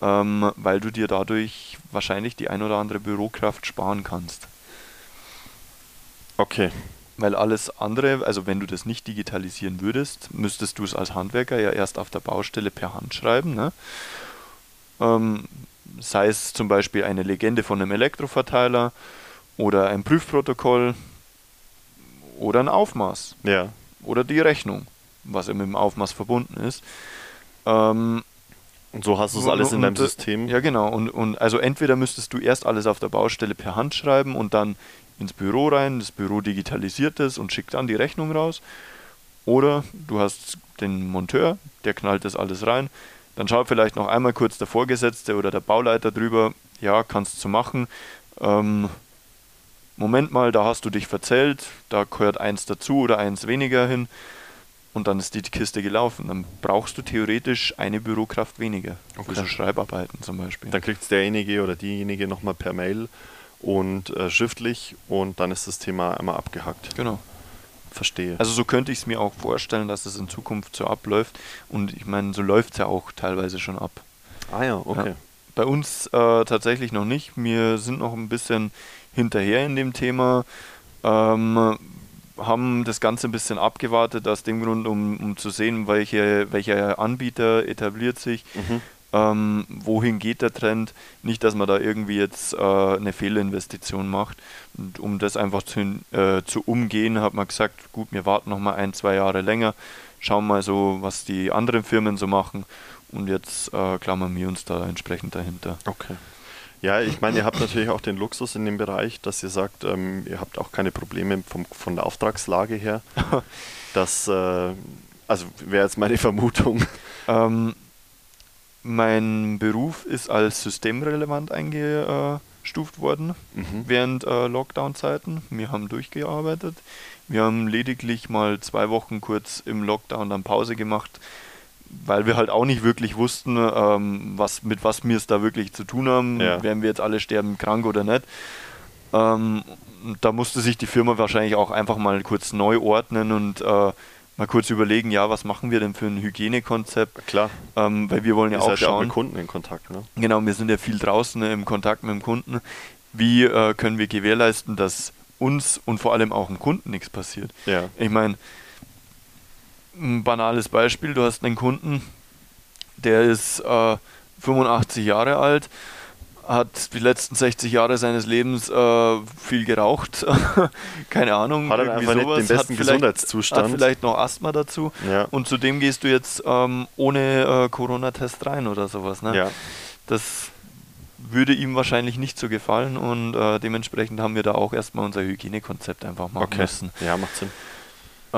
ähm, weil du dir dadurch wahrscheinlich die ein oder andere Bürokraft sparen kannst. Okay. Weil alles andere, also wenn du das nicht digitalisieren würdest, müsstest du es als Handwerker ja erst auf der Baustelle per Hand schreiben. Ne? Ähm, sei es zum Beispiel eine Legende von einem Elektroverteiler oder ein Prüfprotokoll oder ein Aufmaß Ja. oder die Rechnung, was ja mit dem Aufmaß verbunden ist. Ähm, Und so hast du es alles in deinem und, äh, System. Ja, genau. Und, und also entweder müsstest du erst alles auf der Baustelle per Hand schreiben und dann ins Büro rein, das Büro digitalisiert es und schickt dann die Rechnung raus. Oder du hast den Monteur, der knallt das alles rein. Dann schaut vielleicht noch einmal kurz der Vorgesetzte oder der Bauleiter drüber, ja, kannst du machen. Ähm, Moment mal, da hast du dich verzählt, da gehört eins dazu oder eins weniger hin. Und dann ist die Kiste gelaufen. Dann brauchst du theoretisch eine Bürokraft weniger. Für Okay. so Schreibarbeiten zum Beispiel. Dann kriegt es derjenige oder diejenige nochmal per Mail und äh, schriftlich und dann ist das Thema einmal abgehackt. Genau. Verstehe. Also so könnte ich es mir auch vorstellen, dass es in Zukunft so abläuft. Und ich meine, so läuft es ja auch teilweise schon ab. ah ja, okay. Bei uns äh, tatsächlich noch nicht. Wir sind noch ein bisschen hinterher in dem Thema. Ähm, haben das Ganze ein bisschen abgewartet, aus dem Grund, um, um zu sehen, welche, welcher Anbieter etabliert sich, Mhm. ähm, wohin geht der Trend. Nicht, dass man da irgendwie jetzt äh, eine Fehlinvestition macht. Und um das einfach zu, äh, zu umgehen, hat man gesagt, gut, wir warten noch mal ein, zwei Jahre länger, schauen mal so, was die anderen Firmen so machen. Und jetzt äh, klammern wir uns da entsprechend dahinter. Okay. Ja, ich meine, ihr habt natürlich auch den Luxus in dem Bereich, dass ihr sagt, ähm, ihr habt auch keine Probleme vom, von der Auftragslage her. *laughs* Das, äh, also wäre jetzt meine Vermutung. Ähm, mein Beruf ist als systemrelevant eingestuft worden Mhm. während äh, Lockdown-Zeiten. Wir haben durchgearbeitet. Wir haben lediglich mal zwei Wochen kurz im Lockdown dann Pause gemacht, weil wir halt auch nicht wirklich wussten, ähm, was, mit was wir es da wirklich zu tun haben. Ja. Werden wir jetzt alle sterben krank oder nicht. Ähm, da musste sich die Firma wahrscheinlich auch einfach mal kurz neu ordnen und äh, mal kurz überlegen, ja, was machen wir denn für ein Hygienekonzept? Klar, Ähm, weil wir wollen ja auch seid ja auch mit Kunden in Kontakt, ne? Genau, wir sind ja viel draußen ne, im Kontakt mit dem Kunden. Wie äh, können wir gewährleisten, dass uns und vor allem auch dem Kunden nichts passiert? Ja. Ich meine, ein banales Beispiel, du hast einen Kunden, der ist äh, 85 Jahre alt, hat die letzten 60 Jahre seines Lebens äh, viel geraucht. *laughs* Keine Ahnung. Hat er einfach nicht den besten hat Gesundheitszustand. Hat vielleicht noch Asthma dazu. Ja. Und zudem gehst du jetzt ähm, ohne äh, Corona-Test rein oder sowas. Ne? Ja. Das würde ihm wahrscheinlich nicht so gefallen und äh, dementsprechend haben wir da auch erstmal unser Hygienekonzept einfach machen Okay. müssen. Ja, macht Sinn. Äh,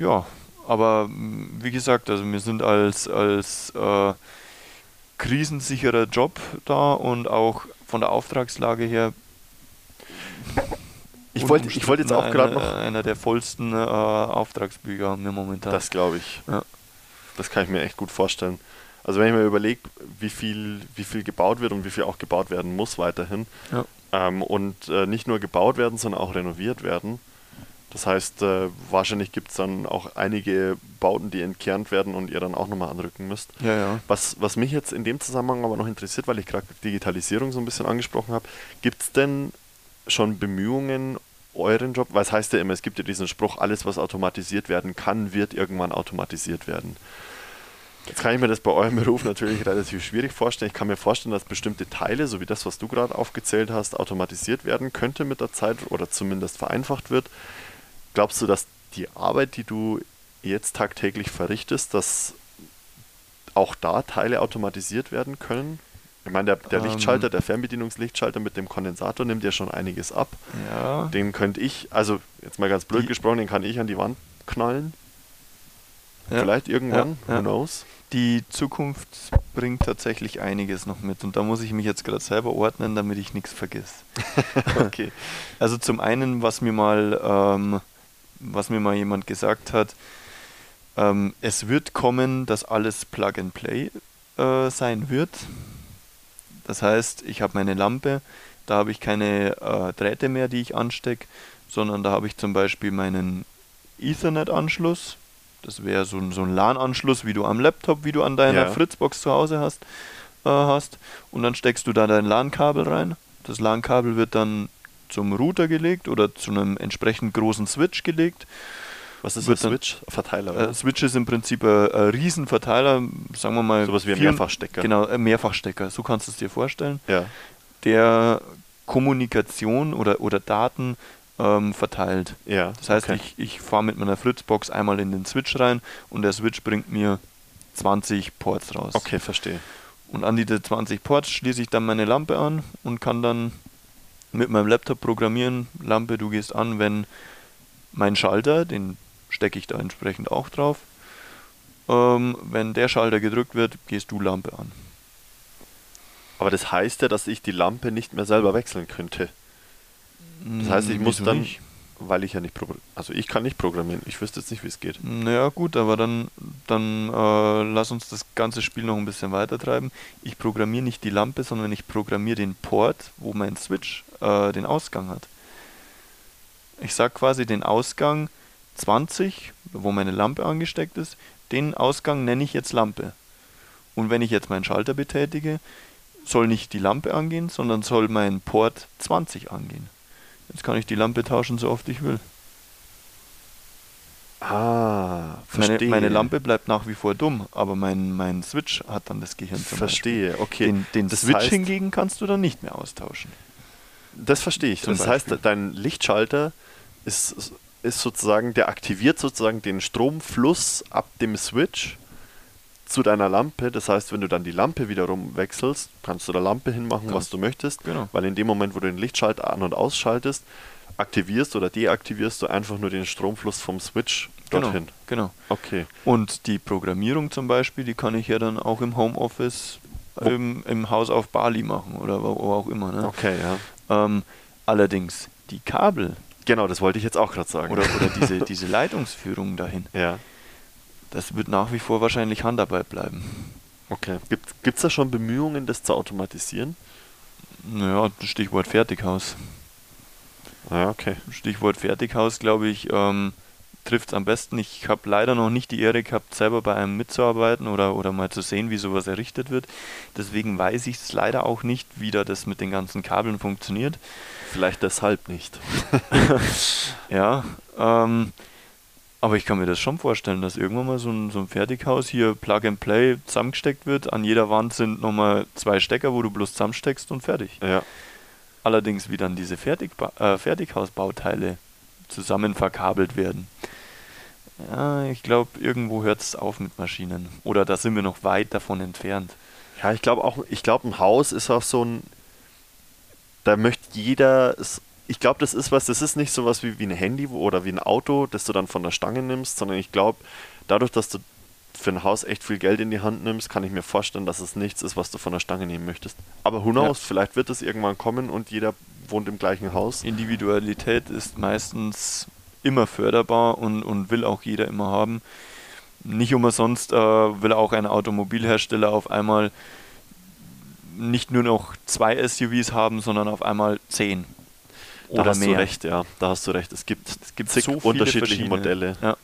ja, aber mh, wie gesagt, also wir sind als, als äh, krisensicherer Job da und auch von der Auftragslage her. *laughs* Ich wollte ich wollte jetzt auch gerade noch. Einer der vollsten äh, Auftragsbücher haben wir momentan. Das glaube ich. Ja. Das kann ich mir echt gut vorstellen. Also wenn ich mir überlege, wie viel, wie viel gebaut wird und wie viel auch gebaut werden muss weiterhin. Ja. Ähm, und äh, nicht nur gebaut werden, sondern auch renoviert werden. Das heißt, äh, wahrscheinlich gibt es dann auch einige Bauten, die entkernt werden und ihr dann auch nochmal anrücken müsst. ja, ja. Was, was mich jetzt in dem Zusammenhang aber noch interessiert, weil ich gerade Digitalisierung so ein bisschen angesprochen habe, gibt es denn schon Bemühungen, euren Job, weil es heißt ja immer, es gibt ja diesen Spruch, alles was automatisiert werden kann, wird irgendwann automatisiert werden. Jetzt kann ich mir das bei eurem *laughs* Beruf natürlich relativ schwierig vorstellen. Ich kann mir vorstellen, dass bestimmte Teile, so wie das, was du gerade aufgezählt hast, automatisiert werden könnte mit der Zeit oder zumindest vereinfacht wird. Glaubst du, dass die Arbeit, die du jetzt tagtäglich verrichtest, dass auch da Teile automatisiert werden können? Ich meine, der, der Ähm. Lichtschalter, der Fernbedienungslichtschalter mit dem Kondensator nimmt ja schon einiges ab. ja. Den könnte ich, also jetzt mal ganz blöd Die- gesprochen, den kann ich an die Wand knallen. Ja. Vielleicht irgendwann, Ja, who knows? Die Zukunft bringt tatsächlich einiges noch mit und da muss ich mich jetzt gerade selber ordnen, damit ich nichts vergiss. *laughs* Okay. Also zum einen, was mir mal, ähm, was mir mal jemand gesagt hat, ähm, es wird kommen, dass alles Plug and Play äh, sein wird. Das heißt, ich habe meine Lampe, da habe ich keine äh, Drähte mehr, die ich anstecke, sondern da habe ich zum Beispiel meinen Ethernet-Anschluss. Das wäre so, ein- so ein LAN-Anschluss, wie du am Laptop, wie du an deiner Ja. Fritzbox zu Hause hast, äh, hast. Und dann steckst du da dein LAN-Kabel rein. Das LAN-Kabel wird dann zum Router gelegt oder zu einem entsprechend großen Switch gelegt. Was ist dann- Switch? Verteiler, Äh? Switch ist im Prinzip ein, ein Riesenverteiler, sagen wir mal. Sowas wie ein vier- Mehrfachstecker. Genau, ein Mehrfachstecker, so kannst du es dir vorstellen, Ja. der Kommunikation oder, oder Daten ähm, verteilt. Ja. Das heißt, okay. ich, ich fahre mit meiner Fritzbox einmal in den Switch rein und der Switch bringt mir 20 Ports raus. Okay, verstehe. Und an diese 20 Ports schließe ich dann meine Lampe an und kann dann mit meinem Laptop programmieren, Lampe, du gehst an, wenn mein Schalter, den stecke ich da entsprechend auch drauf, ähm, wenn der Schalter gedrückt wird, gehst du Lampe an. Aber das heißt ja, dass ich die Lampe nicht mehr selber wechseln könnte. Das heißt, ich Hm, muss dann, nicht? weil ich ja nicht programmieren, also ich kann nicht programmieren. Ich wüsste jetzt nicht, wie es geht. Naja gut, aber dann, dann äh, lass uns das ganze Spiel noch ein bisschen weiter treiben. Ich programmiere nicht die Lampe, sondern ich programmiere den Port, wo mein Switch äh, den Ausgang hat. Ich sage quasi den Ausgang 20, wo meine Lampe angesteckt ist, den Ausgang nenne ich jetzt Lampe. Und wenn ich jetzt meinen Schalter betätige, soll nicht die Lampe angehen, sondern soll mein Port 20 angehen. Jetzt kann ich die Lampe tauschen, so oft ich will. Ah, Meine, verstehe. meine Lampe bleibt nach wie vor dumm, aber mein, mein Switch hat dann das Gehirn zum Verstehe, Beispiel. okay. Den, den Switch heißt- hingegen kannst du dann nicht mehr austauschen. Das verstehe ich. Das Beispiel. heißt, dein Lichtschalter ist, ist sozusagen, der aktiviert sozusagen den Stromfluss ab dem Switch zu deiner Lampe. Das heißt, wenn du dann die Lampe wiederum wechselst, kannst du der Lampe hinmachen, was Kannst- du möchtest. genau. Weil in dem Moment, wo du den Lichtschalter an- und ausschaltest, aktivierst oder deaktivierst du einfach nur den Stromfluss vom Switch dorthin. Genau, genau. Okay. Und die Programmierung zum Beispiel, die kann ich ja dann auch im Homeoffice Wo- im, im Haus auf Bali machen oder wo, wo auch immer. Ne? Okay, ja. Ähm, allerdings die Kabel Genau, das wollte ich jetzt auch gerade sagen. oder, oder diese, *laughs* diese Leitungsführung dahin, ja. das wird nach wie vor wahrscheinlich Handarbeit bleiben. Okay. Gibt es da schon Bemühungen, das zu automatisieren? Naja, Stichwort Fertighaus. Ja, okay. Stichwort Fertighaus, glaube ich, ähm, trifft es am besten. Ich habe leider noch nicht die Ehre gehabt, selber bei einem mitzuarbeiten oder, oder mal zu sehen, wie sowas errichtet wird. Deswegen weiß ich es leider auch nicht, wie da das mit den ganzen Kabeln funktioniert. Vielleicht deshalb nicht. *laughs* Ja, ähm, Aber ich kann mir das schon vorstellen, dass irgendwann mal so ein, so ein Fertighaus hier Plug and Play zusammengesteckt wird. An jeder Wand sind nochmal zwei Stecker, wo du bloß zusammensteckst und fertig. Ja. Allerdings, wie dann diese Fertigba äh, Fertighausbauteile zusammen verkabelt werden. Ja, ich glaube, irgendwo hört es auf mit Maschinen. Oder da sind wir noch weit davon entfernt. Ja, ich glaube auch, ich glaube, ein Haus ist auch so ein, da möchte jeder, ich glaube, das ist was, das ist nicht so was wie, wie ein Handy oder wie ein Auto, das du dann von der Stange nimmst, sondern ich glaube, dadurch, dass du für ein Haus echt viel Geld in die Hand nimmst, kann ich mir vorstellen, dass es nichts ist, was du von der Stange nehmen möchtest. Aber who knows, ja. vielleicht wird es irgendwann kommen und jeder wohnt im gleichen Haus. Individualität ist meistens immer förderbar und, und will auch jeder immer haben. Nicht umsonst äh, will auch ein Automobilhersteller auf einmal nicht nur noch zwei SUVs haben, sondern auf einmal zehn da hast mehr. du recht, ja. Da hast du recht. Es gibt, es gibt so unterschiedliche Modelle. Ja.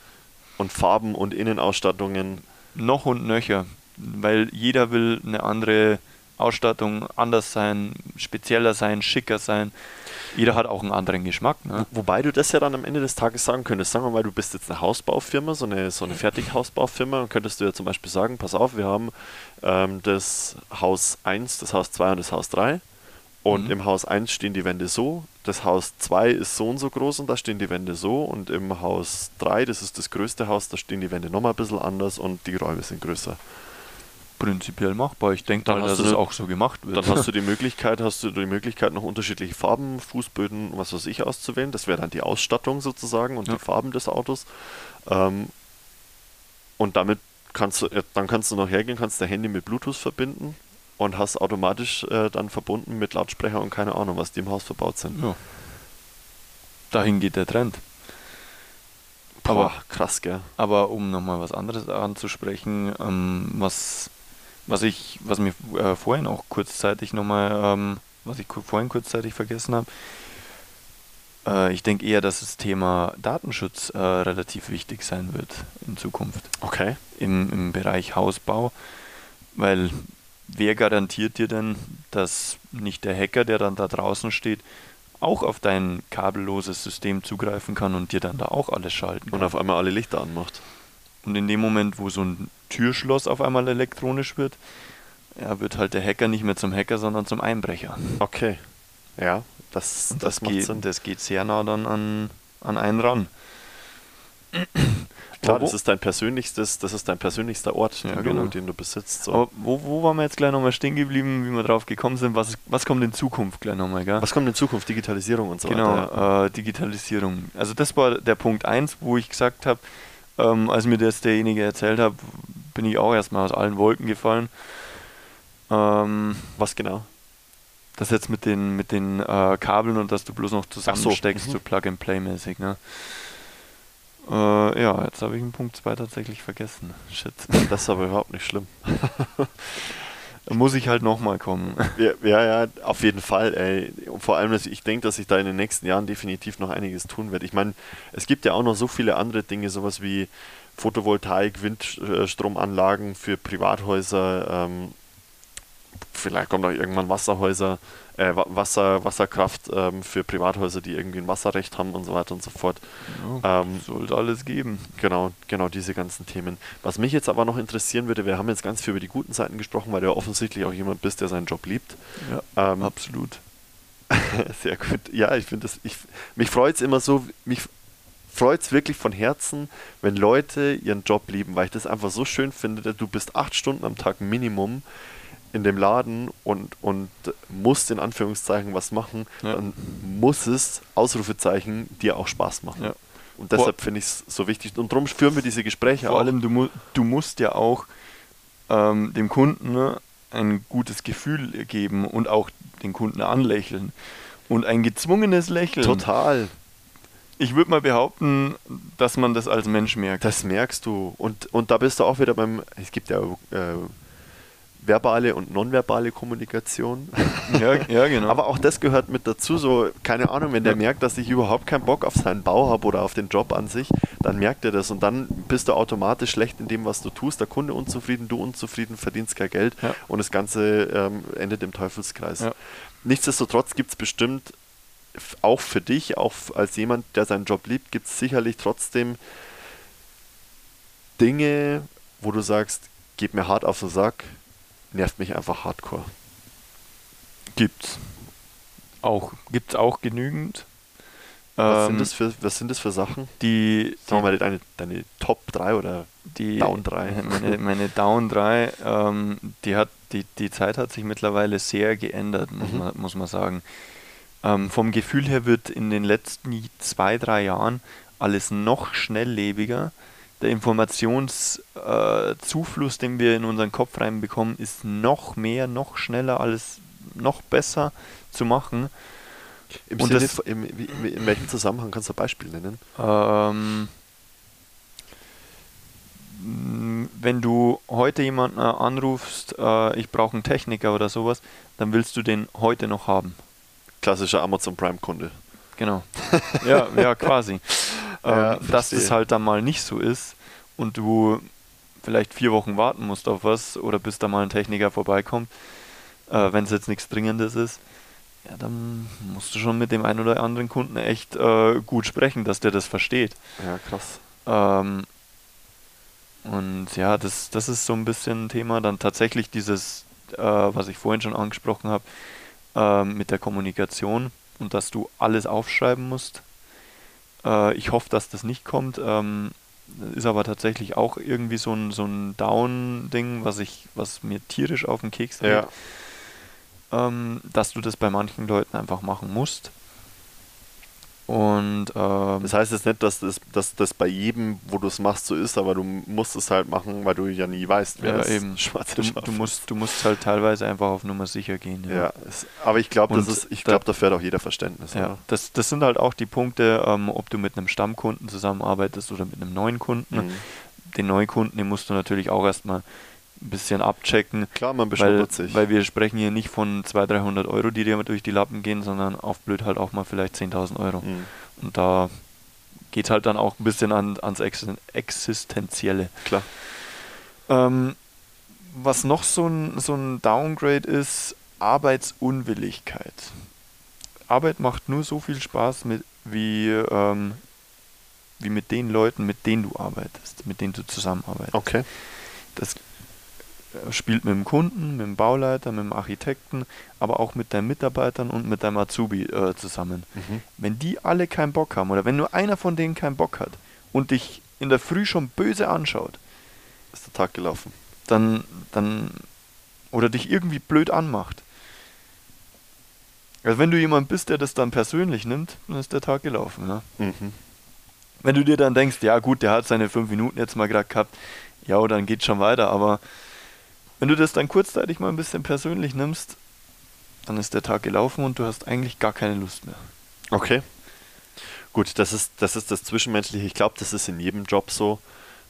Und Farben und Innenausstattungen. Noch und nöcher. Weil jeder will eine andere Ausstattung anders sein, spezieller sein, schicker sein. Jeder hat auch einen anderen Geschmack. Ne? Wobei du das ja dann am Ende des Tages sagen könntest. Sagen wir mal, du bist jetzt eine Hausbaufirma, so eine, so eine Fertighausbaufirma, und könntest du ja zum Beispiel sagen, pass auf, wir haben ähm, das Haus 1, das Haus 2 und das Haus 3. Und mhm. im Haus 1 stehen die Wände so, das Haus 2 ist so und so groß und da stehen die Wände so. Und im Haus 3, das ist das größte Haus, da stehen die Wände nochmal ein bisschen anders und die Räume sind größer. Prinzipiell machbar. Ich denke mal, dass es auch so gemacht wird. Dann hast du *laughs* die Möglichkeit, hast du die Möglichkeit, noch unterschiedliche Farben, Fußböden, was weiß ich, auszuwählen. Das wäre dann die Ausstattung sozusagen und ja. die Farben des Autos. Ähm, und damit kannst du, dann kannst du noch hergehen, kannst dein Handy mit Bluetooth verbinden und hast automatisch äh, dann verbunden mit Lautsprecher und keine Ahnung, was die im Haus verbaut sind. Ja. Dahin geht der Trend. Aber krass, gell? Aber um nochmal was anderes anzusprechen, ähm, was, was ich, was mir äh, vorhin auch kurzzeitig nochmal, ähm, was ich vorhin kurzzeitig vergessen habe, äh, ich denke eher, dass das Thema Datenschutz äh, relativ wichtig sein wird in Zukunft. Okay. Im, im Bereich Hausbau, weil wer garantiert dir denn, dass nicht der Hacker, der dann da draußen steht, auch auf dein kabelloses System zugreifen kann und dir dann da auch alles schalten kann. Und auf einmal alle Lichter anmacht. Und in dem Moment, wo so ein Türschloss auf einmal elektronisch wird, ja, wird halt der Hacker nicht mehr zum Hacker, sondern zum Einbrecher. Okay. Ja, das, das, das geht, Sinn. das geht sehr nah dann an, an einen ran. Klar, das ist dein persönlichstes, das ist dein persönlichster Ort, ja, den, genau. du, den, du, besitzt. So. Aber wo, wo waren wir jetzt gleich nochmal stehen geblieben, wie wir drauf gekommen sind? Was, was kommt in Zukunft gleich nochmal, gell? Was kommt in Zukunft? Digitalisierung und so genau, weiter. Genau, äh, Digitalisierung. Also das war der Punkt 1, wo ich gesagt habe, ähm, als mir das derjenige erzählt hat, bin ich auch erstmal aus allen Wolken gefallen. Ähm, was genau? Das jetzt mit den, mit den äh, Kabeln und dass du bloß noch zusammensteckst, so, mhm. so Plug-and-Play-mäßig, ne? Äh, ja, jetzt habe ich einen Punkt 2 tatsächlich vergessen. Shit. *laughs* Das ist aber überhaupt nicht schlimm. *laughs* da muss ich halt nochmal kommen. *laughs* Ja, ja, ja, auf jeden Fall. Ey. vor allem, ich denke, dass ich da in den nächsten Jahren definitiv noch einiges tun werde. Ich meine, es gibt ja auch noch so viele andere Dinge, sowas wie Photovoltaik, Windstromanlagen für Privathäuser. Ähm, vielleicht kommt auch irgendwann Wasserhäuser äh, Wasser, Wasserkraft ähm, für Privathäuser, die irgendwie ein Wasserrecht haben und so weiter und so fort. Ja, ähm, sollte alles geben. Genau, genau diese ganzen Themen. Was mich jetzt aber noch interessieren würde, wir haben jetzt ganz viel über die guten Seiten gesprochen, weil du ja offensichtlich auch jemand bist, der seinen Job liebt. Ja, ähm, absolut. *laughs* Sehr gut. Ja, ich finde das, ich, mich freut es immer so, mich freut es wirklich von Herzen, wenn Leute ihren Job lieben, weil ich das einfach so schön finde. Du bist acht Stunden am Tag Minimum in dem Laden und, und musst in Anführungszeichen was machen, ja. dann muss es, Ausrufezeichen, dir auch Spaß machen. Ja. Und deshalb finde ich es so wichtig. Und darum führen wir diese Gespräche Vor auch. allem, du, mu du musst ja auch ähm, dem Kunden ne, ein gutes Gefühl geben und auch den Kunden anlächeln. Und ein gezwungenes Lächeln. Total. Ich würde mal behaupten, dass man das als Mensch merkt. Das merkst du. Und, und da bist du auch wieder beim, es gibt ja äh, verbale und nonverbale Kommunikation. *laughs* Ja, ja, genau. Aber auch das gehört mit dazu. So, keine Ahnung, wenn der ja. merkt, dass ich überhaupt keinen Bock auf seinen Bau habe oder auf den Job an sich, dann merkt er das und dann bist du automatisch schlecht in dem, was du tust. Der Kunde unzufrieden, du unzufrieden, verdienst kein Geld ja. und das Ganze ähm, endet im Teufelskreis. Nichtsdestotrotz gibt es bestimmt auch für dich, auch als jemand, der seinen Job liebt, gibt es sicherlich trotzdem Dinge, wo du sagst, geht mir hart auf den Sack, nervt mich einfach hardcore? Gibt's. Auch, gibt's auch genügend. Was, Ähm, sind, das für, was sind das für Sachen? Die, Sagen wir mal deine, deine Top 3 oder die Down 3. *laughs* Meine, meine Down 3, ähm, die, hat, die, die Zeit hat sich mittlerweile sehr geändert, muss, Mhm. man, muss man sagen. Ähm, vom Gefühl her wird in den letzten zwei, drei Jahren alles noch schnelllebiger. Der Informationszufluss, äh, den wir in unseren Kopf reinbekommen, ist noch mehr, noch schneller, alles noch besser zu machen. Im Und Sinne, das- im, wie, in welchem Zusammenhang kannst du ein Beispiel nennen? Ähm, wenn du heute jemanden anrufst, äh, ich brauche einen Techniker oder sowas, dann willst du den heute noch haben. Klassischer Amazon Prime-Kunde. Genau. *laughs* ja, ja, quasi. Ja, ähm, dass das halt dann mal nicht so ist und du vielleicht vier Wochen warten musst auf was oder bis da mal ein Techniker vorbeikommt, äh, wenn es jetzt nichts Dringendes ist, ja, dann musst du schon mit dem einen oder anderen Kunden echt äh, gut sprechen, dass der das versteht. Ja, krass. Ähm, und ja, das, das ist so ein bisschen ein Thema. Dann tatsächlich dieses, äh, was ich vorhin schon angesprochen habe, ähm, mit der Kommunikation und dass du alles aufschreiben musst. Äh, ich hoffe, dass das nicht kommt. Ähm, ist aber tatsächlich auch irgendwie so ein, so ein Down-Ding, was ich, was mir tierisch auf den Keks geht. Ja. Ähm, dass du das bei manchen Leuten einfach machen musst. Und ähm, Das heißt jetzt nicht, dass das, dass das bei jedem, wo du es machst, so ist, aber du musst es halt machen, weil du ja nie weißt, wer Ja, das eben. schwarze du, du, musst, du musst halt teilweise einfach auf Nummer sicher gehen. Ja, es, aber ich glaube, das ist, ich da- glaube, dafür hat auch jeder Verständnis. Ja, oder? das, das sind halt auch die Punkte, ähm, ob du mit einem Stammkunden zusammenarbeitest oder mit einem neuen Kunden. Mhm. Den neuen Kunden, den musst du natürlich auch erstmal ein bisschen abchecken, Klar, man weil, beschnuppert sich. weil wir sprechen hier nicht von 200, 300 Euro, die dir durch die Lappen gehen, sondern auf blöd halt auch mal vielleicht 10.000 Euro. Mhm. Und da geht halt dann auch ein bisschen an, ans Existen- Existenzielle. Klar. Ähm, was noch so ein, so ein Downgrade ist, Arbeitsunwilligkeit. Arbeit macht nur so viel Spaß mit, wie, ähm, wie mit den Leuten, mit denen du arbeitest, mit denen du zusammenarbeitest. Okay. Das spielt mit dem Kunden, mit dem Bauleiter, mit dem Architekten, aber auch mit deinen Mitarbeitern und mit deinem Azubi äh, zusammen. Mhm. Wenn die alle keinen Bock haben oder wenn nur einer von denen keinen Bock hat und dich in der Früh schon böse anschaut, Ist der Tag gelaufen. dann, dann oder dich irgendwie blöd anmacht. Also wenn du jemand bist, der das dann persönlich nimmt, dann ist der Tag gelaufen. Ne? Mhm. Wenn du dir dann denkst, ja gut, der hat seine fünf Minuten jetzt mal gerade gehabt, ja, dann geht schon weiter, aber wenn du das dann kurzzeitig mal ein bisschen persönlich nimmst, dann ist der Tag gelaufen und du hast eigentlich gar keine Lust mehr. Okay. Gut, das ist, das ist das Zwischenmenschliche. Ich glaube, das ist in jedem Job so,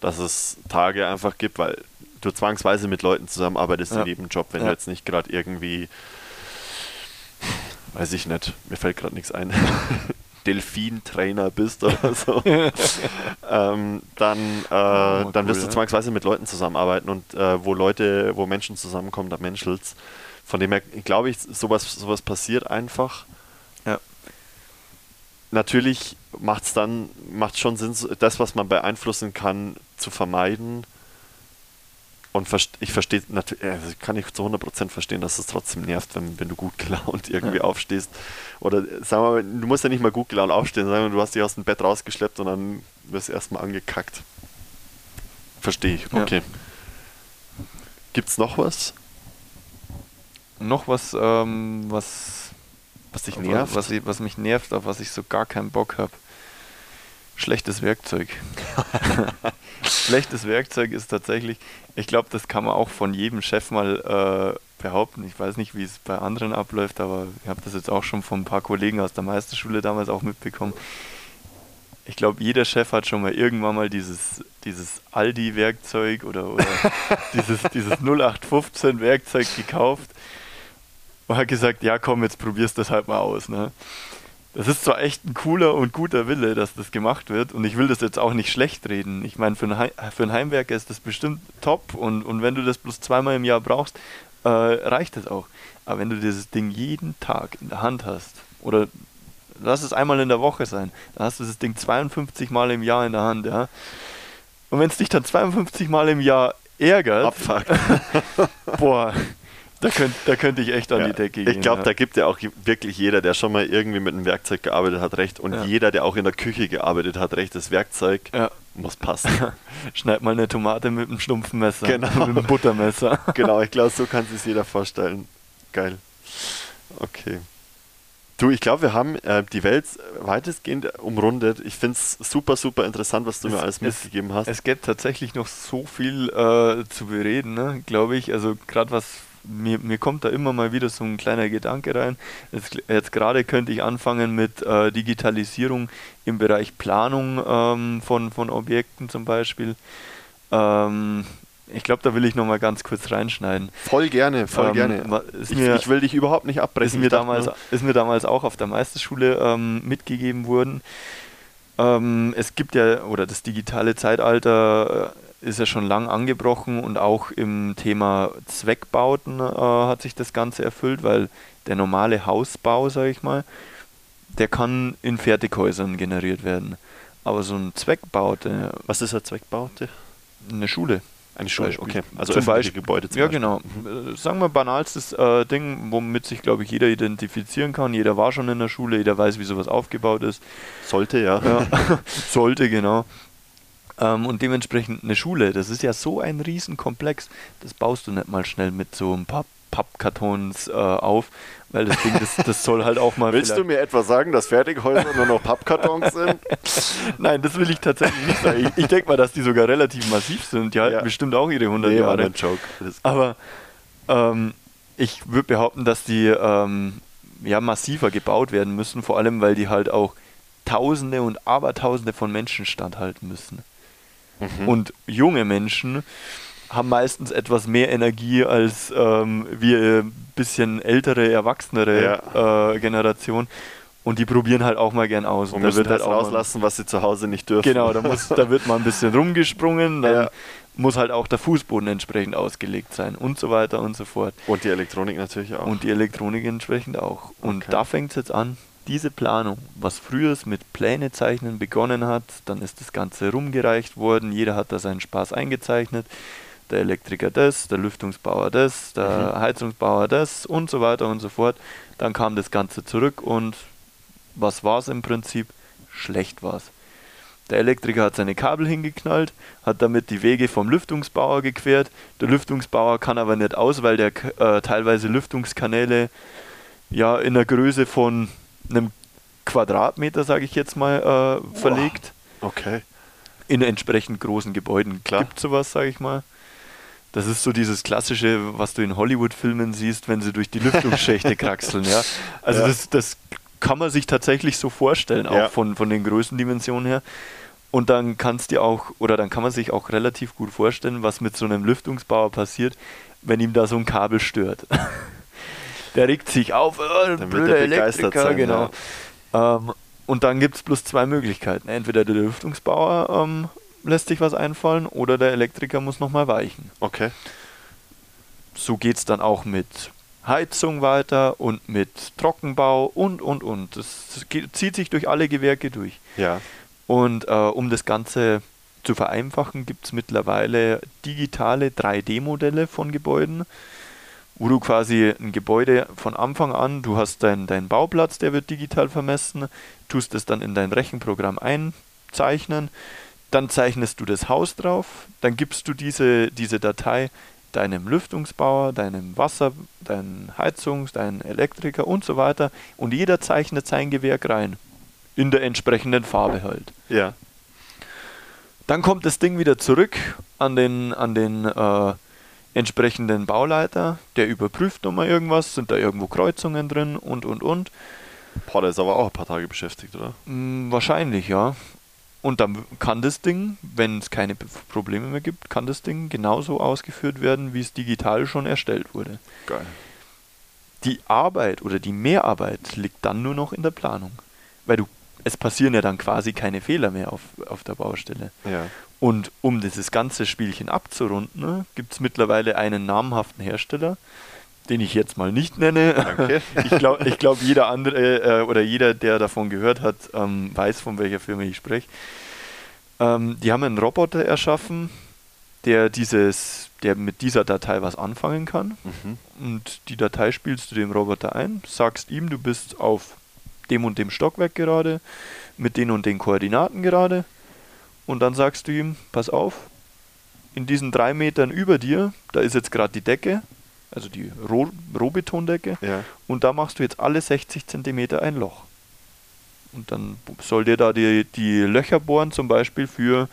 dass es Tage einfach gibt, weil du zwangsweise mit Leuten zusammenarbeitest Ja. in jedem Job, wenn Ja. du jetzt nicht gerade irgendwie, weiß ich nicht, mir fällt gerade nichts ein, *laughs* Delfin-Trainer bist oder *laughs* so, ähm, dann, äh, Oh, dann cool, wirst du zwangsweise mit Leuten zusammenarbeiten und äh, wo Leute, wo Menschen zusammenkommen, da menschelt's. Von dem her glaube ich, sowas, sowas passiert einfach. Ja. Natürlich macht es dann macht schon Sinn, das, was man beeinflussen kann, zu vermeiden. Und ich verstehe natürlich, also kann ich zu 100% verstehen, dass es trotzdem nervt, wenn, wenn du gut gelaunt *laughs* irgendwie Ja. aufstehst. Oder äh, sagen wir mal, du musst ja nicht mal gut gelaunt aufstehen, sondern du hast dich aus dem Bett rausgeschleppt und dann wirst du erstmal angekackt. Verstehe ich, Ja. okay. Gibt's noch was, noch was, ähm, was, was dich nervt? Was, was mich nervt, auf was ich so gar keinen Bock habe. Schlechtes Werkzeug. *laughs* Schlechtes Werkzeug ist tatsächlich, ich glaube, das kann man auch von jedem Chef mal äh, behaupten. Ich weiß nicht, wie es bei anderen abläuft, aber ich habe das jetzt auch schon von ein paar Kollegen aus der Meisterschule damals auch mitbekommen. Ich glaube, jeder Chef hat schon mal irgendwann mal dieses, dieses Aldi-Werkzeug oder, oder *laughs* dieses, dieses 0815-Werkzeug gekauft und hat gesagt, ja komm, jetzt probierst du das halt mal aus. Ne? Das ist zwar echt ein cooler und guter Wille, dass das gemacht wird und ich will das jetzt auch nicht schlecht reden. Ich meine, für, für einen Heimwerker ist das bestimmt top und, und wenn du das bloß zweimal im Jahr brauchst, äh, reicht das auch. Aber wenn du dieses Ding jeden Tag in der Hand hast oder lass es einmal in der Woche sein, dann hast du das Ding 52 Mal im Jahr in der Hand, ja. Und wenn es dich dann 52 Mal im Jahr ärgert, Abfuck. *laughs* boah, da könnte da könnt ich echt an Ja, die Decke gehen. ich glaube, ja. da gibt ja auch wirklich jeder, der schon mal irgendwie mit einem Werkzeug gearbeitet hat, recht. Und Ja. jeder, der auch in der Küche gearbeitet hat, recht. Das Werkzeug muss passen. *laughs* Schneid mal eine Tomate mit einem stumpfen Messer. Genau. Mit einem Buttermesser. *laughs* genau, ich glaube, so kann sich jeder vorstellen. Geil. Okay. Du, ich glaube, wir haben äh, die Welt weitestgehend umrundet. Ich finde es super, super interessant, was du mir Es- alles es- mitgegeben hast. Es gibt tatsächlich noch so viel äh, zu bereden, ne? glaube ich. Also gerade was, mir, mir kommt da immer mal wieder so ein kleiner Gedanke rein. Jetzt, jetzt gerade könnte ich anfangen mit äh, Digitalisierung im Bereich Planung ähm, von, von Objekten zum Beispiel. Ähm, ich glaube, da will ich noch mal ganz kurz reinschneiden. voll gerne, voll Ähm, gerne. Ich, mir- ich will dich überhaupt nicht abbrechen. ist mir, damals, nur- ist mir damals auch auf der Meisterschule ähm, mitgegeben worden. Ähm, es gibt ja, oder das digitale Zeitalter äh, ist ja schon lang angebrochen und auch im Thema Zweckbauten äh, hat sich das Ganze erfüllt, weil der normale Hausbau, sage ich mal, der kann in Fertighäusern generiert werden. Aber so ein Zweckbaute, Was ist eine Zweckbaute? eine Schule, Eine Schule, Beispiel. okay. Also Zum Beispiel. Gebäude zum ja, Beispiel. genau. Äh, Sagen wir banalstes äh, Ding, womit sich, glaube ich, jeder identifizieren kann. Jeder war schon in der Schule, jeder weiß, wie sowas aufgebaut ist. Sollte, ja. Ja. *laughs* Sollte, genau. Ähm, und dementsprechend eine Schule, das ist ja so ein Riesenkomplex, das baust du nicht mal schnell mit so ein paar Pappkartons äh, auf, weil das Ding, das, das soll halt auch mal. Willst du mir etwa sagen, dass Fertighäuser nur noch Pappkartons sind? *laughs* Nein, das will ich tatsächlich nicht sagen. Ich, ich denke mal, dass die sogar relativ massiv sind. Die halten Ja. bestimmt auch ihre 100 Nee, Jahre. Joke. Aber ähm, ich würde behaupten, dass die ähm, ja, massiver gebaut werden müssen, vor allem weil die halt auch Tausende und Abertausende von Menschen standhalten müssen. Mhm. Und junge Menschen haben meistens etwas mehr Energie als ähm, wir ein bisschen ältere, erwachsenere äh, Generation. Und die probieren halt auch mal gern aus. Und da müssen wird halt auch rauslassen, was sie zu Hause nicht dürfen. Genau, da, muss, da wird mal ein bisschen rumgesprungen, *laughs* dann Ja. muss halt auch der Fußboden entsprechend ausgelegt sein und so weiter und so fort. Und die Elektronik natürlich auch. Und die Elektronik entsprechend auch. Und Okay. da fängt es jetzt an, diese Planung, was früher mit Pläne zeichnen begonnen hat, dann ist das Ganze rumgereicht worden, jeder hat da seinen Spaß eingezeichnet. Der Elektriker das, der Lüftungsbauer das, der Mhm. Heizungsbauer das und so weiter und so fort. Dann kam das Ganze zurück und was war es im Prinzip? Schlecht war es. Der Elektriker hat seine Kabel hingeknallt, hat damit die Wege vom Lüftungsbauer gequert. Der Lüftungsbauer kann aber nicht aus, weil der äh, teilweise Lüftungskanäle ja in der Größe von einem Quadratmeter, sage ich jetzt mal, äh, verlegt. okay. In entsprechend großen Gebäuden Klar. gibt sowas, sage ich mal. Das ist so dieses klassische, was du in Hollywood-Filmen siehst, wenn sie durch die Lüftungsschächte *laughs* kraxeln. Ja? Also Ja. Das, das kann man sich tatsächlich so vorstellen, auch Ja. von, von den Größendimensionen her. Und dann kannst dir auch, oder dann kann man sich auch relativ gut vorstellen, was mit so einem Lüftungsbauer passiert, wenn ihm da so ein Kabel stört. *laughs* Der regt sich auf, oh, wird blöder er Elektriker, sein, genau. Ähm, und dann gibt es bloß zwei Möglichkeiten. Entweder der Lüftungsbauer ähm, lässt sich was einfallen oder der Elektriker muss nochmal weichen. Okay. So geht es dann auch mit Heizung weiter und mit Trockenbau und, und, und. Das zieht sich durch alle Gewerke durch. Ja. Und äh, um das Ganze zu vereinfachen, gibt es mittlerweile digitale 3D-Modelle von Gebäuden, wo du quasi ein Gebäude von Anfang an, du hast deinen dein Bauplatz, der wird digital vermessen, tust es dann in dein Rechenprogramm einzeichnen, dann zeichnest du das Haus drauf, dann gibst du diese, diese Datei deinem Lüftungsbauer, deinem Wasser, deinem Heizungs-, deinem Elektriker und so weiter und jeder zeichnet sein Gewerk rein. In der entsprechenden Farbe halt. Ja. Dann kommt das Ding wieder zurück an den, an den äh, entsprechenden Bauleiter, der überprüft nochmal irgendwas, sind da irgendwo Kreuzungen drin und und und. Boah, der ist aber auch ein paar Tage beschäftigt, oder? Hm, wahrscheinlich, ja. Und dann kann das Ding, wenn es keine Probleme mehr gibt, kann das Ding genauso ausgeführt werden, wie es digital schon erstellt wurde. Geil. Die Arbeit oder die Mehrarbeit liegt dann nur noch in der Planung. Weil du, es passieren ja dann quasi keine Fehler mehr auf, auf der Baustelle. Ja. Und um dieses ganze Spielchen abzurunden, ne, gibt es mittlerweile einen namhaften Hersteller, den ich jetzt mal nicht nenne. Danke. *laughs* ich glaube, ich glaub, jeder andere äh, oder jeder, der davon gehört hat, ähm, weiß, von welcher Firma ich spreche. Ähm, die haben einen Roboter erschaffen, der dieses, der mit dieser Datei was anfangen kann. Mhm. Und die Datei spielst du dem Roboter ein, sagst ihm, du bist auf dem und dem Stockwerk gerade, mit den und den Koordinaten gerade. Und dann sagst du ihm, pass auf, in diesen drei Metern über dir, da ist jetzt gerade die Decke, also die Roh Rohbetondecke, Ja. und da machst du jetzt alle 60 Zentimeter ein Loch. Und dann soll dir da die, die Löcher bohren, zum Beispiel für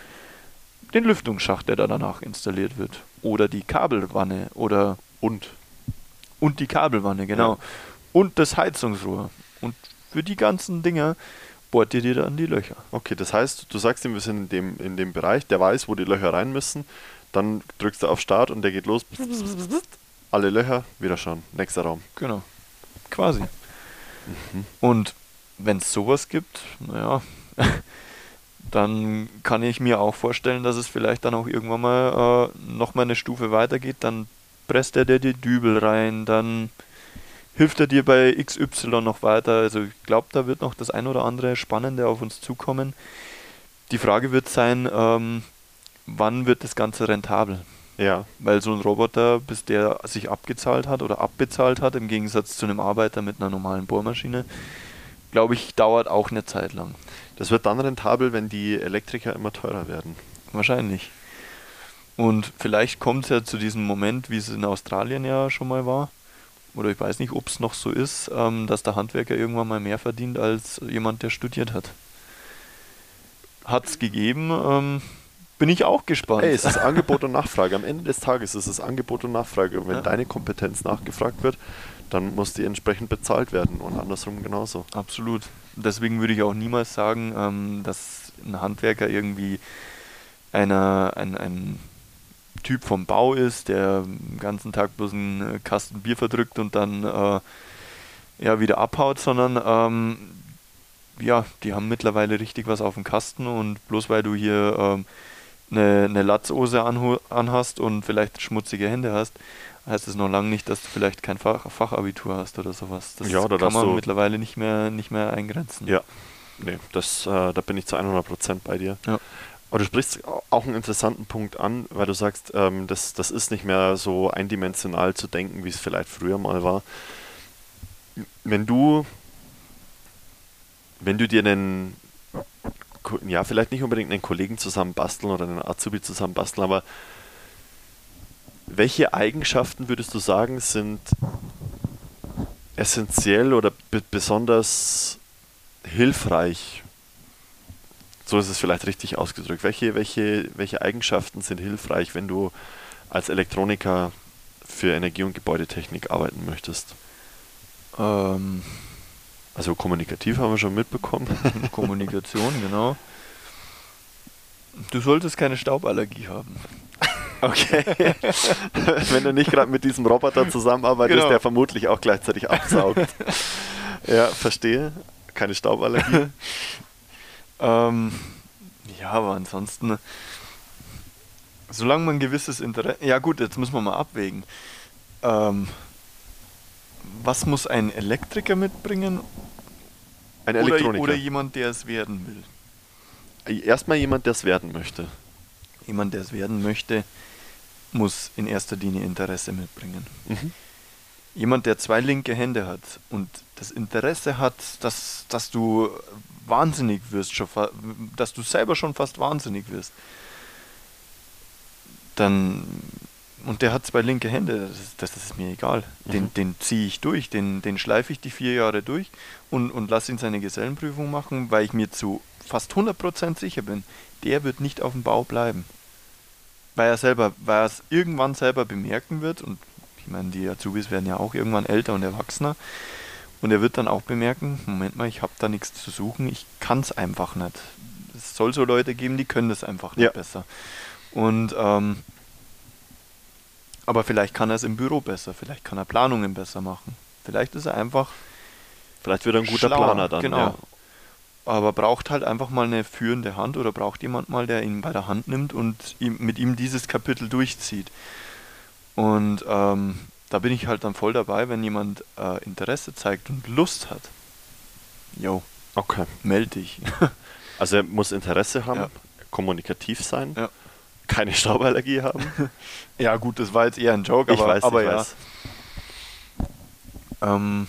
den Lüftungsschacht, der da danach installiert wird. Oder die Kabelwanne oder Und. und die Kabelwanne, genau. Ja. Und das Heizungsrohr. Und für die ganzen Dinger bohrt ihr dir dann die Löcher. Okay, das heißt, du sagst ihm, wir sind in dem, in dem Bereich, der weiß, wo die Löcher rein müssen. Dann drückst du auf Start und der geht los. Alle Löcher, wieder schauen. Nächster Raum. Genau. Quasi. Und wenn es sowas gibt, naja, *laughs* dann kann ich mir auch vorstellen, dass es vielleicht dann auch irgendwann mal äh, nochmal eine Stufe weitergeht. Dann presst er dir die Dübel rein, dann hilft er dir bei XY noch weiter. Also ich glaube, da wird noch das ein oder andere Spannende auf uns zukommen. Die Frage wird sein, ähm, wann wird das Ganze rentabel? Ja, Weil so ein Roboter, bis der sich abgezahlt hat oder abbezahlt hat, im Gegensatz zu einem Arbeiter mit einer normalen Bohrmaschine, glaube ich, dauert auch eine Zeit lang. das wird dann rentabel, wenn die Elektriker immer teurer werden. Wahrscheinlich. Und vielleicht kommt es ja zu diesem Moment, wie es in Australien ja schon mal war. Oder ich weiß nicht, ob es noch so ist, ähm, dass der Handwerker irgendwann mal mehr verdient als jemand, der studiert hat. Hat es gegeben, ähm, bin ich auch gespannt. Ey, es ist Angebot und Nachfrage. Am Ende des Tages ist es Angebot und Nachfrage. Und wenn Ja. deine Kompetenz nachgefragt wird, dann muss die entsprechend bezahlt werden und andersrum genauso. Absolut. Deswegen würde ich auch niemals sagen, ähm, dass ein Handwerker irgendwie einer, ein, ein Typ vom Bau ist, der den ganzen Tag bloß einen äh, Kasten Bier verdrückt und dann äh, ja, wieder abhaut, sondern ähm, ja, die haben mittlerweile richtig was auf dem Kasten und bloß weil du hier ähm, eine, eine Latzhose anhast und vielleicht schmutzige Hände hast, heißt es noch lange nicht, dass du vielleicht kein Fach, Fachabitur hast oder sowas. Das Ja, oder kann man mittlerweile nicht mehr, nicht mehr eingrenzen. Ja, nee, das, äh, da bin ich zu 100% bei dir. Ja. Aber du sprichst auch einen interessanten Punkt an, weil du sagst, ähm, das, das ist nicht mehr so eindimensional zu denken, wie es vielleicht früher mal war. Wenn du, wenn du dir einen, ja, vielleicht nicht unbedingt einen Kollegen zusammen basteln oder einen Azubi zusammen basteln, aber welche Eigenschaften würdest du sagen sind essentiell oder be besonders hilfreich? So ist es vielleicht richtig ausgedrückt. Welche, welche, welche Eigenschaften sind hilfreich, wenn du als Elektroniker für Energie- und Gebäudetechnik arbeiten möchtest? Ähm, Also kommunikativ haben wir schon mitbekommen. *laughs* Kommunikation, genau. Du solltest keine Stauballergie haben. *laughs* Okay. *laughs* wenn du nicht gerade mit diesem Roboter zusammenarbeitest, Genau. der vermutlich auch gleichzeitig absaugt. ja, verstehe. Keine Stauballergie. Ähm, ja, aber ansonsten, solange man ein gewisses Interesse. Ja, gut, jetzt müssen wir mal abwägen. Ähm, was muss ein Elektriker mitbringen Ein oder, Elektroniker. oder jemand, der es werden will? Erstmal jemand, der es werden möchte. Jemand, der es werden möchte, muss in erster Linie Interesse mitbringen. Mhm. Jemand, der zwei linke Hände hat und das Interesse hat, dass, dass du wahnsinnig wirst, schon, dass du selber schon fast wahnsinnig wirst, dann und der hat zwei linke Hände, das ist, das ist mir egal. Den, Mhm. den ziehe ich durch, den, den schleife ich die vier Jahre durch und, und lasse ihn seine Gesellenprüfung machen, weil ich mir zu fast 100% sicher bin, der wird nicht auf dem Bau bleiben. Weil er selber, weil er es irgendwann selber bemerken wird und ich meine, die Azubis werden ja auch irgendwann älter und erwachsener. Und er wird dann auch bemerken, Moment mal, ich habe da nichts zu suchen, ich kann es einfach nicht. Es soll so Leute geben, die können das einfach nicht Ja. besser. Und ähm, aber vielleicht kann er es im Büro besser, vielleicht kann er Planungen besser machen. Vielleicht ist er einfach Vielleicht wird er ein guter schlauer, Planer dann. Genau. Ja. Aber braucht halt einfach mal eine führende Hand oder braucht jemand mal, der ihn bei der Hand nimmt und ihm, mit ihm dieses Kapitel durchzieht. Und ähm, da bin ich halt dann voll dabei, wenn jemand äh, Interesse zeigt und Lust hat. Jo, Okay. meld dich. *laughs* Also er muss Interesse haben, Ja. kommunikativ sein, Ja. keine Stauballergie haben. *laughs* Ja, gut, das war jetzt eher ein Joke, aber, ich weiß, aber ich ja. weiß. Ähm,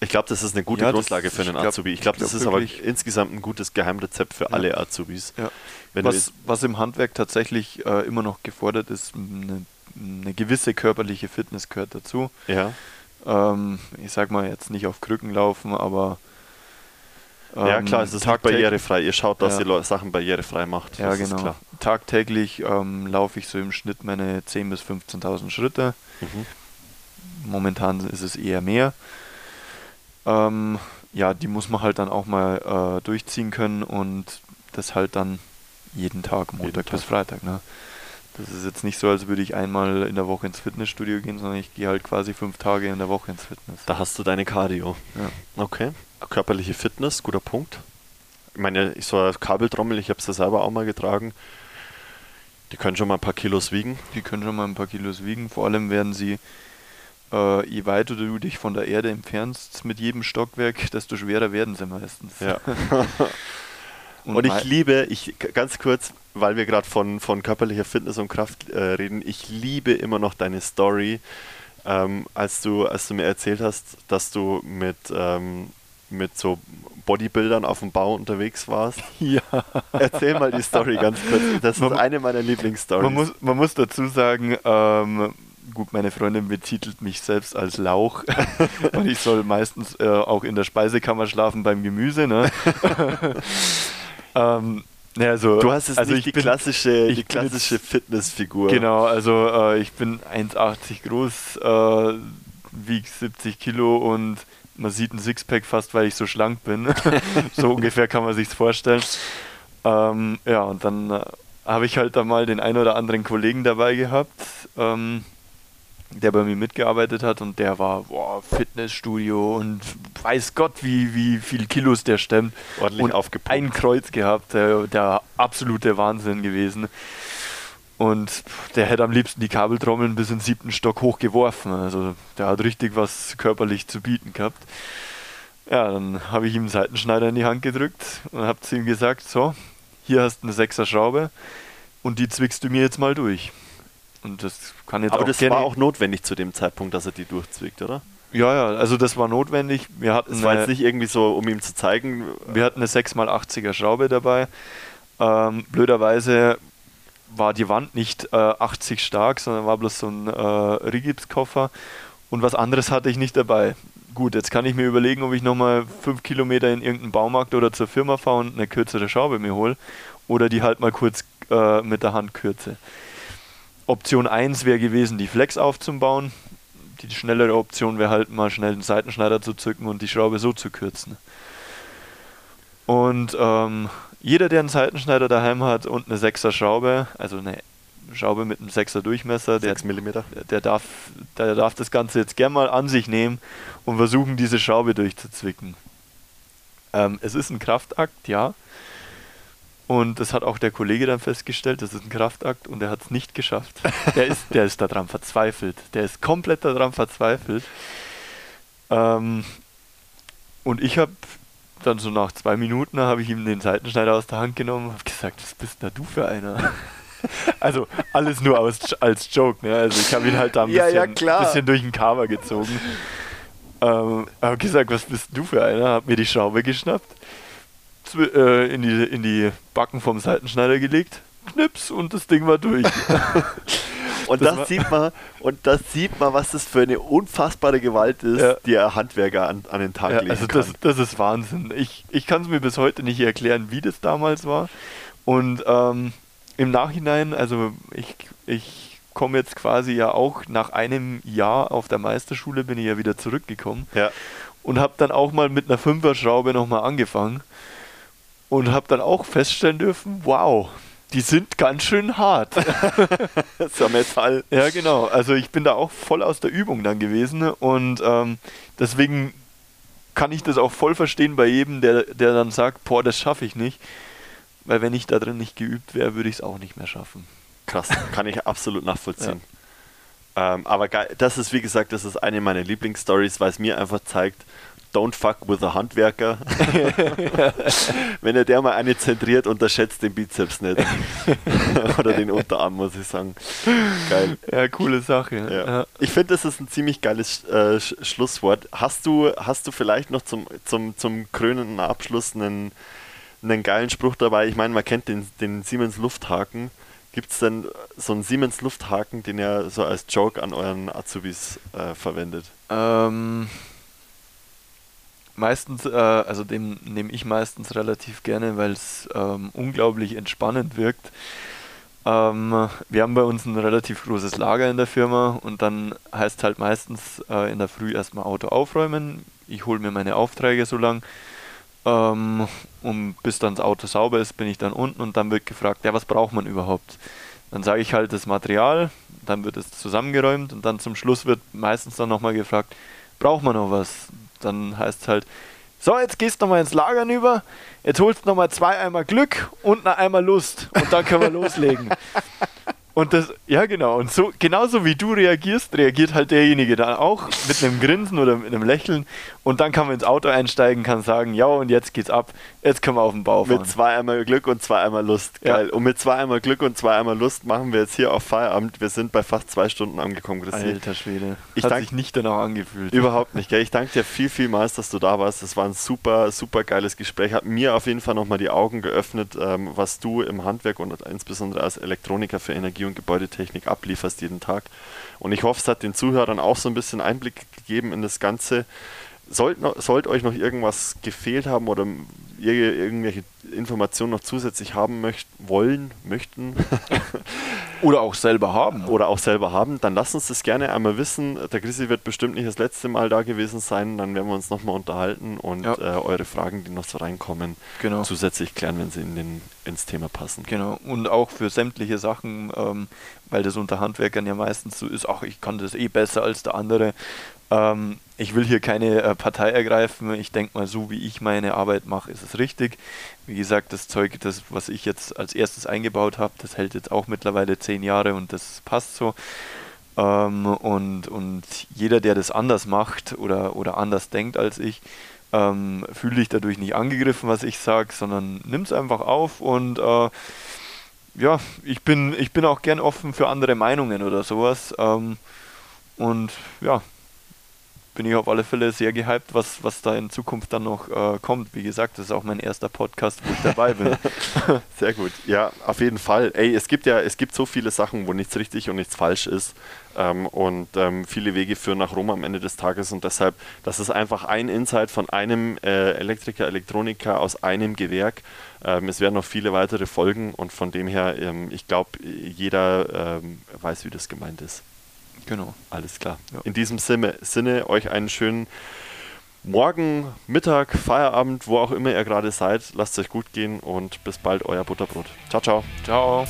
Ich glaube, das ist eine gute Ja, Grundlage für einen glaub- Azubi. Ich glaube, ich das glaub ist aber insgesamt ein gutes Geheimrezept für Ja. alle Azubis. ja. Was, was im Handwerk tatsächlich äh, immer noch gefordert ist, eine, eine gewisse körperliche Fitness gehört dazu. ja, Ähm, ich sag mal jetzt nicht auf Krücken laufen, aber ja, ähm, klar, es ist tagtäglich- barrierefrei. Ihr schaut, dass Ja. ihr Sachen barrierefrei macht. Ja, das genau. Tagtäglich ähm, laufe ich so im Schnitt meine 10.000 bis 15.000 Schritte. Mhm. Momentan ist es eher mehr. Ähm, ja, die muss man halt dann auch mal äh, durchziehen können und das halt dann jeden Tag, Montag Tag. bis Freitag. Ne? Das ist jetzt nicht so, als würde ich einmal in der Woche ins Fitnessstudio gehen, sondern ich gehe halt quasi fünf Tage in der Woche ins Fitness. Da hast du deine Cardio. Ja. Okay. Körperliche Fitness, guter Punkt. Ich meine, ich so eine Kabeltrommel, ich habe sie selber auch mal getragen. Die können schon mal ein paar Kilos wiegen. Die können schon mal ein paar Kilos wiegen. Vor allem werden sie, äh, je weiter du dich von der Erde entfernst mit jedem Stockwerk, desto schwerer werden sie meistens. Ja. *laughs* Und, Und ich liebe, ich ganz kurz, weil wir gerade von, von körperlicher Fitness und Kraft äh, reden, ich liebe immer noch deine Story, ähm, als du, als du mir erzählt hast, dass du mit, ähm, mit so Bodybuildern auf dem Bau unterwegs warst. *laughs* ja. Erzähl mal die Story ganz kurz. Das ist Man- eine meiner Lieblingsstories. Man muss, man muss dazu sagen, ähm, gut, meine Freundin betitelt mich selbst als Lauch *laughs* und ich soll meistens äh, auch in der Speisekammer schlafen beim Gemüse. Ne? *laughs* ähm, ne, also, du hast jetzt also nicht ich die bin, klassische, die bin jetzt- klassische Fitnessfigur. Genau, also äh, ich bin 1,80 groß, äh, wiege 70 Kilo und man sieht ein Sixpack fast, weil ich so schlank bin. *laughs* so ungefähr kann man sich's vorstellen. Ähm, ja, und dann äh, habe ich halt da mal den ein oder anderen Kollegen dabei gehabt, ähm, der bei mir mitgearbeitet hat und der war boah, Fitnessstudio und weiß Gott, wie, wie viel Kilos der stemmt Ordentlich und aufgepumpt. ein Kreuz gehabt, der, der absolute Wahnsinn gewesen. Und der hätte am liebsten die Kabeltrommeln bis in den siebten Stock hochgeworfen. Also der hat richtig was körperlich zu bieten gehabt. Ja, dann habe ich ihm einen Seitenschneider in die Hand gedrückt und habe zu ihm gesagt, so, hier hast du eine Sechser Schraube und die zwickst du mir jetzt mal durch. Und das kann jetzt Aber auch das war auch notwendig zu dem Zeitpunkt, dass er die durchzwickt, oder? Ja, ja, also das war notwendig. Wir hatten Es war eine- jetzt nicht irgendwie so, um ihm zu zeigen, Wir hatten eine 6x80er Schraube dabei. Ähm, blöderweise war die Wand nicht äh, 80 stark, sondern war bloß so ein äh, Rigipskoffer und was anderes hatte ich nicht dabei. Gut, jetzt kann ich mir überlegen, ob ich nochmal 5 Kilometer in irgendeinen Baumarkt oder zur Firma fahre und eine kürzere Schraube mir hole oder die halt mal kurz äh, mit der Hand kürze. Option 1 wäre gewesen, die Flex aufzubauen. Die schnellere Option wäre halt mal schnell einen Seitenschneider zu zücken und die Schraube so zu kürzen. Und ähm, jeder, der einen Seitenschneider daheim hat und eine 6er Schraube, also eine Schraube mit einem 6er Durchmesser, der, 6 mm. der, darf, der darf das Ganze jetzt gern mal an sich nehmen und versuchen, diese Schraube durchzuzwicken. Ähm, es ist ein Kraftakt, ja. Und das hat auch der Kollege dann festgestellt, das ist ein Kraftakt und er hat es nicht geschafft. Der ist, der ist daran verzweifelt. Der ist komplett daran verzweifelt. Ähm, und ich habe dann so nach zwei Minuten habe ich ihm den Seitenschneider aus der Hand genommen und habe gesagt, was bist denn da du für einer? *laughs* Also alles nur aus, als Joke, ne? Also ich habe ihn halt da ein Ja, bisschen, ja, klar. bisschen durch den Cover gezogen. Ähm, habe gesagt, was bist du für einer? Hab mir die Schraube geschnappt, äh, in, die, in die Backen vom Seitenschneider gelegt, knips und das Ding war durch. *laughs* Und Das das, sieht man, und das sieht man, was das für eine unfassbare Gewalt ist, Ja. die ein Handwerker an, an den Tag Ja, legen also das, das ist Wahnsinn. Ich, ich kann es mir bis heute nicht erklären, wie das damals war. Und ähm, im Nachhinein, also ich, ich komme jetzt quasi ja auch nach einem Jahr auf der Meisterschule, bin ich ja wieder zurückgekommen ja. und habe dann auch mal mit einer Fünfer-Schraube nochmal angefangen und habe dann auch feststellen dürfen, wow, die sind ganz schön hart. Das *laughs* ist ja Metall. Ja, genau. Also ich bin da auch voll aus der Übung dann gewesen und ähm, deswegen kann ich das auch voll verstehen bei jedem, der, der dann sagt, boah, das schaffe ich nicht. Weil wenn ich da drin nicht geübt wäre, würde ich es auch nicht mehr schaffen. Krass, kann ich absolut nachvollziehen. Ähm, aber geil, das ist, wie gesagt, das ist eine meiner Lieblingsstories, weil es mir einfach zeigt, Don't fuck with a Handwerker. *laughs* Wenn er der mal eine zentriert, unterschätzt den Bizeps nicht. *laughs* Oder den Unterarm, muss ich sagen. Geil. Ja, coole Sache. Ja. Ja. Ich finde, das ist ein ziemlich geiles äh, Sch Schlusswort. Hast du, hast du vielleicht noch zum, zum, zum krönenden Abschluss einen, einen geilen Spruch dabei? Ich meine, man kennt den, den Siemens Lufthaken. Gibt es denn so einen Siemens Lufthaken, den ihr so als Joke an euren Azubis äh, verwendet? Ähm, meistens, äh, also den nehme ich meistens relativ gerne, weil es ähm, unglaublich entspannend wirkt. Ähm, wir haben bei uns ein relativ großes Lager in der Firma und dann heißt halt meistens äh, in der Früh erstmal Auto aufräumen. Ich hole mir meine Aufträge so lang. Ähm, und bis dann das Auto sauber ist, bin ich dann unten und dann wird gefragt, ja, was braucht man überhaupt? Dann sage ich halt das Material, dann wird es zusammengeräumt und dann zum Schluss wird meistens dann nochmal gefragt, braucht man noch was? Dann heißt es halt, so, jetzt gehst du nochmal ins Lagern über, jetzt holst du nochmal zwei Eimer Glück und eine Eimer Lust und dann können wir loslegen. *laughs* Und das, ja genau, und so, genauso wie du reagierst, reagiert halt derjenige dann auch mit einem Grinsen oder mit einem Lächeln und dann kann man ins Auto einsteigen, kann sagen, ja und jetzt geht's ab, jetzt können wir auf den Bau fahren. Mit zwei einmal Glück und zwei einmal Lust, geil. Ja. Und mit zwei einmal Glück und zwei einmal Lust machen wir jetzt hier auf Feierabend, wir sind bei fast zwei Stunden angekommen, Christi. Alter Schwede, ich hat dank, sich nicht danach angefühlt. Überhaupt nicht, gell. Ich danke dir viel, vielmals, dass du da warst, das war ein super, super geiles Gespräch, hat mir auf jeden Fall nochmal die Augen geöffnet, ähm, was du im Handwerk und insbesondere als Elektroniker für Energie und Gebäudetechnik ablieferst jeden Tag. Und ich hoffe, es hat den Zuhörern auch so ein bisschen Einblick gegeben in das Ganze. Sollte, sollte euch noch irgendwas gefehlt haben oder ihr irgendwelche Informationen noch zusätzlich haben möcht, wollen, möchten. *laughs* Oder auch selber haben. Oder auch selber haben, dann lasst uns das gerne einmal wissen. Der Chrissy wird bestimmt nicht das letzte Mal da gewesen sein. Dann werden wir uns nochmal unterhalten und ja. äh, eure Fragen, die noch so reinkommen, genau. zusätzlich klären, wenn sie in den, ins Thema passen. Genau. Und auch für sämtliche Sachen, ähm, weil das unter Handwerkern ja meistens so ist, auch ich kann das eh besser als der andere. Ähm, ich will hier keine äh, Partei ergreifen. Ich denke mal, so wie ich meine Arbeit mache, ist es richtig. Wie gesagt, das Zeug, das, was ich jetzt als erstes eingebaut habe, das hält jetzt auch mittlerweile zehn Jahre und das passt so. Ähm, und, und jeder, der das anders macht oder, oder anders denkt als ich, ähm, fühle dich dadurch nicht angegriffen, was ich sage, sondern nimm es einfach auf und äh, ja, ich bin, ich bin auch gern offen für andere Meinungen oder sowas. Ähm, und ja, bin ich auf alle Fälle sehr gehypt, was, was da in Zukunft dann noch äh, kommt. Wie gesagt, das ist auch mein erster Podcast, wo ich dabei bin. *laughs* sehr gut. Ja, auf jeden Fall. Ey, es gibt ja, es gibt so viele Sachen, wo nichts richtig und nichts falsch ist. Ähm, und ähm, viele Wege führen nach Rom am Ende des Tages und deshalb, das ist einfach ein Insight von einem äh, Elektriker, Elektroniker aus einem Gewerk. Ähm, es werden noch viele weitere Folgen und von dem her, ähm, ich glaube, jeder ähm, weiß, wie das gemeint ist. Genau. Alles klar. Ja. In diesem Sinne, Sinne, euch einen schönen Morgen, Mittag, Feierabend, wo auch immer ihr gerade seid. Lasst es euch gut gehen und bis bald, euer Butterbrot. Ciao, ciao. Ciao.